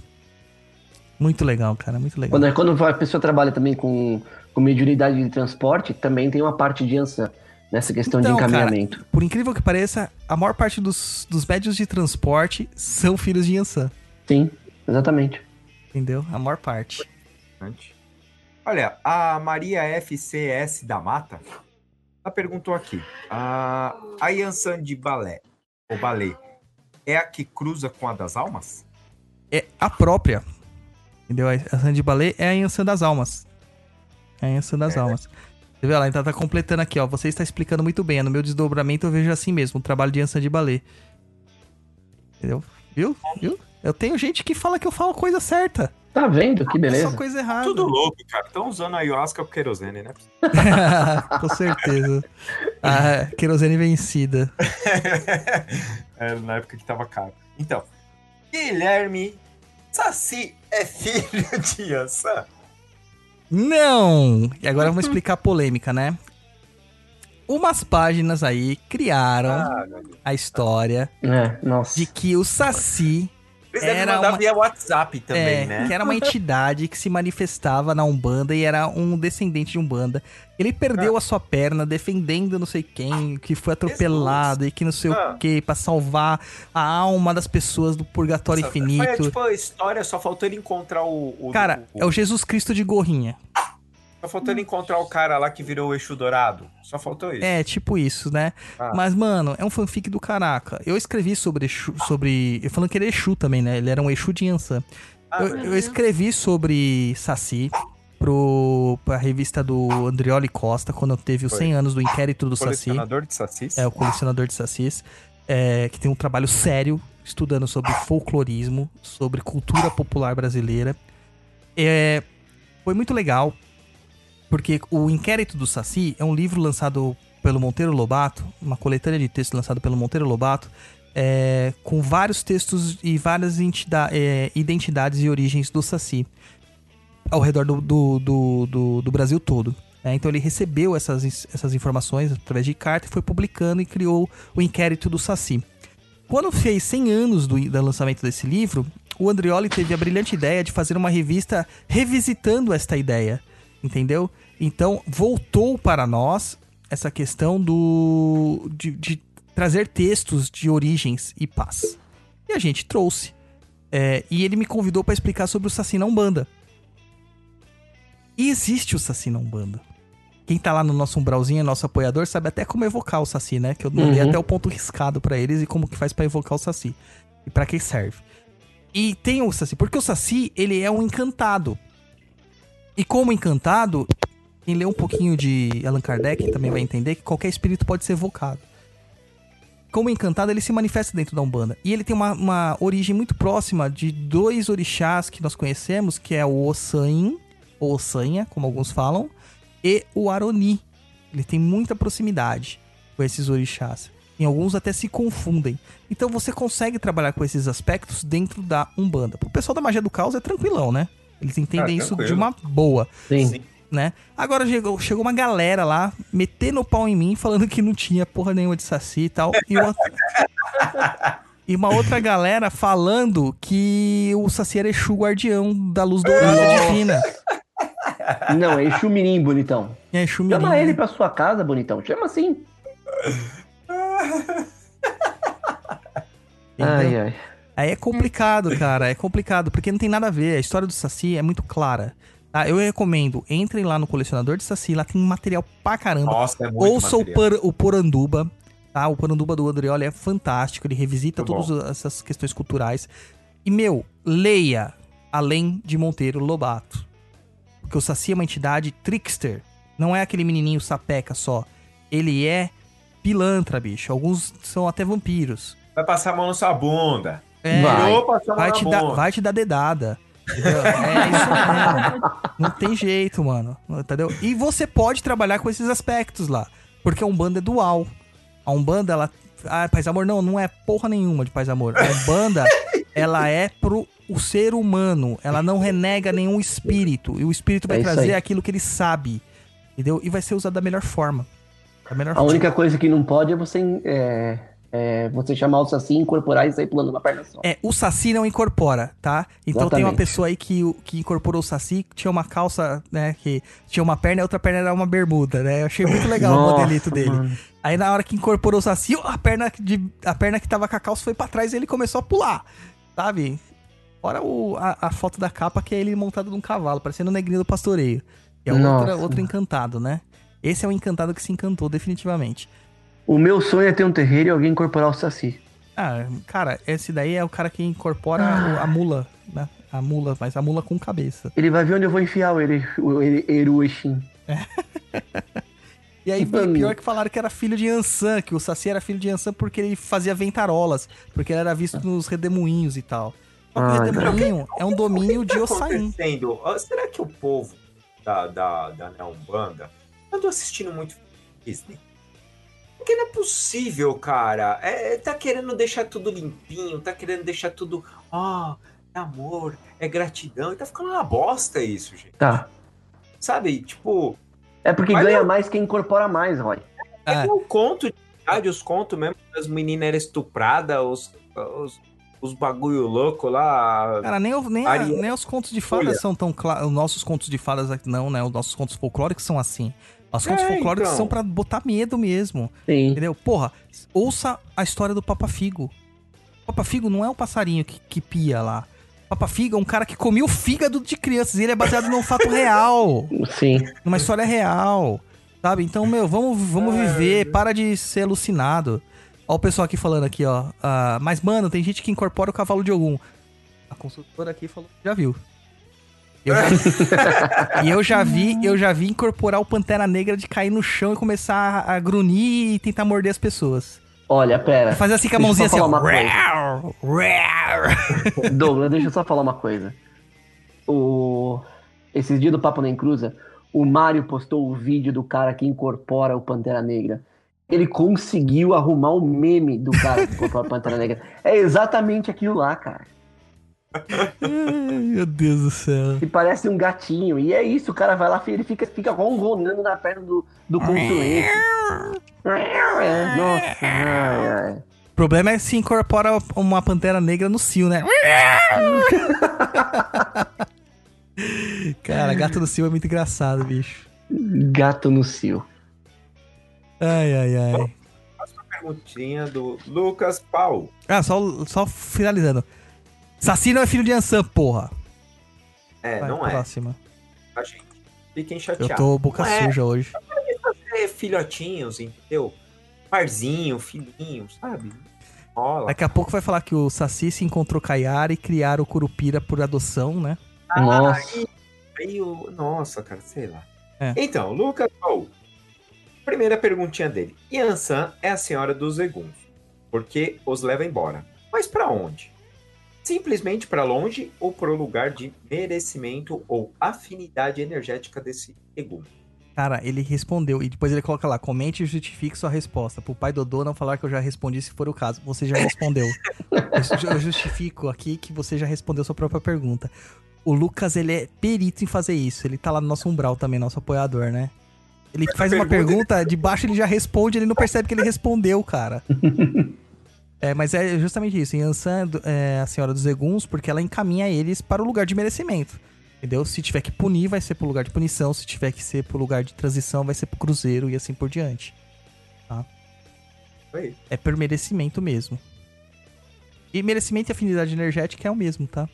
Muito legal, cara, muito legal. Quando, quando a pessoa trabalha também com, com mediunidade de transporte, também tem uma parte de ança nessa questão Então, de cara, encaminhamento. Por incrível que pareça, a maior parte dos, dos médios de transporte são filhos de Yansan. Sim, exatamente. Entendeu? A maior parte. Olha, a Maria FCS da Mata, ela perguntou aqui: a, a Yansan de balé, ou balé, é a que cruza com a das almas? É a própria. Entendeu? A Yansan de balé é a Yansan das almas. É a Yansan das almas. Você vê? Ela ainda tá completando aqui, ó. Você está explicando muito bem. No meu desdobramento eu vejo assim mesmo, um trabalho de Yansan de balé. Entendeu? Viu? Viu? Eu tenho gente que fala que eu falo coisa certa. Tá vendo? Que É beleza. só coisa errada. Tudo louco, cara. Estão usando a ayahuasca com querosene, né? Com certeza. A querosene vencida. É, na época que tava caro. Então, Guilherme Saci é filho de Yansan? Não! E agora vamos explicar a polêmica, né? Umas páginas aí criaram Ah, a história É, nossa. de que o Saci Eles Era mandar uma- via WhatsApp também, é, né? que era uma entidade que se manifestava na Umbanda e era um descendente de Umbanda. Ele perdeu a sua perna defendendo não sei quem, que foi atropelado e que não sei Ah. o que, pra salvar a alma das pessoas do purgatório Foi, infinito. tipo, a história, só faltou ele encontrar o... o- Cara, o- é o Jesus Cristo de gorrinha. Só faltou ele encontrar o cara lá que virou o Exu Dourado. Só faltou isso. É, tipo isso, né? Ah. Mas, mano, é um fanfic do caraca. Eu escrevi sobre Exu, sobre... Eu falando que ele é Exu também, né? Ele era um Exu de Yansan. Ah, Eu, eu escrevi sobre Saci pro, pra revista do Andrioli Costa, quando teve os Foi. 100 anos do inquérito do Saci. colecionador de sacis. É, o colecionador de sacis, é, que tem um trabalho sério estudando sobre folclorismo, sobre cultura popular brasileira. É, foi muito legal, porque o Inquérito do Saci é um livro lançado pelo Monteiro Lobato, uma coletânea de textos lançado pelo Monteiro Lobato, é, com vários textos e várias é, identidades e origens do Saci ao redor do, do, do, do- do Brasil todo. né? então ele recebeu essas, essas informações através de carta e foi publicando e criou o inquérito do Saci. Quando fez 100 anos do, do lançamento desse livro, o Andrioli teve a brilhante ideia de fazer uma revista revisitando esta ideia, entendeu? Então voltou para nós essa questão do de, de trazer textos de origens e paz. E a gente trouxe. É, e ele me convidou para explicar sobre o Saci na Umbanda. E existe o Saci na Umbanda. Quem tá lá no nosso umbralzinho, nosso apoiador, sabe até como evocar o Saci, né? Que eu mandei Uhum. até o ponto riscado pra eles e como que faz pra evocar o Saci. E pra que serve. E tem o Saci, porque o Saci, ele é um encantado. E como encantado, quem lê um pouquinho de Allan Kardec também vai entender que qualquer espírito pode ser evocado. Como encantado, ele se manifesta dentro da Umbanda. E ele tem uma, uma origem muito próxima de dois orixás que nós conhecemos, que é o Ossain, ou Ossanha, como alguns falam, e o Aroni. Ele tem muita proximidade com esses orixás. Em alguns até se confundem. Então você consegue trabalhar com esses aspectos dentro da Umbanda. Pro pessoal da magia do caos é tranquilão, né? Eles entendem Ah, isso de uma boa Sim. Sim. né? Agora chegou, chegou uma galera lá, metendo o pau em mim, falando que não tinha porra nenhuma de saci e tal. E, uma, e uma outra galera falando que o saci era Exu guardião da luz dourada divina. Não, é Exu Mirim, bonitão. É Exu mirim, Chama né? ele pra sua casa, bonitão. Chama assim. Ai, ai. Aí é complicado, cara. É complicado, porque não tem nada a ver. A história do Saci é muito clara. Tá? Eu recomendo, entrem lá no colecionador de Saci, lá tem material pra caramba. Nossa, é muito Ouça o, material. Por- o Poranduba, tá? O Poranduba do Andrioli é fantástico, ele revisita Muito todas essas questões culturais. E, meu, leia além de Monteiro Lobato. Porque o Saci é uma entidade trickster. Não é aquele menininho sapeca só. Ele é pilantra, bicho. Alguns são até vampiros. Vai passar a mão na sua bunda. É, Vai. Vai te, dar, vai te dar dedada. Entendeu? É isso mesmo. Não tem jeito, mano. Entendeu? E você pode trabalhar com esses aspectos lá. Porque a Umbanda é dual. A Umbanda, ela. Ah, paz amor, não, não é porra nenhuma de paz amor. A Umbanda, ela é pro o ser humano. Ela não renega nenhum espírito. E o espírito vai É isso trazer aí. aquilo que ele sabe. Entendeu? E vai ser usado da melhor forma. Da melhor A forma. única coisa que não pode é você, é, é, você chamar o Saci, incorporar e sair pulando uma perna só. É, o Saci não incorpora, tá? Então tem uma Exatamente. pessoa aí que, que incorporou o Saci, que tinha uma calça, né? Que tinha uma perna e a outra perna era uma bermuda, né? Eu achei muito legal o Nossa, modelito dele. mano. Aí na hora que incorporou o Saci, a perna, de, a perna que tava com a calça foi pra trás e ele começou a pular, sabe? Fora o, a, a foto da capa que é ele montado num cavalo, parecendo o negrinho do pastoreio. Que é outra, outro encantado, né? Esse é o encantado que se encantou, definitivamente. O meu sonho é ter um terreiro e alguém incorporar o Saci. Ah, cara, esse daí é o cara que incorpora o- a mula, né? A mula, mas a mula com cabeça. Ele vai ver onde eu vou enfiar o, Ere, o Eruexin. E aí, pior que falaram que era filho de Ansan, que o Saci era filho de Ansan porque ele fazia ventarolas, porque ele era visto nos redemoinhos e tal. Só que o Ai, redemoinho é um domínio O que de tá Ossain. Ah, Será que o povo da, da, da Neo Umbanda andou assistindo muito Disney? Por que não é possível, cara. É, tá querendo deixar tudo limpinho, tá querendo deixar tudo. Ó, é amor, é gratidão. E tá ficando uma bosta isso, gente. Tá. Sabe? Tipo, É porque Mas ganha não. mais quem incorpora mais, Roy. É. é um conto de verdade, os contos mesmo, as meninas eram estupradas, os, os, os bagulho louco lá. Cara, nem, o- nem, a- nem os contos de fadas Olha. são tão claros. Os nossos contos de fadas aqui não, né? Os nossos contos folclóricos são assim. Os contos É, folclóricos então. são pra botar medo mesmo. Sim. Entendeu? Porra, ouça a história do Papa Figo. O Papa Figo não é um passarinho que, que pia lá. Papa Figo é um cara que comia o fígado de crianças. E ele é baseado num fato real. Sim. Numa história real. Sabe? Então, meu, vamos, vamos viver. Para de ser alucinado. Ó o pessoal aqui falando aqui, ó. Ah, mas, mano, tem gente que incorpora o cavalo de algum. A consultora aqui falou que já viu. Eu já- e eu já vi, eu já vi incorporar o Pantera Negra de cair no chão e começar a, a grunhir e tentar morder as pessoas. Olha, pera. Fazer assim com a mãozinha assim, ó. Rar, rar. Douglas, deixa eu só falar uma coisa. O... Esses dias do Papo Nem Cruza, o Mário postou o vídeo do cara que incorpora o Pantera Negra. Ele conseguiu arrumar o meme do cara que incorpora o Pantera Negra. É exatamente aquilo lá, cara. Ai, Meu Deus do céu. Que parece um gatinho. E é isso, o cara vai lá e ele fica, fica ronronando na perna do, do consulente. É, Nossa, ai, ai. O problema é se incorpora uma pantera negra no cio, né? Cara, gato no cio é muito engraçado, bicho. Gato no cio. Ai, ai, ai. Perguntinha do Lucas Paulo. Ah, só, só finalizando. Saci não é filho de Ansan, porra. É, Vai, não é, próxima. tá, gente? Fiquem Eu chateados. tô boca Não é. suja hoje. É filhotinhos, entendeu? Parzinho, filhinho, sabe? Rola. Daqui a pouco vai falar que o Saci se encontrou com a Yara e criaram o Curupira por adoção, né? Nossa. Aí, aí o. Nossa, cara, sei lá. É. Então, Lucas Paul. Primeira perguntinha dele. Yansan é a senhora dos Eguns, porque os leva embora. Mas pra onde? Simplesmente pra longe ou pro lugar de merecimento ou afinidade energética desse Egum? Cara, ele respondeu. E depois ele coloca lá, comente e justifique sua resposta. Pro pai Dodô não falar que eu já respondi se for o caso. Você já respondeu. eu ju- eu justifico aqui que você já respondeu sua própria pergunta. O Lucas, ele é perito em fazer isso. Ele tá lá no nosso umbral também, nosso apoiador, né? Ele faz uma pergunta- pergunta, de baixo ele já responde, ele não percebe que ele respondeu, cara. É, mas é justamente isso. Yansan é a senhora dos Eguns, porque ela encaminha eles para o lugar de merecimento. Entendeu? Se tiver que punir, vai ser pro lugar de punição. Se tiver que ser pro lugar de transição, vai ser pro cruzeiro e assim por diante. Aí. É por merecimento mesmo. E merecimento e afinidade energética é o mesmo, tá?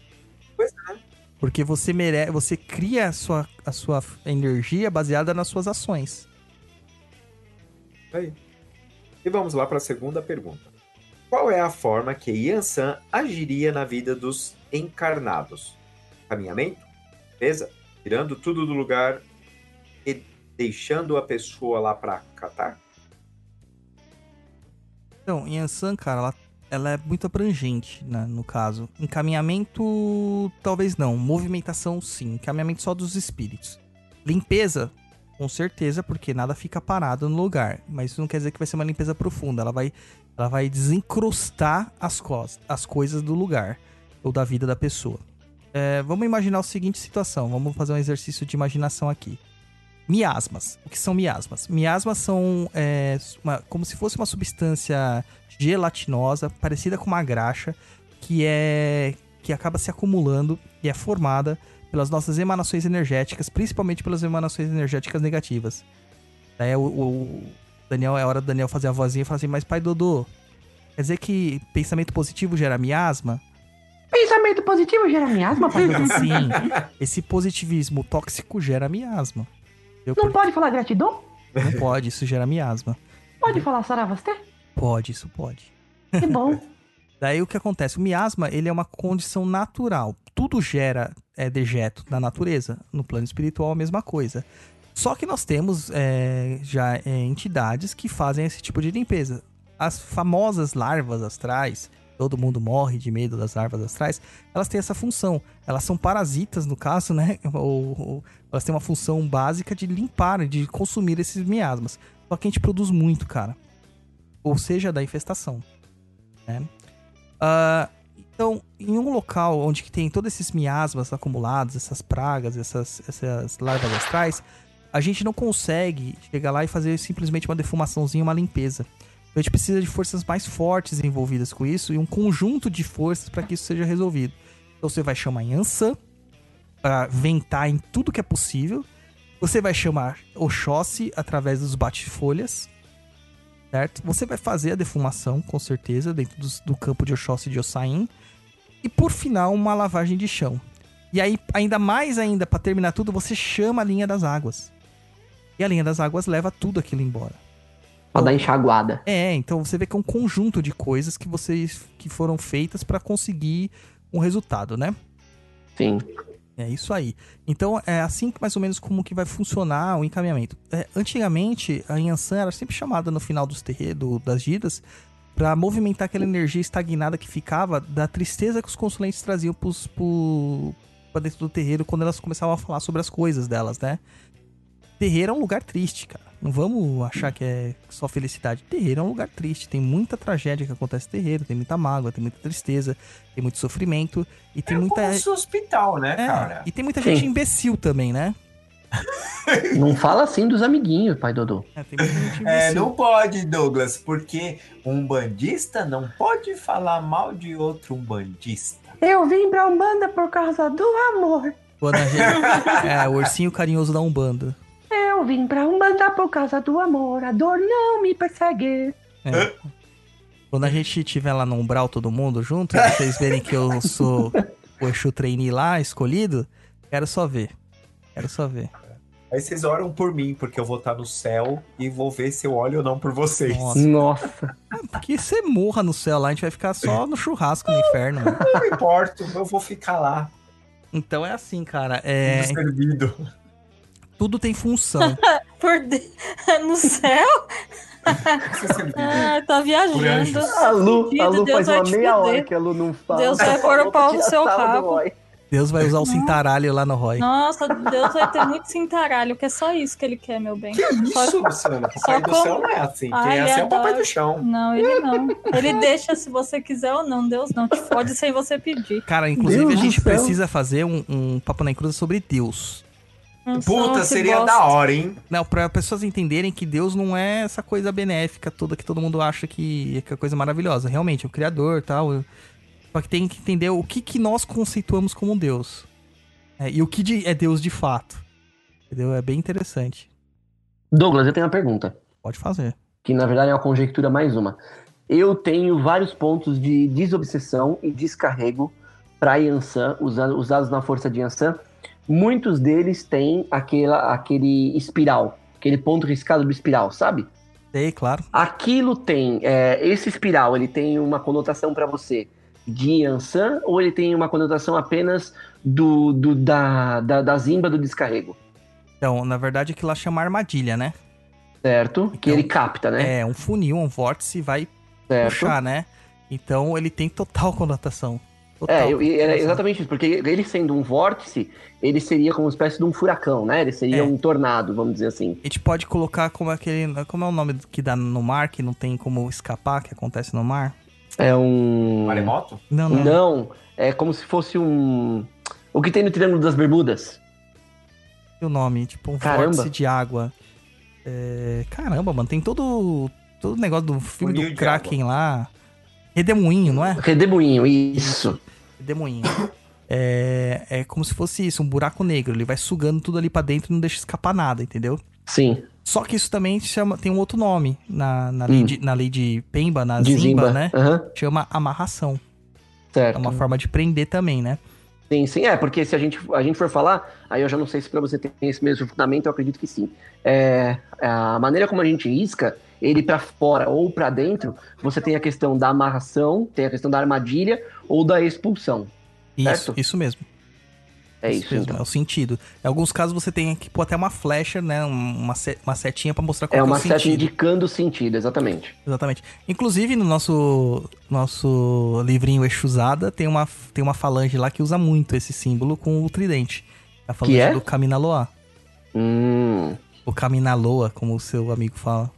Pois é. Porque você mere... você cria a sua, a sua energia baseada nas suas ações. Aí. E vamos lá para a segunda pergunta. Qual é a forma que Yansan agiria na vida dos encarnados? Caminhamento? Beleza? Tirando tudo do lugar e deixando a pessoa lá para catar? Então, Yansan, cara, ela, ela é muito abrangente, né, no caso. Encaminhamento, talvez não. Movimentação, sim. Encaminhamento só dos espíritos. Limpeza, com certeza, porque nada fica parado no lugar. Mas isso não quer dizer que vai ser uma limpeza profunda. Ela vai, ela vai desencrustar as, as coisas do lugar ou da vida da pessoa. É, vamos imaginar a seguinte situação. Vamos fazer um exercício de imaginação aqui. Miasmas. O que são miasmas? Miasmas são é, uma- como se fosse uma substância gelatinosa, parecida com uma graxa, que é que acaba se acumulando e é formada pelas nossas emanações energéticas, principalmente pelas emanações energéticas negativas. Daí o, o Daniel é hora do Daniel fazer a vozinha e falar assim: "Mas pai Dodô, quer dizer que pensamento positivo gera miasma?" Pensamento positivo gera miasma, pai? Sim. Esse positivismo tóxico gera miasma. Eu Não pode falar gratidão? Não pode, isso gera miasma. Pode falar saravasté? Pode, isso pode. Que bom. Daí o que acontece? O miasma, ele é uma condição natural. Tudo gera é, dejeto na natureza. No plano espiritual, a mesma coisa. Só que nós temos é, já é, entidades que fazem esse tipo de limpeza. As famosas larvas astrais, todo mundo morre de medo das larvas astrais, elas têm essa função. Elas são parasitas, no caso, né? Ou, ou elas têm uma função básica de limpar, de consumir esses miasmas. Só que a gente produz muito, cara. ou seja, da infestação. né? Ah, então, em um local onde que tem todos esses miasmas acumulados, essas pragas, essas, essas larvas astrais, a gente não consegue chegar lá e fazer simplesmente uma defumaçãozinha, uma limpeza. Então, a gente precisa de forças mais fortes envolvidas com isso e um conjunto de forças para que isso seja resolvido. Então, você vai chamar Yansan para ventar em tudo que é possível. Você vai chamar Oxóssi através dos bate-folhas, certo? Você vai fazer a defumação, com certeza, dentro dos- do, campo de Oxóssi e de Ossain. E por final, uma lavagem de chão. E aí, ainda mais ainda, para terminar tudo, você chama a linha das águas. E a linha das águas leva tudo aquilo embora. Pra dar enxaguada. É, então você vê que é um conjunto de coisas que vocês que foram feitas para conseguir um resultado, né? Sim. É isso aí. Então é assim que mais ou menos como que vai funcionar o encaminhamento. É, antigamente a Yansan era sempre chamada no final dos terreiros, das giras, para movimentar aquela energia estagnada que ficava da tristeza que os consulentes traziam pra dentro do terreiro quando elas começavam a falar sobre as coisas delas, né? Terreiro é um lugar triste, cara. Não vamos achar que é só felicidade. Terreiro é um lugar triste. Tem muita tragédia que acontece no terreiro. Tem muita mágoa, tem muita tristeza, tem muito sofrimento. E tem É muita. como hospital, né, É, cara? e tem muita Sim. gente imbecil também, né? Não fala assim dos amiguinhos, pai Dodô. É, tem muita gente imbecil. É, não pode, Douglas, porque um bandista não pode falar mal de outro umbandista. Eu vim pra Umbanda por causa do amor. A gente... É, o ursinho carinhoso da Umbanda. Eu vim pra Umbanda por causa do amor. A dor não me persegue. É. Quando a gente estiver lá no umbral todo mundo junto, e vocês verem que eu sou o Exu trainee lá, escolhido, quero só ver. Quero só ver. Aí vocês oram por mim, porque eu vou estar no céu e vou ver se eu olho ou não por vocês. Nossa. Nossa. Que você morra no céu lá, a gente vai ficar só no churrasco no inferno, mano. Não me importo, eu vou ficar lá, Então é assim, cara. É, servido. Tudo tem função. Por de... No céu? Ah, tá viajando. A Lu, a Lu Deus faz vai uma meia fuder. hora que a Lu não fala. Deus vai pôr o pau no seu do rabo. Roy. Deus vai usar o cintaralho lá no Roy. Nossa, Deus vai ter muito cintaralho, que é só isso que ele quer, meu bem. Só- Isso, Luciana, papai do como- céu não é assim. Ah, Quem é assim é o papai do chão. Não, ele não. Ele deixa se você quiser ou não. Deus não te fode sem você pedir. Cara, inclusive Deus a gente precisa fazer um, um Papo na Cruz sobre Deus. Puta, seria bosta. da hora, hein? Não, para pessoas entenderem que Deus não é essa coisa benéfica toda que todo mundo acha que, que é coisa maravilhosa. Realmente, é o Criador e tal. Só que tem que entender o que, que nós conceituamos como Deus. É, e o que de- é Deus de fato. Entendeu? É bem interessante. Douglas, eu tenho uma pergunta. Pode fazer. Que na verdade é uma conjectura mais uma. Eu tenho vários pontos de desobsessão e descarrego para Yansan, usa- usados na força de Yansan. Muitos deles têm aquela, aquele espiral, aquele ponto riscado do espiral, sabe? Sei, claro. Aquilo tem, é, esse espiral, ele tem uma conotação para você de Yansan ou ele tem uma conotação apenas do, do- da, da, da zimba do descarrego? Então, na verdade, aquilo lá chama armadilha, né? Certo? que Então, ele capta, né? É um funil, um vórtice vai certo. puxar, né? Então ele tem total conotação. Total É, eu, e exatamente isso, porque ele sendo um vórtice, ele seria como uma espécie de um furacão, né? Ele seria É. um tornado, vamos dizer assim. A gente pode colocar como aquele. Como é o nome que dá no mar, que não tem como escapar, que acontece no mar? É um. Maremoto? Não, não. Não, é como se fosse um. O que tem no Triângulo das Bermudas? o nome, tipo um Caramba. vórtice de água. É, Caramba, mano, tem todo todo o negócio do filme Funil do de Kraken lá. Redemoinho, não é? Redemoinho, isso. Redemoinho. É, é como se fosse isso, um buraco negro. Ele vai sugando tudo ali pra dentro e não deixa escapar nada, entendeu? Sim. Só que isso também chama, tem um outro nome na, na, lei, Hum. de, na lei de Pemba, na De Zimba, Zimba. né? Aham, Chama amarração. É certo. uma forma de prender também, né? Sim, sim, é, porque se a gente, a gente for falar, aí eu já não sei se pra você tem esse mesmo fundamento, eu acredito que sim. É, a maneira como a gente risca, ele pra fora ou pra dentro, você tem a questão da amarração, tem a questão da armadilha ou da expulsão. Isso, Certo. isso mesmo. É isso, mesmo, então. é o sentido. Em alguns casos você tem que pôr até uma flecha, né? Uma, uma setinha pra mostrar qual É que uma o seta sentido. indicando o sentido, exatamente. Exatamente. Inclusive, no nosso, nosso livrinho Exusada, tem uma, tem uma falange lá que usa muito esse símbolo com o tridente. A falange é? do Kaminaloa. Hum. O Kaminaloa, como o seu amigo fala.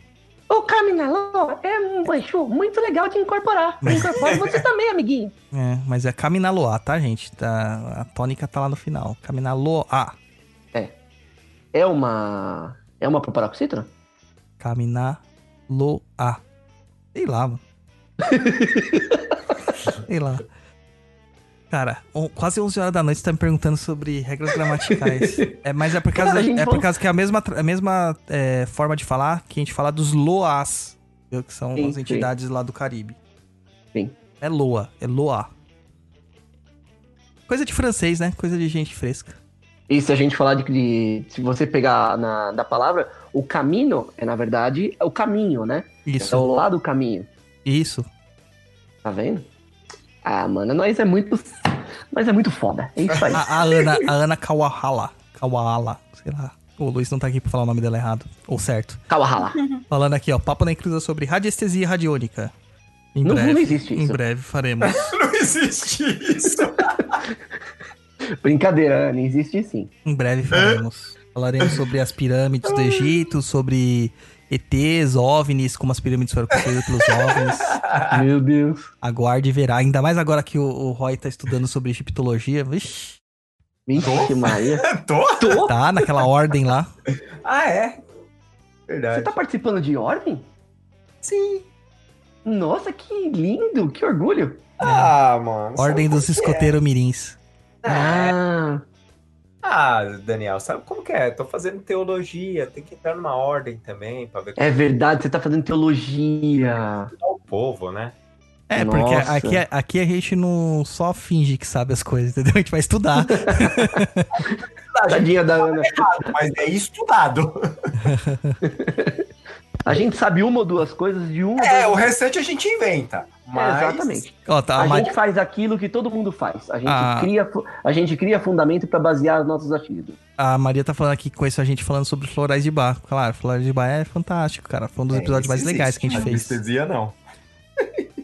O Caminalô é um manchu muito legal de incorporar. Incorpora você também, amiguinho. É, mas é Caminaloa, tá, gente? Tá, a tônica tá lá no final. Caminaloa. É uma. É uma paroxítona? Caminaloa. Sei lá, mano. Sei lá. Cara, on- quase 11 horas da noite você tá me perguntando sobre regras gramaticais. É, mas é por causa, Cara, gente é por causa que é a mesma, a mesma é, forma de falar que a gente fala dos Loas, que são Sim, as sim. entidades lá do Caribe. Sim. É Loa, é Loa. Coisa de francês, né? Coisa de gente fresca. E se a gente falar de, de- se você pegar na, da palavra, o caminho é, na verdade, é o caminho, né? É Isso, o lado do caminho. isso. Tá vendo? Ah, mano, nós é muito. Nós é muito foda. É isso aí. A, a Ana, a Ana Kawahala. Kawahala, sei lá. O Luiz não tá aqui pra falar o nome dela errado. Ou certo. Kawahala. Falando aqui, ó. Papo na inclusa sobre radiestesia radiônica. Em Não, breve. não existe Em isso. breve faremos. Não existe isso. Brincadeira, Ana, existe sim. em breve faremos. Falaremos sobre as pirâmides do Egito, sobre ETs, OVNIs, como as pirâmides foram construídas pelos OVNIs. Meu Deus. Aguarde e verá. Ainda mais agora que o, o Roy tá estudando sobre egiptologia. Vixe, Vixe, Maria. Tô? Tô? tá naquela ordem lá. Ah, é? Você Verdade. tá participando de ordem? Sim. Nossa, que lindo, que orgulho. Ah, mano. Ordem dos é? escoteiros mirins. Ah, Ah, Daniel, sabe como que é? Tô fazendo teologia, tem que entrar numa ordem também pra ver como é verdade, você tá fazendo teologia. é o povo, né? É, porque Nossa. aqui, aqui a gente não só finge que sabe as coisas, entendeu? A gente vai estudar. Tadinha da Ana. Mas é estudado. A gente sabe uma ou duas coisas de uma. É, o restante a gente inventa. Mas... Exatamente. Ó, tá, A a Ma- gente faz aquilo que todo mundo faz. A gente, Ah. cria, a gente cria fundamento pra basear os nossos achismos. A Maria tá falando aqui com isso a gente falando sobre florais de bar. Claro, florais de bar é fantástico, cara. Foi um dos É, episódios mais isso legais que a gente existe. fez. Anestesia, não.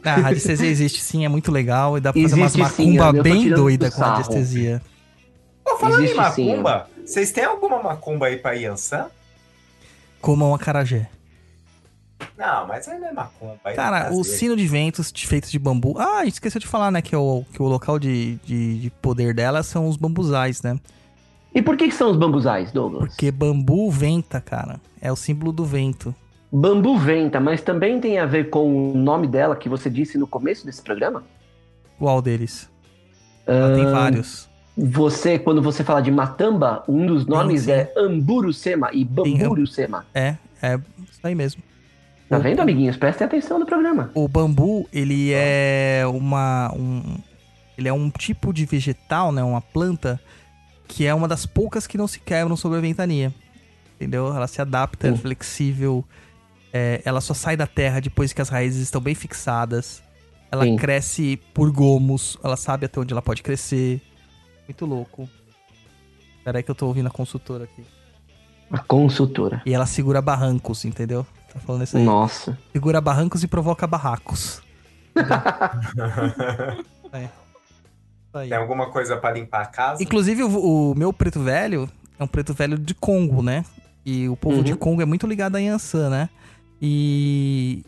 Ah, a radiestesia existe sim, é muito legal. E dá pra fazer umas Existe sim, macumba tô bem doida do com sarro. radiestesia. Ô, falando Existe em sim, macumba, vocês têm alguma macumba aí pra Yansan? Como um acarajé. Não, mas aí não é macumba. aí é Cara, o sino de ventos de- feitos de bambu. Ah, a gente esqueceu de falar, né? Que, é o, que o local de, de, de poder dela são os bambuzais, né? E por que, que são os bambuzais, Douglas? Porque bambu venta, cara. É o símbolo do vento. Bambu venta, mas também tem a ver com o nome dela que você disse no começo desse programa? Qual deles? Ela tem Ah, vários. Você, quando você fala de Matamba, um dos nomes sim. é Amburucema e Bamburucema. É, é isso aí mesmo. Tá vendo, amiguinhos? Prestem atenção no programa. O bambu, ele é uma. Um, ele é um tipo de vegetal, né? Uma planta que é uma das poucas que não se quebram sob a ventania. Entendeu? Ela se adapta, é flexível. é, ela só sai da terra depois que as raízes estão bem fixadas. Ela Sim. cresce por gomos. Ela sabe até onde ela pode crescer. Muito louco. Pera aí que eu tô ouvindo a consultora aqui. A consultora. E ela segura barrancos, entendeu? Tá falando isso aí. Nossa. Segura barrancos e provoca barracos. É. Isso aí. Tem alguma coisa pra limpar a casa? Inclusive, o, o meu preto velho é um preto velho de Congo, né? E o povo Uhum. de Congo é muito ligado a Yansan, né? E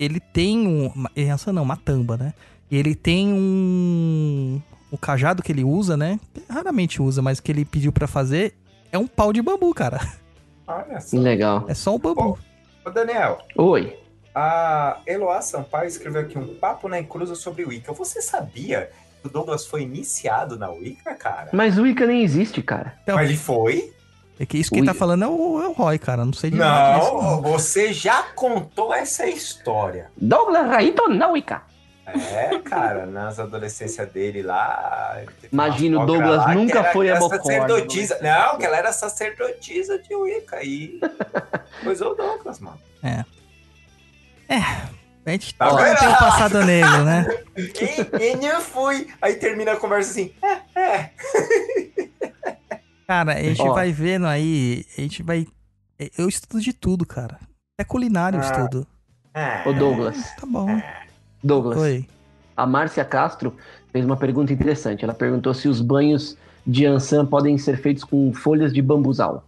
ele tem um. Yansan não, Matamba, né? E ele tem um. O cajado que ele usa, né? que Raramente usa, mas que ele pediu pra fazer é um pau de bambu, cara. Olha só. Legal. É só um bambu. Ô, Daniel, Oi. a Eloá Sampaio escreveu aqui um papo na encruza sobre Wicca. Você sabia que o Douglas foi iniciado na Wicca, cara? Mas o Ica nem existe, cara. Então, Mas ele foi? é que isso quem Ui. tá falando é o, é o Roy, cara. Não sei de nada disso, Não, você já contou essa história. Douglas Raito não, Ica. É, cara, nas adolescências dele lá. Imagina, o Douglas lá nunca era- foi a era Mocorda, sacerdotisa. Não, que ela era sacerdotisa de Wicca. E coisou o Douglas, mano. A gente Tá todo vendo? tem um passado negro, né? E, e não fui. Aí termina a conversa assim. É, é. Cara, a gente Ó. vai vendo aí, a gente vai. Eu estudo de tudo, cara. É culinário eu Ah. estudo. é. Ô, Douglas. Tá bom. Douglas. Oi. A Márcia Castro fez uma pergunta interessante. Ela perguntou se os banhos de Ansan podem ser feitos com folhas de bambuzal.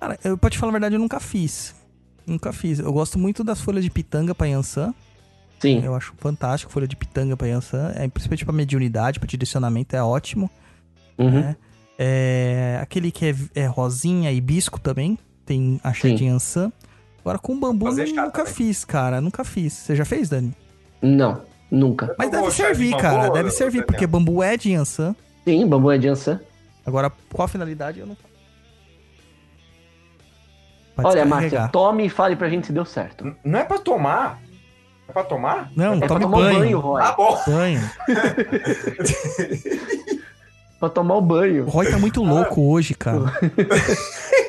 Cara, eu pra te falar a verdade, eu nunca fiz. Nunca fiz. Eu gosto muito das folhas de pitanga pra Yansan. Sim. Eu acho fantástico folha de pitanga pra Yansan. É, principalmente pra mediunidade, pra direcionamento, é ótimo. Uhum. né? É, aquele que é, é rosinha, hibisco também. Tem Sim. de Yansan. Agora com bambu Fazer eu chá nunca também. fiz, cara. Nunca fiz. Você já fez, Dani? Não, nunca. Mas deve de servir, bambu, cara. Deve servir, Daniel? porque bambu é de Yansan. Sim, bambu é de ançã. Agora, qual a finalidade? Eu não Pode Olha. Márcia, tome e fale pra gente se deu certo. N- Não é pra tomar? É pra tomar? Não, É pra tome tomar o banho. banho, Roy. Tá bom. Banho. Pra tomar o O banho. Roy tá muito louco hoje, cara.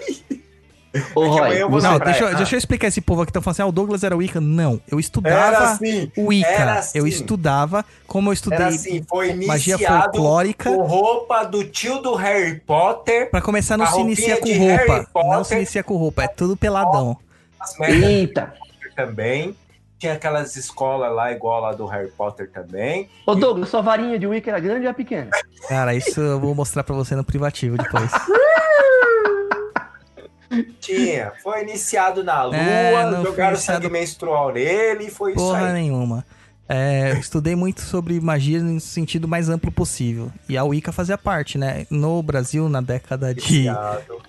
Ô, É Roy, eu. Não, deixa, eu- deixa eu explicar esse povo aqui que estão falando assim, ah, o Douglas era Wicca. Não, eu estudava assim. Wicca. era Eu assim. estudava, como eu estudei Era assim, foi magia folclórica. com roupa do tio do Harry Potter, Pra começar, não A se inicia com roupa. Não Potter. se inicia com roupa, é tudo peladão. as merdas Eita. também. Tinha aquelas escolas lá, igual lá do Harry Potter também. Ô, Douglas, sua varinha de Wicca era grande ou era pequena? Cara, isso eu vou mostrar pra você no privativo depois. Tinha. Foi iniciado na lua, É, não foi jogaram sangue menstrual nele e foi Porra isso aí. nenhuma. É, eu estudei muito sobre magia no sentido mais amplo possível. E a Wicca fazia parte, né? No Brasil, na década de,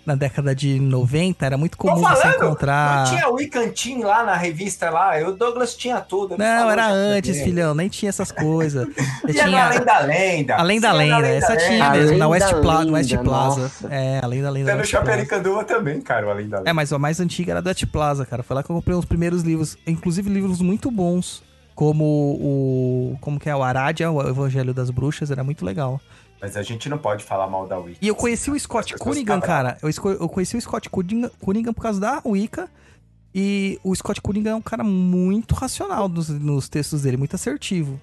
na década de 90, era muito comum você encontrar. não tinha o Icantim lá na revista lá, eu, o Douglas tinha tudo. Não, falou era antes, também. filhão. Nem tinha essas coisas. Tinha Além da Lenda. Além da lenda, Além essa da tinha Lenda. mesmo, na Além West, da Pla no West Lenda, Plaza. nossa. É, além da lenda. Até no Plaza. Chapericanduva também, cara, o Além da Lenda. É, mas a mais antiga era do West Plaza, cara. Foi lá que eu comprei os primeiros livros, inclusive livros muito bons, como o. Como que é? O Aradia, o Evangelho das Bruxas, era muito legal. Mas a gente não pode falar mal da Wicca. E eu conheci o Scott Cunningham, cara. Eu, eu conheci o Scott Cunningham, Cunningham por causa da Wicca. E o Scott Cunningham é um cara muito racional nos, nos textos dele, muito assertivo.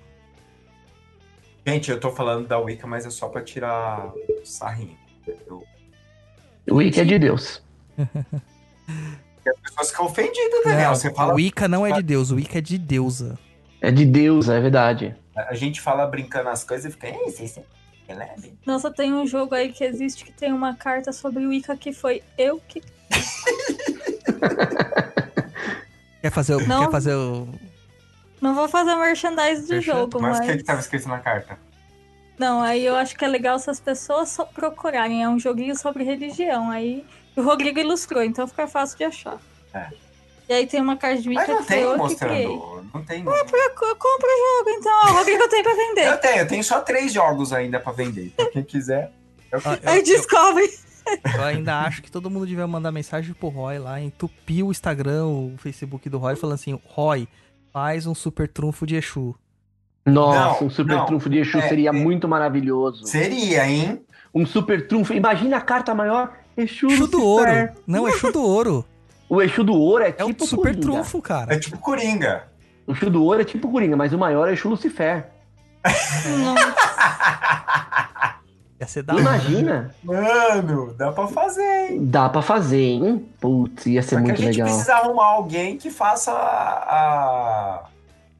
Gente, eu tô falando da Wicca, mas é só pra tirar sarrinho. Eu- Wicca é de Deus. As pessoas ficam ofendidas, Daniel. Não, Você fala, Wicca não é de Deus, o Wicca é de deusa. É de Deus, é verdade. a gente fala brincando as coisas e fica, ei, vocês leve. Nossa, tem um jogo aí que existe que tem uma carta sobre o Wicca que foi eu que. Quer fazer o. Não. Quer fazer o. Não vou fazer merchandise do Merchan? jogo, Mas mas. o que que tava escrito na carta? Não, aí eu acho que é legal se as pessoas só procurarem. É um joguinho sobre religião. Aí o Rodrigo ilustrou, então fica fácil de achar. É. E aí tem uma carta de Mas Wicca não que tem eu que mostrando. Não tem. Eu compro o jogo, então. Ó, O Rodrigo tem pra vender. Eu tenho, eu tenho só três jogos ainda pra vender. Então, quem quiser. eu- Ah, eu- Aí descobre. Eu ainda acho que todo mundo devia mandar mensagem pro Roy lá, entupir o Instagram, o Facebook do Roy, falando assim: Roy, faz um super trunfo de Exu. Nossa, Não, um super não. trunfo de Exu É, seria é. muito maravilhoso. Seria, hein? Um super trunfo. Imagina a carta maior. Exu, Exu do ouro. Não, Exu do ouro. O Exu do ouro é É o tipo super Coringa. trunfo, cara. É tipo Coringa. O Exu do ouro é tipo Coringa, mas o maior é o Exu Lucifer. Não. Ia ser da hora. Imagina. Mano, dá pra fazer, hein? Dá pra fazer, hein? Putz, ia ser Só que a muito gente legal. precisa arrumar alguém que faça a.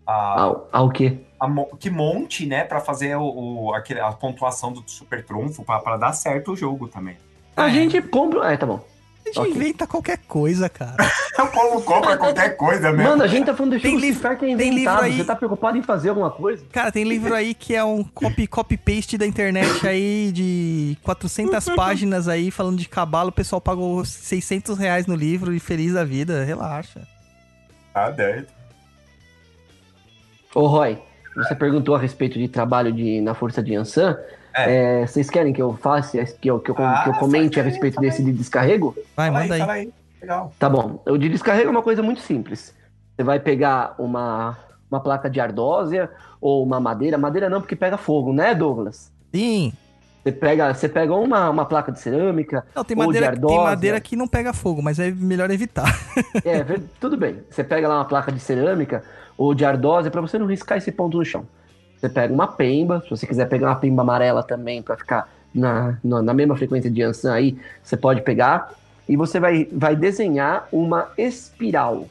a, a, Ao, ao quê? a que monte, né, pra fazer o, o- aquele, a pontuação do super trunfo pra, pra dar certo o jogo também. A É. gente compra. É, tá bom. A gente Ok. inventa qualquer coisa, cara. O povo compra qualquer coisa mesmo. Mano, a gente tá falando do Exu Tem livro- Lucifer que é tem livro inventado. aí- Você tá preocupado em fazer alguma coisa? Cara, tem livro aí que é um copy, copy paste da internet aí de 400 páginas aí falando de cabalo. O pessoal pagou 600 reais no livro e feliz da vida. Relaxa. Tá dentro. Ô, Roy, você perguntou a respeito de trabalho de, na Força de Ansan. É, vocês querem que eu faça, que eu, que eu, Ah, que eu comente a respeito desse de descarrego? Vai, Fala manda aí. aí. Legal. Tá bom. O de descarrego é uma coisa muito simples. Você vai pegar uma, uma placa de ardósia ou uma madeira. Madeira não, porque pega fogo, né, Douglas? Sim. Você pega, você pega uma, uma placa de cerâmica. Não, tem Ou de madeira, tem ardósia. madeira que não pega fogo, mas é melhor evitar. É, tudo bem. Você pega lá uma placa de cerâmica ou de ardósia para você não riscar esse ponto no chão. Você pega uma pemba, se você quiser pegar uma pemba amarela também para ficar na, na, na mesma frequência de ançã aí, você pode pegar. E você vai, vai desenhar uma espiral.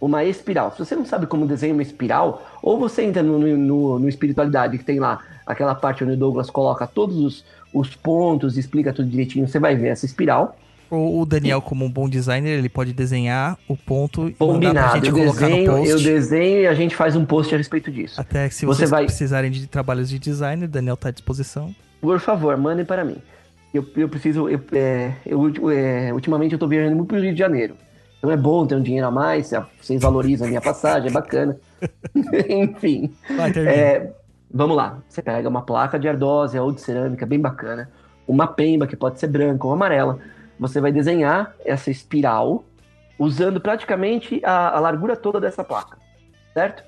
Uma espiral. Se você não sabe como desenhar uma espiral, ou você entra no, no, no- no espiritualidade que tem lá aquela parte onde o Douglas coloca todos os, os pontos, explica tudo direitinho, você vai ver essa espiral. Ou o Daniel, como um bom designer, ele pode desenhar o ponto e Combinado. gente Eu colocar desenho, no post. eu desenho e a gente faz um post a respeito disso. Até que se Você vocês vai- precisarem de trabalhos de designer, o Daniel tá à disposição. Por favor, mandem para mim. Eu, eu preciso. Eu, é, eu, é, ultimamente eu tô viajando muito pro Rio de Janeiro. Então é bom ter um dinheiro a mais, vocês valorizam a minha passagem, é bacana. Enfim. Vai. É, vamos lá. Você pega uma placa de ardósia ou de cerâmica bem bacana, uma pemba que pode ser branca ou amarela. Você vai desenhar essa espiral usando praticamente a, a largura toda dessa placa, certo?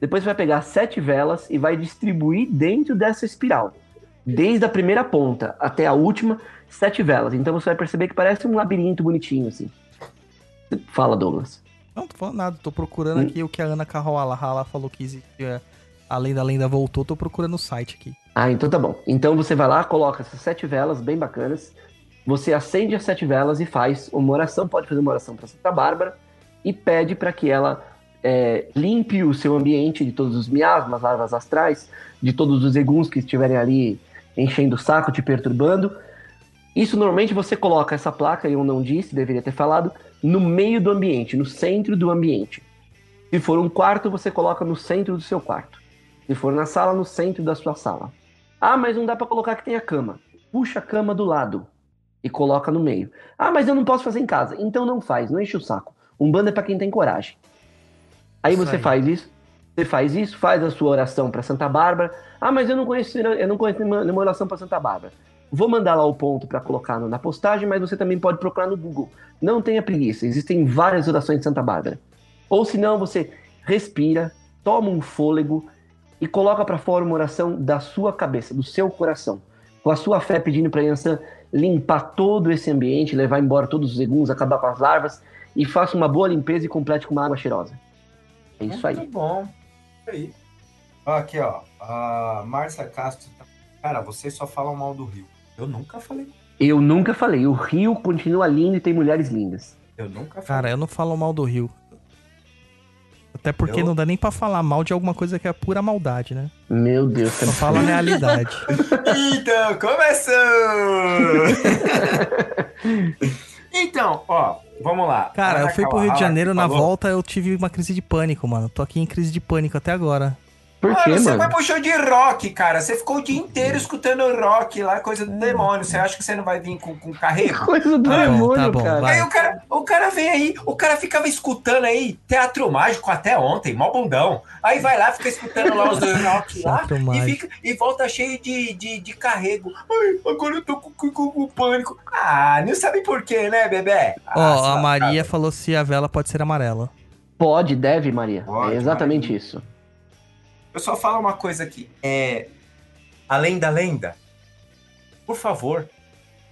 Depois você vai pegar sete velas e vai distribuir dentro dessa espiral. Desde a primeira ponta até a última, sete velas. Então você vai perceber que parece um labirinto bonitinho, assim. Fala, Douglas. Não, tô falando nada, tô procurando Hum. aqui o que a Ana Carroala falou que existia. Além da lenda voltou, tô procurando o site aqui. Ah, então tá bom. Então você vai lá, coloca essas sete velas bem bacanas. Você acende as sete velas e faz uma oração. Pode fazer uma oração para Santa Bárbara e pede para que ela é, limpe o seu ambiente de todos os miasmas, larvas astrais, de todos os eguns que estiverem ali enchendo o saco, te perturbando. Isso normalmente você coloca essa placa, eu não disse, deveria ter falado, no meio do ambiente, no centro do ambiente. Se for um quarto, você coloca no centro do seu quarto. Se for na sala, no centro da sua sala. Ah, mas não dá pra colocar que tem a cama. Puxa a cama do lado e coloca no meio. Ah, mas eu não posso fazer em casa. Então não faz, não enche o saco. Um bando é pra quem tem coragem. Aí Isso você aí. faz isso, você faz isso, faz a sua oração pra Santa Bárbara. Ah, mas eu não conheço, eu não conheço nenhuma oração pra Santa Bárbara. Vou mandar lá o ponto pra colocar na postagem, mas você também pode procurar no Google. Não tenha preguiça, existem várias orações de Santa Bárbara. Ou se não, você respira, toma um fôlego e coloca pra fora uma oração da sua cabeça, do seu coração, com a sua fé pedindo pra Yansan limpar todo esse ambiente, levar embora todos os eguns, acabar com as larvas e faça uma boa limpeza e complete com uma água cheirosa. É isso aí. Muito bom. Isso aí. Ó, aqui, ó. A Márcia Castro. tá- Cara, vocês só falam mal do Rio. Eu nunca falei. Eu nunca falei, o Rio continua lindo e tem mulheres lindas. Eu nunca falei. Cara, eu não falo mal do Rio. Até porque Eu- não dá nem pra falar mal de alguma coisa que é pura maldade, né? Meu Deus, Só fala a realidade. Então, começou! então, ó, vamos lá. Cara, eu fui pro Rio de Janeiro, na falou- volta eu tive uma crise de pânico, mano. Tô aqui em crise de pânico até agora. Por Mano, quê, você mano? vai pro show de rock, cara. Você ficou o dia inteiro escutando rock lá, coisa do demônio. Você acha que você não vai vir com, com carrego? Coisa do Tá bom, demônio, tá bom, cara. vai. Aí o cara, o cara vem aí, o cara ficava escutando aí Teatro Mágico até ontem, mó bundão. Aí vai lá, fica escutando lá os rock lá e, fica, e volta cheio de, de, de carrego. Ai, agora eu tô com, com, com, com pânico. Ah, não sabe por quê, né, bebê? Ó, Ah, a se Maria lascar. falou se a vela pode ser amarela. Pode, deve, Maria. Pode, é exatamente Maria. isso. Eu só falo uma coisa aqui. É. Além da lenda, por favor,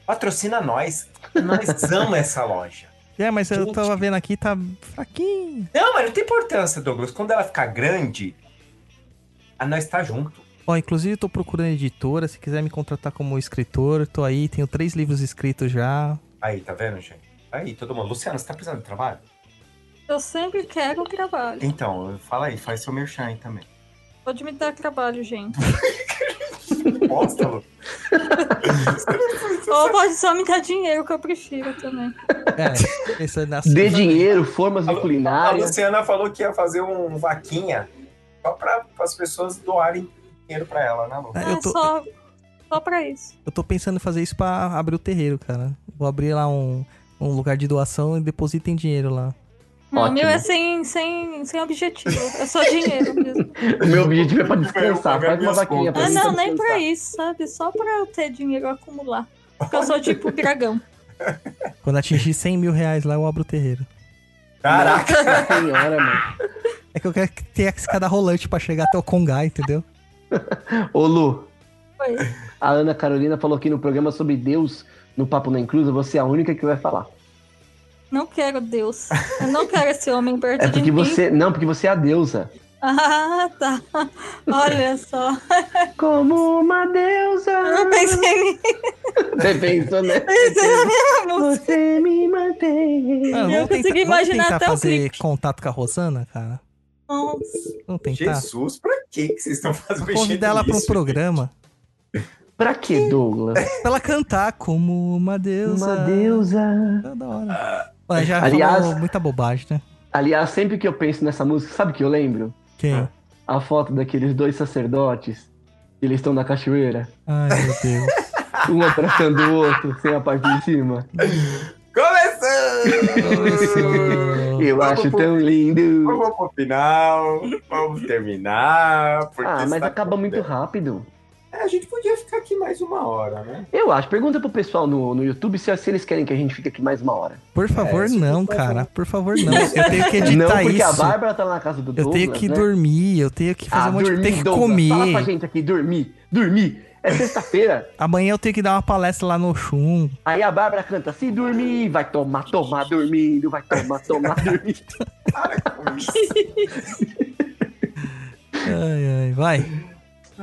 patrocina nós. Nós amamos essa loja. É, mas eu Gente. tava vendo aqui, tá fraquinho. Não, mas não tem importância, Douglas. Quando ela ficar grande, a nós tá junto. Ó, inclusive tô procurando editora, se quiser me contratar como escritor, tô aí, tenho três livros escritos já. Aí, tá vendo, gente? Aí, todo mundo. Luciano, você tá precisando de trabalho? Eu sempre quero trabalho. Então, fala aí, faz seu merchan aí também. Pode me dar trabalho, gente. Bosta, Lu. Ou pode só me dar dinheiro, que eu prefiro também. É, é na Dê dinheiro, formas de A culinária. Luciana falou que ia fazer um vaquinha só pra as pessoas doarem dinheiro pra ela, né, Lu? É, eu, tô, só, só pra isso. eu tô pensando em fazer isso pra abrir o terreiro, cara. Vou abrir lá um, um lugar de doação e depositem dinheiro lá. Não, o meu é sem, sem, sem objetivo. É só dinheiro mesmo. O meu objetivo é pra descansar. Faz uma vaquinha pra Ah, não, nem pra isso, sabe? Só pra eu ter dinheiro acumular. Porque eu sou tipo dragão. Quando atingir 100 mil reais lá, eu abro o terreiro. Caraca! Nossa senhora, mano. É que eu quero ter a escada rolante pra chegar até o Congai, entendeu? Ô, Lu, Foi. a Ana Carolina falou aqui no programa sobre Deus no Papo na Inclusa. Você é a única que vai falar. Não quero Deus. Eu não quero esse homem perto É de porque mim. você. Não, porque você é a deusa. Ah, tá. Olha só. Como uma deusa. Eu pensei nisso. Você pensou, né? Pensei na minha música. Você me mantém. Mano, Eu consegui imaginar até o fazer clipe. contato com a Rosana, cara? Nossa. Vamos tentar. Jesus, pra que que vocês estão fazendo mexendo Convidar ela pra um programa. Pra que, Douglas? Pra ela cantar como uma deusa. Uma deusa. É da hora. Ué, já Aliás- falou muita bobagem, né? Aliás, sempre que eu penso nessa música, sabe o que eu lembro? Quem? A foto daqueles dois sacerdotes. Eles estão na cachoeira. Ai, meu Deus. Um abraçando o outro, sem a parte de cima. Começando! Eu Vamos acho pro- tão lindo. Vamos pro final, vamos terminar. Ah, mas acaba muito rápido. É, a gente podia ficar aqui mais uma hora, né? Eu acho. Pergunta pro pessoal no, no YouTube se, se eles querem que a gente fique aqui mais uma hora. Por favor, se não, cara. Por favor, não. Eu tenho que não, editar porque a isso. Bárbara tá lá na casa do Eu Douglas, tenho que né? dormir, eu tenho que fazer Ah, um monte de dormir, Tem que Douglas. Fala pra comer. gente aqui, dormir, dormir. É sexta-feira. Amanhã eu tenho que dar uma palestra lá no Chum. Aí a Bárbara canta, se dormir, vai tomar, tomar, dormindo, vai tomar, tomar, dormindo. Para com isso. Ai, ai, vai.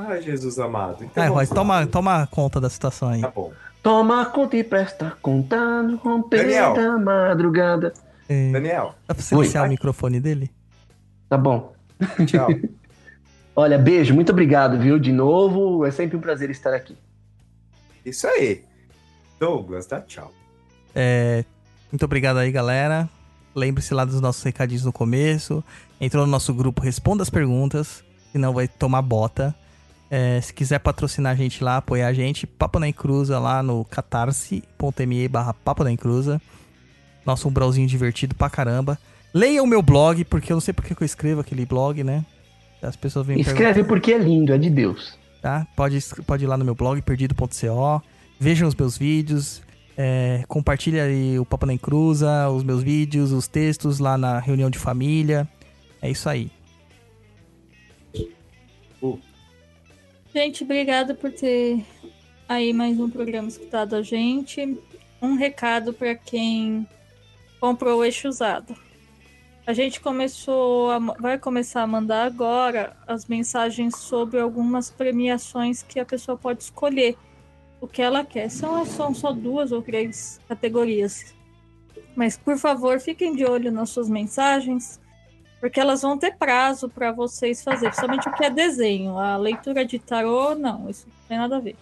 Ai, Jesus amado. Então Vai, vamos Roy, toma, toma conta da situação aí. Tá bom. Toma conta e presta conta no romper Daniel. da madrugada. É, Daniel, dá pra silenciar Oi. o microfone dele? Tá bom. tchau. Olha, beijo, muito obrigado, viu? De novo, é sempre um prazer estar aqui. Isso aí. Douglas, dá tchau. É, muito obrigado aí, galera. Lembre-se lá dos nossos recadinhos no começo. Entrou no nosso grupo, responda as perguntas, senão vai tomar bota. É, se quiser patrocinar a gente lá, apoiar a gente, Papo na Encruza lá no catarse.me barra Papo na Encruza. Nosso umbralzinho divertido pra caramba. Leia o meu blog, porque eu não sei porque que eu escrevo aquele blog, né? As pessoas vêm Escreve porque é lindo, é de Deus. tá? Pode, pode ir lá no meu blog, perdido.co. Vejam os meus vídeos. É, compartilha aí o Papo na Encruza, os meus vídeos, os textos lá na reunião de família. É isso aí. Gente, obrigada por ter aí mais um programa escutado a gente. Um recado para quem comprou o eixo usado. A gente começou a, vai começar a mandar agora as mensagens sobre algumas premiações que a pessoa pode escolher o que ela quer. São, são só duas ou três categorias. Mas por favor, fiquem de olho nas suas mensagens, porque elas vão ter prazo para vocês fazerem, principalmente o que é desenho. A leitura de tarô, não, isso não tem nada a ver.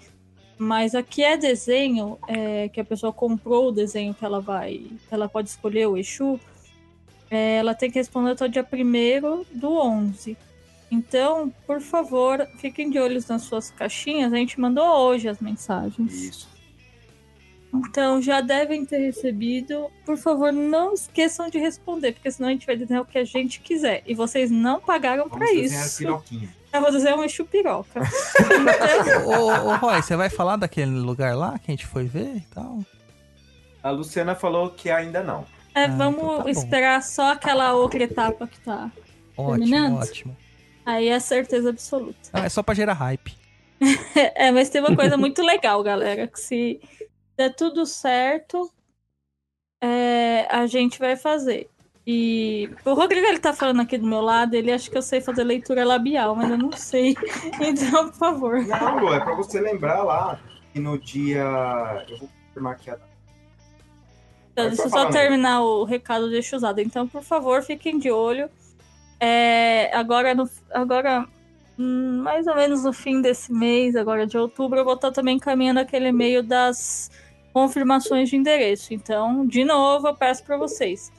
Mas aqui é desenho, é, que a pessoa comprou o desenho que ela vai, ela pode escolher o Exu, é, ela tem que responder até o dia 1 do 11. Então, por favor, fiquem de olhos nas suas caixinhas. A gente mandou hoje as mensagens. Isso. Então, já devem ter recebido. Por favor, não esqueçam de responder, porque senão a gente vai desenhar o que a gente quiser. E vocês não pagaram desenhar isso. Eu vou dizer um Exu piroca. Então, ô, ô, Roy, você vai falar daquele lugar lá que a gente foi ver e tal? A Luciana falou que ainda não. é, Ah, vamos então tá esperar só aquela outra etapa que tá. Ótimo, Terminando? ótimo. Aí é certeza absoluta. Ah, é só pra gerar hype. É, mas tem uma coisa muito legal, galera, que se der tudo certo, é, a gente vai fazer. E o Rodrigo, ele tá falando aqui do meu lado, ele acha que eu sei fazer leitura labial, mas eu não sei. Então, por favor. Não, Lu, é pra você lembrar lá que no dia. Eu vou confirmar aqui a. Então, deixa eu só terminar o recado deixa usado. Então, por favor, fiquem de olho. É, agora, no, agora hum, mais ou menos no fim desse mês, agora de outubro, eu vou estar também encaminhando aquele e-mail das confirmações de endereço. Então, de novo, eu peço para vocês.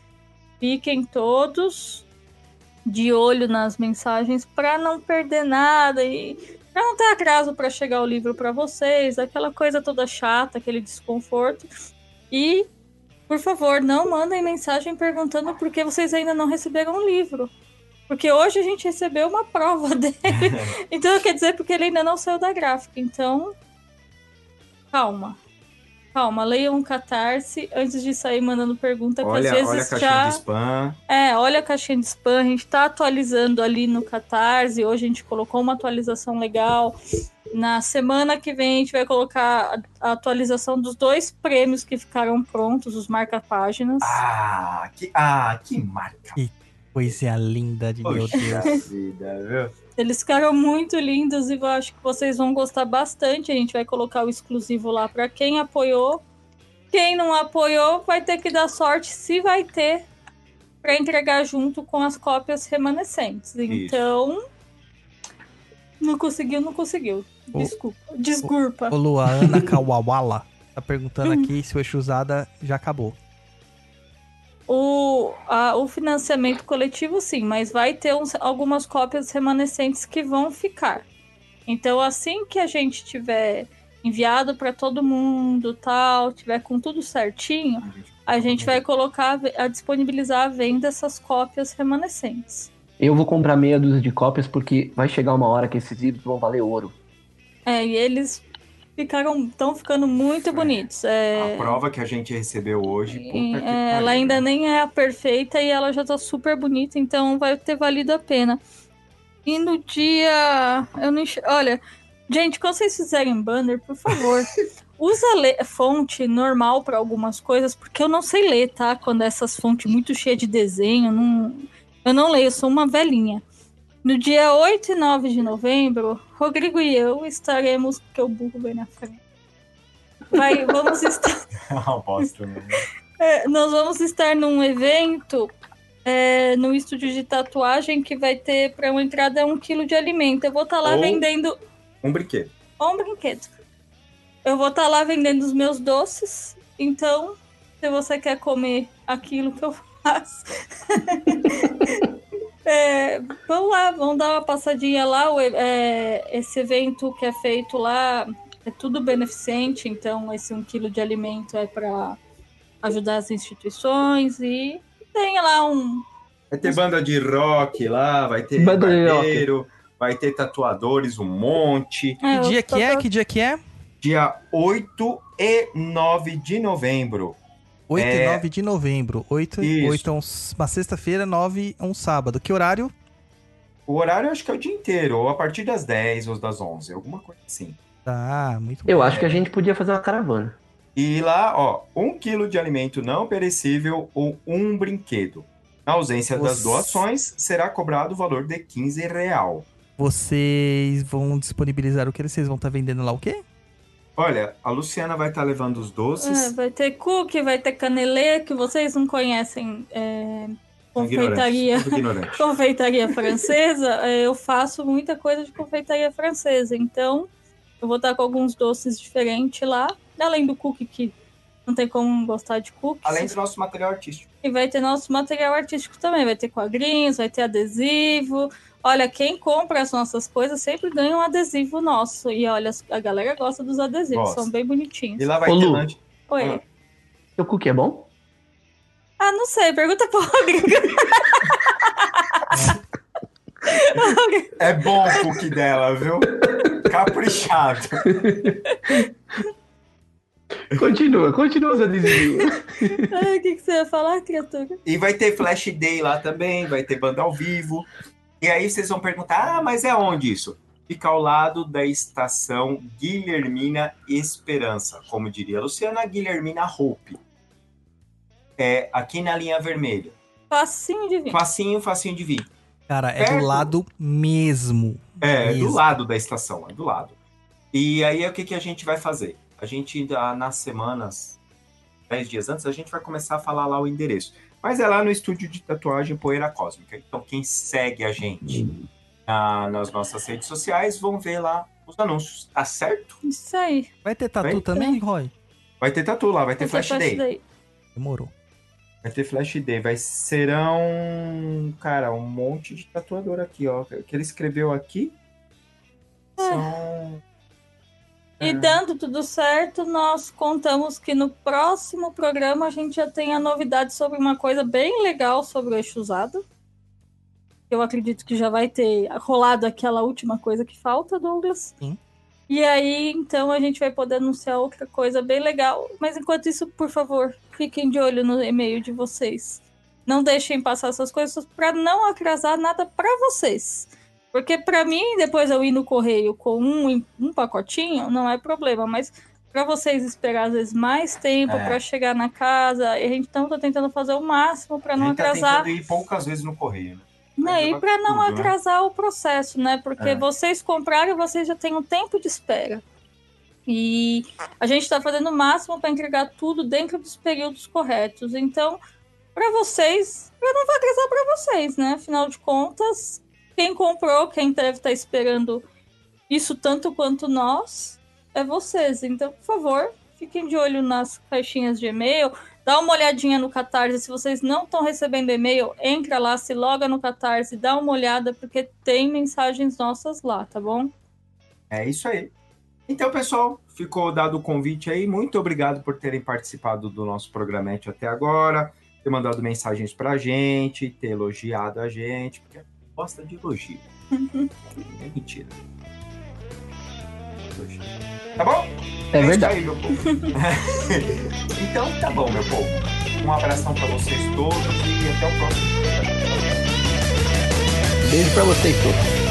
Fiquem todos de olho nas mensagens para não perder nada e para não ter atraso para chegar o livro para vocês, aquela coisa toda chata, aquele desconforto. E por favor, não mandem mensagem perguntando por que vocês ainda não receberam o livro. Porque hoje a gente recebeu uma prova dele. então quer dizer porque ele ainda não saiu da gráfica. Então, calma. Calma, leiam um catarse antes de sair mandando pergunta, que Olha, às vezes olha a caixinha já. de spam. É, olha a caixinha de spam, a gente tá atualizando ali no Catarse. Hoje a gente colocou uma atualização legal. Na semana que vem a gente vai colocar a a atualização dos dois prêmios que ficaram prontos, os marca-páginas. Ah, que, ah, que marca. Coisa linda de meu Poxa Deus. vida, viu? Eles ficaram muito lindos e eu acho que vocês vão gostar bastante. A gente vai colocar o exclusivo lá para quem apoiou. Quem não apoiou vai ter que dar sorte se vai ter para entregar junto com as cópias remanescentes. Então, Não conseguiu, não conseguiu. O- Desculpa. Desculpa. Ô Lu, a Ana Kawawala tá perguntando aqui se o Eixo Usada já acabou. O, a- o financiamento coletivo, sim, mas vai ter uns- algumas cópias remanescentes que vão ficar. Então, assim que a gente tiver enviado para todo mundo, tal, tiver com tudo certinho, a gente vai colocar, a disponibilizar a venda essas cópias remanescentes. Eu vou comprar meia dúzia de cópias porque vai chegar uma hora que esses livros vão valer ouro. É, e eles ficaram, estão ficando muito bonitos. É, A prova que a gente recebeu hoje, puta que é, ela ainda né? nem é a perfeita e ela já tá super bonita, então vai ter valido a pena. E no dia. Eu não. Olha, gente, quando vocês fizerem banner, por favor, usa le- fonte normal pra algumas coisas, porque eu não sei ler, tá? Quando é essas fontes muito cheias de desenho, não... eu não leio, eu sou uma velhinha. No dia 8 e 9 de novembro, Rodrigo e eu estaremos. Porque o burro vem na frente. Vai, vamos estar. Uma bosta, né? É, nós vamos estar num evento é, no estúdio de tatuagem que vai ter para uma entrada um quilo de alimento. Eu vou estar lá Ou- vendendo Um brinquedo. um brinquedo. Eu vou estar lá vendendo os meus doces. Então, se você quer comer aquilo que eu faço, é, vamos lá, vamos dar uma passadinha lá. O é, esse evento que é feito lá é tudo beneficente. Então, esse um quilo de alimento é para ajudar as instituições e tem lá um Vai ter banda de rock lá, vai ter Banda barbeiro, vai ter tatuadores, um monte. É, Que dia que é? Que dia que é? Dia 8 e 9 de novembro. 8 e É. 9 de novembro. 8, Isso. 8 é um- uma sexta-feira, 9 é um sábado. Que horário? O horário eu acho que é o dia inteiro, ou a partir das 10 ou das 11, alguma coisa assim. Tá, muito Eu bom. acho que a gente podia fazer uma caravana. E lá, ó, um quilo de alimento não perecível ou um brinquedo. Na ausência das Nossa. doações, será cobrado o valor de 15 real. Vocês vão disponibilizar o que? Vocês vão estar vendendo lá o quê? Olha, a Luciana vai estar levando os É, doces. vai ter cookie, vai ter canelê, que vocês não conhecem. É, confeitaria, Ignorante, confeitaria francesa. é, eu faço muita coisa de confeitaria francesa. Então, eu vou estar com alguns doces diferentes lá. Além do cookie, que não tem como gostar de cookies. Além do nosso material artístico. E vai ter nosso material artístico também. Vai ter quadrinhos, vai ter adesivo. Olha, quem compra as nossas coisas sempre ganha um adesivo nosso. E olha, a galera gosta dos adesivos, Gosta. são bem bonitinhos. E lá vai Ô, ter Lu. Oi. Ah. Seu cookie é bom? Ah, não sei, pergunta pro Rodrigo. É bom o cookie dela, viu? Caprichado. Continua, continua os adesivos. O que, que você ia falar, criatura? E vai ter Flash Day lá também, vai ter banda ao vivo. E aí vocês vão perguntar: ah, mas é onde isso? Fica ao lado da estação Guilhermina Esperança. Como diria a Luciana, Guilhermina Hope. É aqui na linha vermelha. Facinho de vir. Facinho, facinho de vir. Cara, é Perto. do lado mesmo. É, é do Mesmo. lado da estação, é do lado. E aí o que, que a gente vai fazer? A gente, ah, nas semanas, 10 dias antes, a gente vai começar a falar lá o endereço. Mas é lá no estúdio de tatuagem Poeira Cósmica. Então, quem segue a gente ah, nas nossas redes sociais vão ver lá os anúncios, tá certo? Isso aí. Vai ter tatu Vai também, Roy? Vai ter tatu lá, vai ter Vai ter Flash Day. daí. Demorou. Vai ter Flash Day. Vai serão, cara, um monte de tatuador aqui, ó. O que ele escreveu aqui são... E É. dando tudo certo, nós contamos que no próximo programa a gente já tem a novidade sobre uma coisa bem legal sobre o eixo usado. Eu acredito que já vai ter rolado aquela última coisa que falta, Douglas. Sim. E aí, então, a gente vai poder anunciar outra coisa bem legal. Mas enquanto isso, por favor, fiquem de olho no e-mail de vocês. Não deixem passar essas coisas para não atrasar nada para vocês. Porque para mim, depois eu ir no correio com um, um pacotinho, não é problema, mas para vocês esperar às vezes mais tempo É. para chegar na casa, e a gente então tá tentando fazer o máximo para não tá atrasar. ir poucas vezes no correio, né? Não, e para não tudo, né? atrasar o processo, né? Porque É. vocês comprarem, vocês já têm um tempo de espera. E a gente está fazendo o máximo para entregar tudo dentro dos períodos corretos. Então, para vocês, eu não vou atrasar para vocês, né? Afinal de contas, quem comprou, quem deve estar esperando isso tanto quanto nós, é vocês. Então, por favor, fiquem de olho nas caixinhas de e-mail. Dá uma olhadinha no Catarse. Se vocês não estão recebendo e-mail, entra lá, se loga no Catarse, dá uma olhada, porque tem mensagens nossas lá, tá bom? É isso aí. Então, pessoal, ficou dado o convite aí. Muito obrigado por terem participado do nosso programete até agora, ter mandado mensagens pra gente, ter elogiado a gente, porque gosta de elogio. é mentira. Tá bom? É verdade. aí, então, tá bom, meu povo. Um abração pra vocês todos e até o próximo. Beijo pra vocês todos.